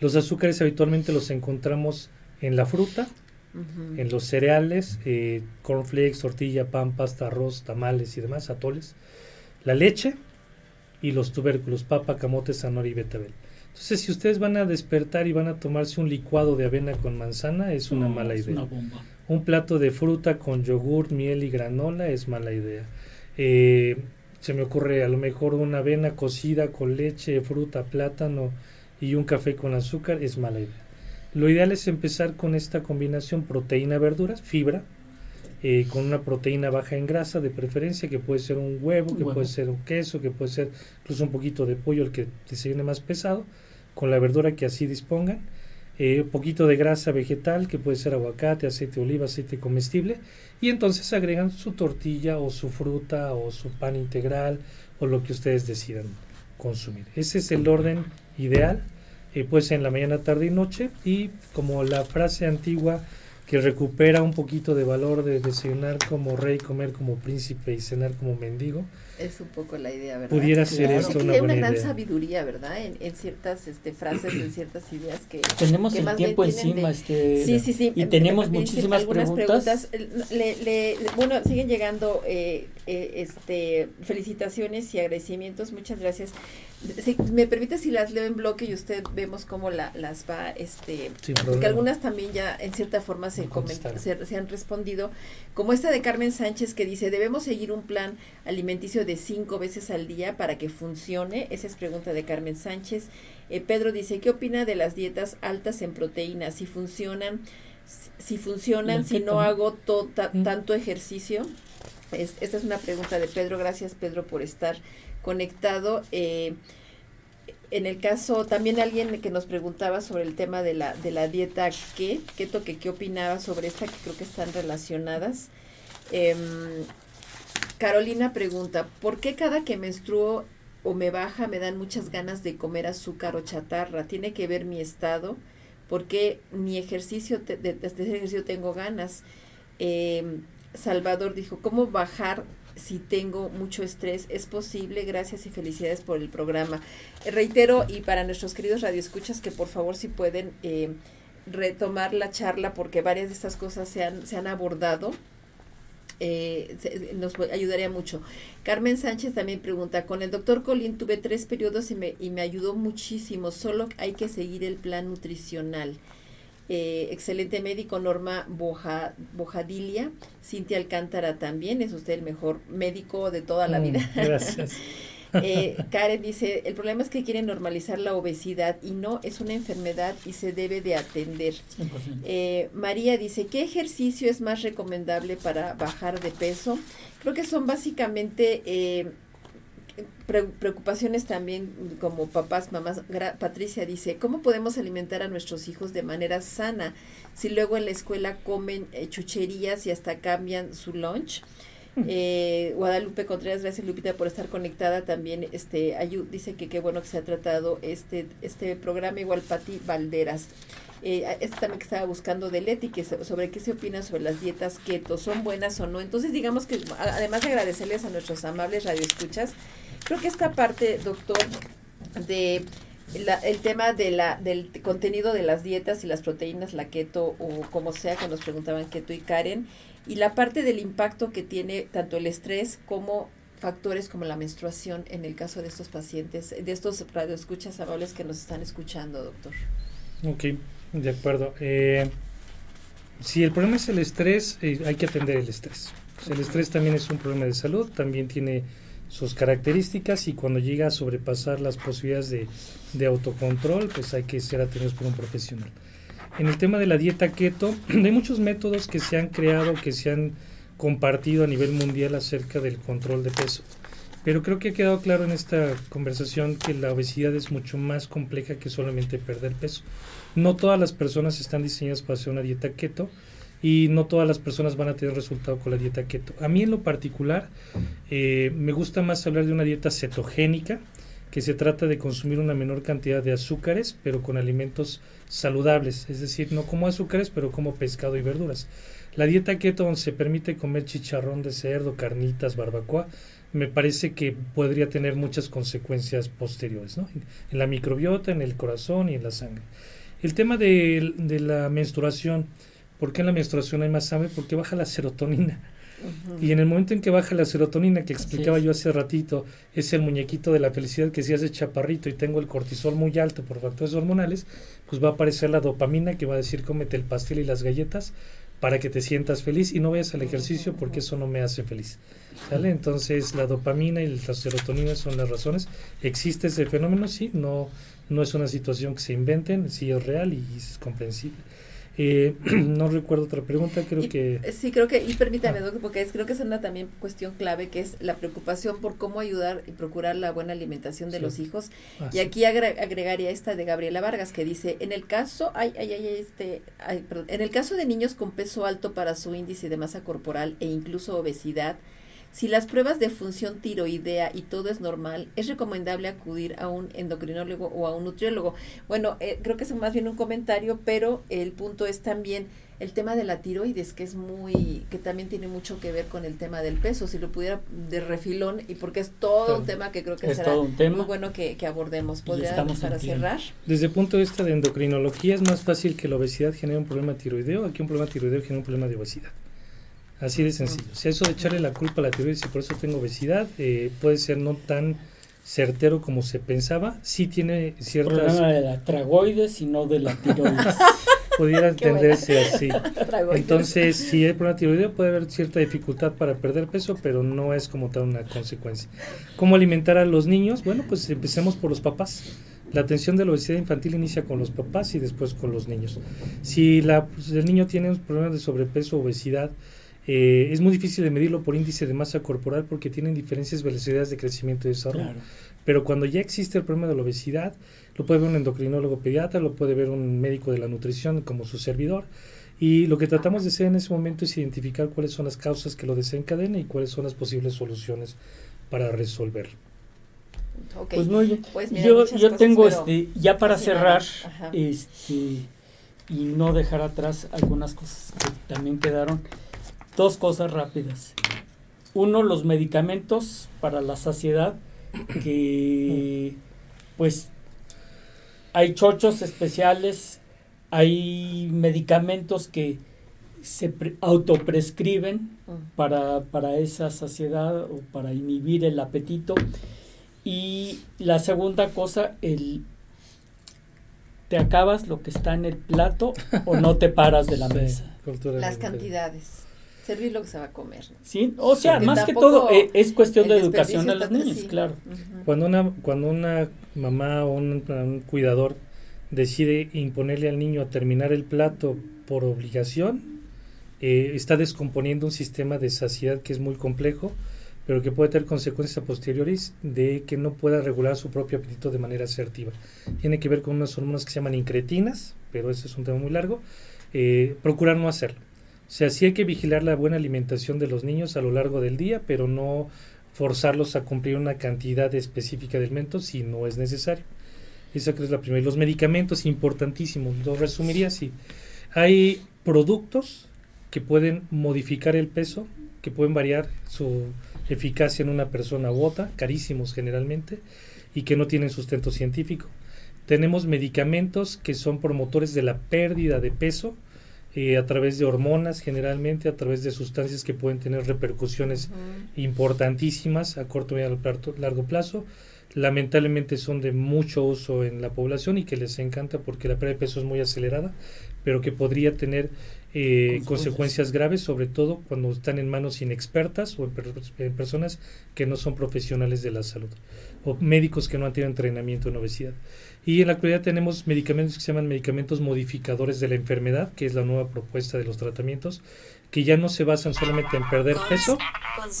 los azúcares habitualmente los encontramos en la fruta, en los cereales, eh, cornflakes, tortilla, pan, pasta, arroz, tamales y demás, atoles, la leche y los tubérculos, papa, camote, zanahoria y betabel. Entonces, si ustedes van a despertar y van a tomarse un licuado de avena con manzana, es una mala idea. Un plato de fruta con yogur, miel y granola es mala idea. Eh, se me ocurre a lo mejor una avena cocida con leche, fruta, plátano y un café con azúcar es mala idea. Lo ideal es empezar con esta combinación proteína-verduras, fibra, eh, con una proteína baja en grasa de preferencia, que puede ser un huevo, que puede ser un queso, que puede ser incluso un poquito de pollo, el que desayune más pesado, con la verdura que así dispongan. Eh, un poquito de grasa vegetal, que puede ser aguacate, aceite de oliva, aceite comestible, y entonces agregan su tortilla o su fruta o su pan integral o lo que ustedes decidan consumir. Ese es el orden ideal, eh, pues en la mañana, tarde y noche, y como la frase antigua que recupera un poquito de valor de desayunar como rey, comer como príncipe y cenar como mendigo. Es un poco la idea, ¿verdad? Pudiera ser esto una, una gran sabiduría, ¿verdad? En, en, ciertas este, frases, en ciertas ideas que... Tenemos el tiempo encima, este... Sí, sí, sí. Y tenemos muchísimas preguntas. Le, le, bueno, siguen llegando eh, eh, este felicitaciones y agradecimientos. Muchas gracias. Si, me permite si las leo en bloque y usted vemos cómo la, las va, este... porque algunas también ya en cierta forma se, se, se han respondido. Como esta de Carmen Sánchez que dice, debemos seguir un plan alimenticio de cinco veces al día para que funcione? Esa es pregunta de Carmen Sánchez. Eh, Pedro dice, ¿qué opina de las dietas altas en proteínas? Si funcionan, si funcionan, si no hago tanto ejercicio. Esta es una pregunta de Pedro. Gracias, Pedro, por estar conectado. Eh, en el caso, también alguien que nos preguntaba sobre el tema de la, de la dieta ¿qué? keto, que qué opinaba sobre esta, que creo que están relacionadas. Em, Carolina pregunta, ¿por qué cada que menstruo o me baja me dan muchas ganas de comer azúcar o chatarra? ¿Tiene que ver mi estado porque ni ejercicio, de, este ejercicio tengo ganas. Em, Salvador dijo, ¿cómo bajar si tengo mucho estrés? Es posible, gracias y felicidades por el programa. Eh, reitero, y para nuestros queridos radioescuchas, que por favor si pueden em, retomar la charla, porque varias de estas cosas se han, se han abordado eh, nos ayudaría mucho. Carmen Sánchez también pregunta, con el doctor Colín tuve tres periodos y me, y me ayudó muchísimo, solo hay que seguir el plan nutricional. Eh, excelente médico Norma Boja, Bojadilia, Cintia Alcántara también, es usted el mejor médico de toda la mm, vida. Gracias. Eh, Karen dice, el problema es que quieren normalizar la obesidad y no es una enfermedad y se debe de atender. Eh, María dice, ¿qué ejercicio es más recomendable para bajar de peso? Creo que son básicamente eh, preocupaciones también como papás, mamás. Patricia dice, ¿cómo podemos alimentar a nuestros hijos de manera sana si luego en la escuela comen chucherías y hasta cambian su lunch? Eh, Guadalupe Contreras, gracias Lupita por estar conectada también. Este, dice que qué bueno que se ha tratado este, este programa, igual Pati Valderas. Eh, este también que estaba buscando de Leti, que sobre qué se opina sobre las dietas keto, son buenas o no. Entonces, digamos que además de agradecerles a nuestros amables radioescuchas, creo que esta parte, doctor, de el tema de la, del contenido de las dietas y las proteínas, la keto o como sea que nos preguntaban keto y Karen, y la parte del impacto que tiene tanto el estrés como factores como la menstruación en el caso de estos pacientes, de estos radioescuchas amables que nos están escuchando, doctor. Ok, de acuerdo. Eh, si el problema es el estrés, eh, hay que atender el estrés. el estrés también es un problema de salud, también tiene sus características y cuando llega a sobrepasar las posibilidades de, de autocontrol, pues hay que ser atendidos por un profesional. En el tema de la dieta keto, hay muchos métodos que se han creado, que se han compartido a nivel mundial acerca del control de peso. Pero creo que ha quedado claro en esta conversación que la obesidad es mucho más compleja que solamente perder peso. No todas las personas están diseñadas para hacer una dieta keto y no todas las personas van a tener resultado con la dieta keto. A mí en lo particular eh, me gusta más hablar de una dieta cetogénica, que se trata de consumir una menor cantidad de azúcares, pero con alimentos saludables, es decir, no como azúcares, pero como pescado y verduras. La dieta keto donde se permite comer chicharrón de cerdo, carnitas, barbacoa, me parece que podría tener muchas consecuencias posteriores, ¿no? En la microbiota, en el corazón y en la sangre. El tema de, de la menstruación, ¿por qué en la menstruación hay más hambre? Porque baja la serotonina. Y en el momento en que baja la serotonina, que explicaba yo hace ratito, es el muñequito de la felicidad que si hace chaparrito y tengo el cortisol muy alto por factores hormonales, pues va a aparecer la dopamina que va a decir cómete el pastel y las galletas para que te sientas feliz y no vayas al ejercicio porque eso no me hace feliz. ¿Sale? Entonces la dopamina y la serotonina son las razones. ¿Existe ese fenómeno? Sí, no, no es una situación que se inventen, sí es real y es comprensible. Eh, no recuerdo otra pregunta, creo que... Sí, creo que, y permítame, ah. porque es, creo que es una también cuestión clave, que es la preocupación por cómo ayudar y procurar la buena alimentación de los hijos. Ah, y aquí agregaría esta de Gabriela Vargas, que dice, en el caso, ay, ay, ay, este, en el caso de niños con peso alto para su índice de masa corporal e incluso obesidad, si las pruebas de función tiroidea y todo es normal, es recomendable acudir a un endocrinólogo o a un nutriólogo. Bueno, eh, creo que es más bien un comentario, pero el punto es también el tema de la tiroides, que es muy, que también tiene mucho que ver con el tema del peso, si lo pudiera de refilón, y porque es todo un tema que creo que será muy bueno que, abordemos. ¿Podría para cerrar? Desde el punto de vista de endocrinología, es más fácil que la obesidad genere un problema tiroideo, aquí un problema tiroideo genera un problema de obesidad. Así de sencillo. O sea, eso de echarle la culpa a la tiroides y por eso tengo obesidad eh, puede ser no tan certero como se pensaba. Sí tiene ciertas... El problema de la tragoides y no de la tiroides. Pudiera entenderse así. Entonces, si hay problema tiroideo, puede haber cierta dificultad para perder peso, pero no es como tal una consecuencia. ¿Cómo alimentar a los niños? Bueno, pues empecemos por los papás. La atención de la obesidad infantil inicia con los papás y después con los niños. Si la, pues, el niño tiene un problema de sobrepeso o obesidad, eh, es muy difícil de medirlo por índice de masa corporal porque tienen diferentes velocidades de crecimiento y desarrollo. Pero cuando ya existe el problema de la obesidad, lo puede ver un endocrinólogo pediatra, lo puede ver un médico de la nutrición como su servidor. Y lo que tratamos de hacer en ese momento es identificar cuáles son las causas que lo desencadenan y cuáles son las posibles soluciones para resolverlo. Pues muy bien. Pues yo, yo tengo este, ya para cerrar, este y no dejar atrás algunas cosas que también quedaron. Dos cosas rápidas. Uno, los medicamentos para la saciedad, que pues hay chochos especiales, hay medicamentos que se autoprescriben mm. para, para esa saciedad o para inhibir el apetito. Y la segunda cosa, el te acabas lo que está en el plato o no te paras de la mesa. Las cantidades. Servir lo que se va a comer. Sí, o sea, más que todo eh, es cuestión de educación a los niños, claro. Cuando una cuando una mamá o un, cuidador decide imponerle al niño a terminar el plato por obligación, eh, está descomponiendo un sistema de saciedad que es muy complejo pero que puede tener consecuencias a posteriores de que no pueda regular su propio apetito de manera asertiva. Tiene que ver con unas hormonas que se llaman incretinas, pero ese es un tema muy largo. Eh, procurar no hacerlo. Sea, sí hay que vigilar la buena alimentación de los niños a lo largo del día, pero no forzarlos a cumplir una cantidad específica de alimentos si no es necesario. Esa es la primera. Los medicamentos, importantísimos. Lo resumiría así. Hay productos que pueden modificar el peso, que pueden variar su eficacia en una persona u otra, carísimos generalmente, y que no tienen sustento científico. Tenemos medicamentos que son promotores de la pérdida de peso eh, a través de hormonas generalmente, a través de sustancias que pueden tener repercusiones importantísimas a corto y a largo plazo. Lamentablemente son de mucho uso en la población y que les encanta porque la pérdida de peso es muy acelerada, pero que podría tener eh, consecuencias. graves, sobre todo cuando están en manos inexpertas o en, personas que no son profesionales de la salud o médicos que no han tenido entrenamiento en obesidad. Y en la actualidad tenemos medicamentos que se llaman medicamentos modificadores de la enfermedad, que es la nueva propuesta de los tratamientos, que ya no se basan solamente en perder peso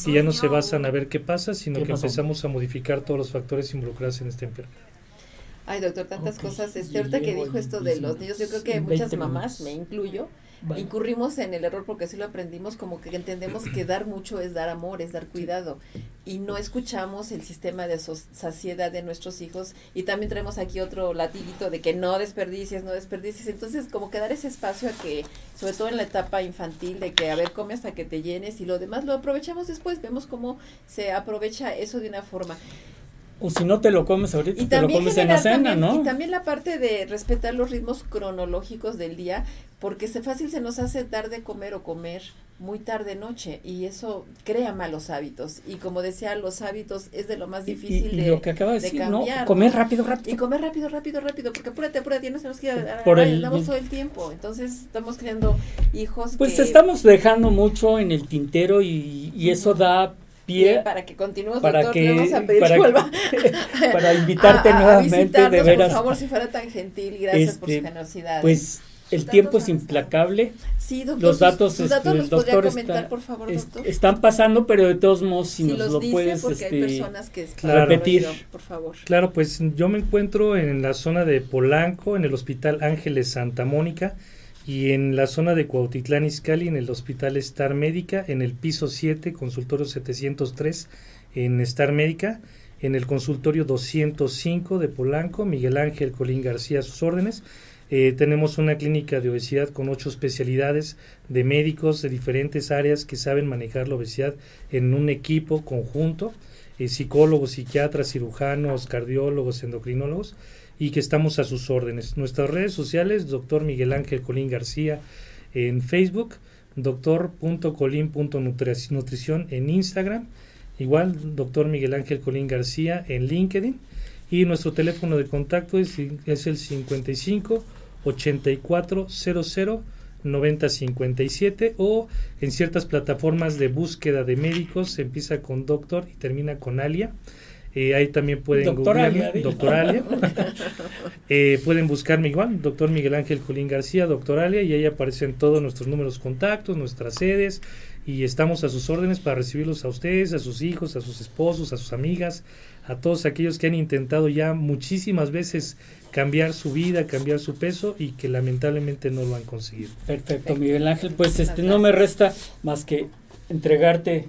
y ya no se basan a ver qué pasa, sino que empezamos a modificar todos los factores involucrados en esta enfermedad. Ay, doctor, tantas cosas. Este, ahorita que dijo esto de los niños, yo creo que muchas mamás, me incluyo, incurrimos en el error porque así lo aprendimos, como que entendemos que dar mucho es dar amor, es dar cuidado. Y no escuchamos el sistema de saciedad de nuestros hijos. Y también traemos aquí otro latiguito de que no desperdicies, no desperdicies, entonces como que dar ese espacio a que, sobre todo en la etapa infantil, de que a ver, come hasta que te llenes y lo demás lo aprovechamos después, vemos cómo se aprovecha eso de una forma. O si no te lo comes ahorita, te lo comes en la cena, ¿no? Y también la parte de respetar los ritmos cronológicos del día, porque se fácil se nos hace dar de comer o comer muy tarde noche y eso crea malos hábitos. Y como decía los hábitos es de lo más difícil de, lo que acaba de, decir, cambiar, no, comer rápido rápido. Y comer rápido rápido rápido porque apúrate apúrate no se nos queda Por el, todo el tiempo. Entonces estamos creando hijos pues estamos dejando mucho en el tintero y, y eso da pie para que continuemos para que para, invitarte nuevamente de veras por favor si fuera tan gentil gracias por su este, generosidad pues el tiempo es implacable. Sí, doctor, los datos, sus, datos este, doctor comentar, por favor, doctor? están pasando, pero de todos modos, si, nos lo puedes este, repetir. por favor. Claro, pues yo me encuentro en la zona de Polanco, en el Hospital Ángeles Santa Mónica, y en la zona de Cuautitlán Izcalli, en el Hospital Star Médica, en el piso 7, consultorio 703, en Star Médica, en el consultorio 205 de Polanco, Miguel Ángel Colín García, a sus órdenes. Eh, tenemos una clínica de obesidad con ocho especialidades de médicos de diferentes áreas que saben manejar la obesidad en un equipo conjunto, eh, psicólogos, psiquiatras, cirujanos, cardiólogos, endocrinólogos, y que estamos a sus órdenes. Nuestras redes sociales, doctor Miguel Ángel Colín García en Facebook, doctor.colín.nutrición en Instagram, igual doctor Miguel Ángel Colín García en LinkedIn y nuestro teléfono de contacto es, es el 55 84 00 90 57 o en ciertas plataformas de búsqueda de médicos se empieza con doctor y termina con alia. Eh, ahí también pueden doctor Alia, doctor Alia. eh, pueden buscarme igual, doctor Miguel Ángel Colín García, doctor Alia, y ahí aparecen todos nuestros números contactos, nuestras sedes, y estamos a sus órdenes para recibirlos a ustedes, a sus hijos, a sus esposos, a sus amigas, a todos aquellos que han intentado ya muchísimas veces cambiar su vida, cambiar su peso y que lamentablemente no lo han conseguido. Perfecto, Miguel Ángel. Pues este no me resta más que entregarte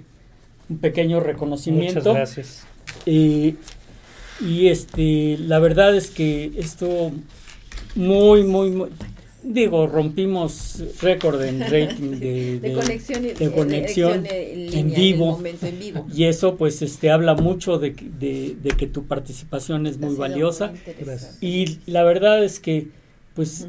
un pequeño reconocimiento. Muchas gracias. Y este, la verdad es que esto muy, muy, muy digo, rompimos récord en rating de, de, conexión, de conexión en, vivo, en, vivo, Y eso pues este habla mucho de, de que tu participación es muy valiosa. y la verdad es que pues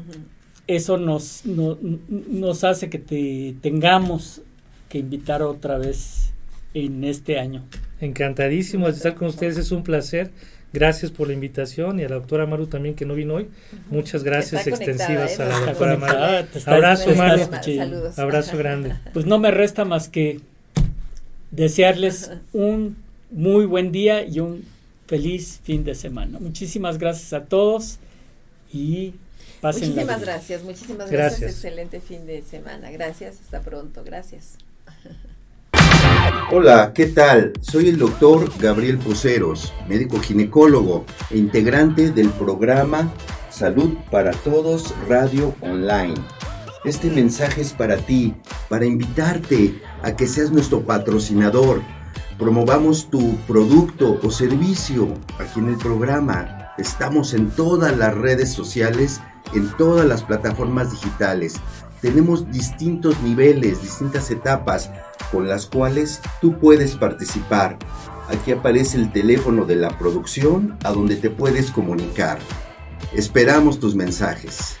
eso nos, nos hace que te tengamos que invitar otra vez en este año. Encantadísimo de estar con ustedes, es un placer. Gracias por la invitación y a la doctora Maru también que no viene hoy. Muchas gracias extensivas ¿eh? a la doctora Maru. Abrazo, Maru. Abrazo grande. Pues no me resta más que desearles un muy buen día y un feliz fin de semana. Muchísimas gracias a todos y pasen Muchísimas gracias, muchísimas gracias. Excelente fin de semana. Gracias, hasta pronto. Gracias. Hola, ¿qué tal? Soy el doctor Gabriel Poceros, médico ginecólogo e integrante del programa Salud para Todos Radio Online. Este mensaje es para ti, para invitarte a que seas nuestro patrocinador. Promovamos tu producto o servicio aquí en el programa. Estamos en todas las redes sociales, en todas las plataformas digitales. Tenemos distintos niveles, distintas etapas con las cuales tú puedes participar. Aquí aparece el teléfono de la producción a donde te puedes comunicar. Esperamos tus mensajes.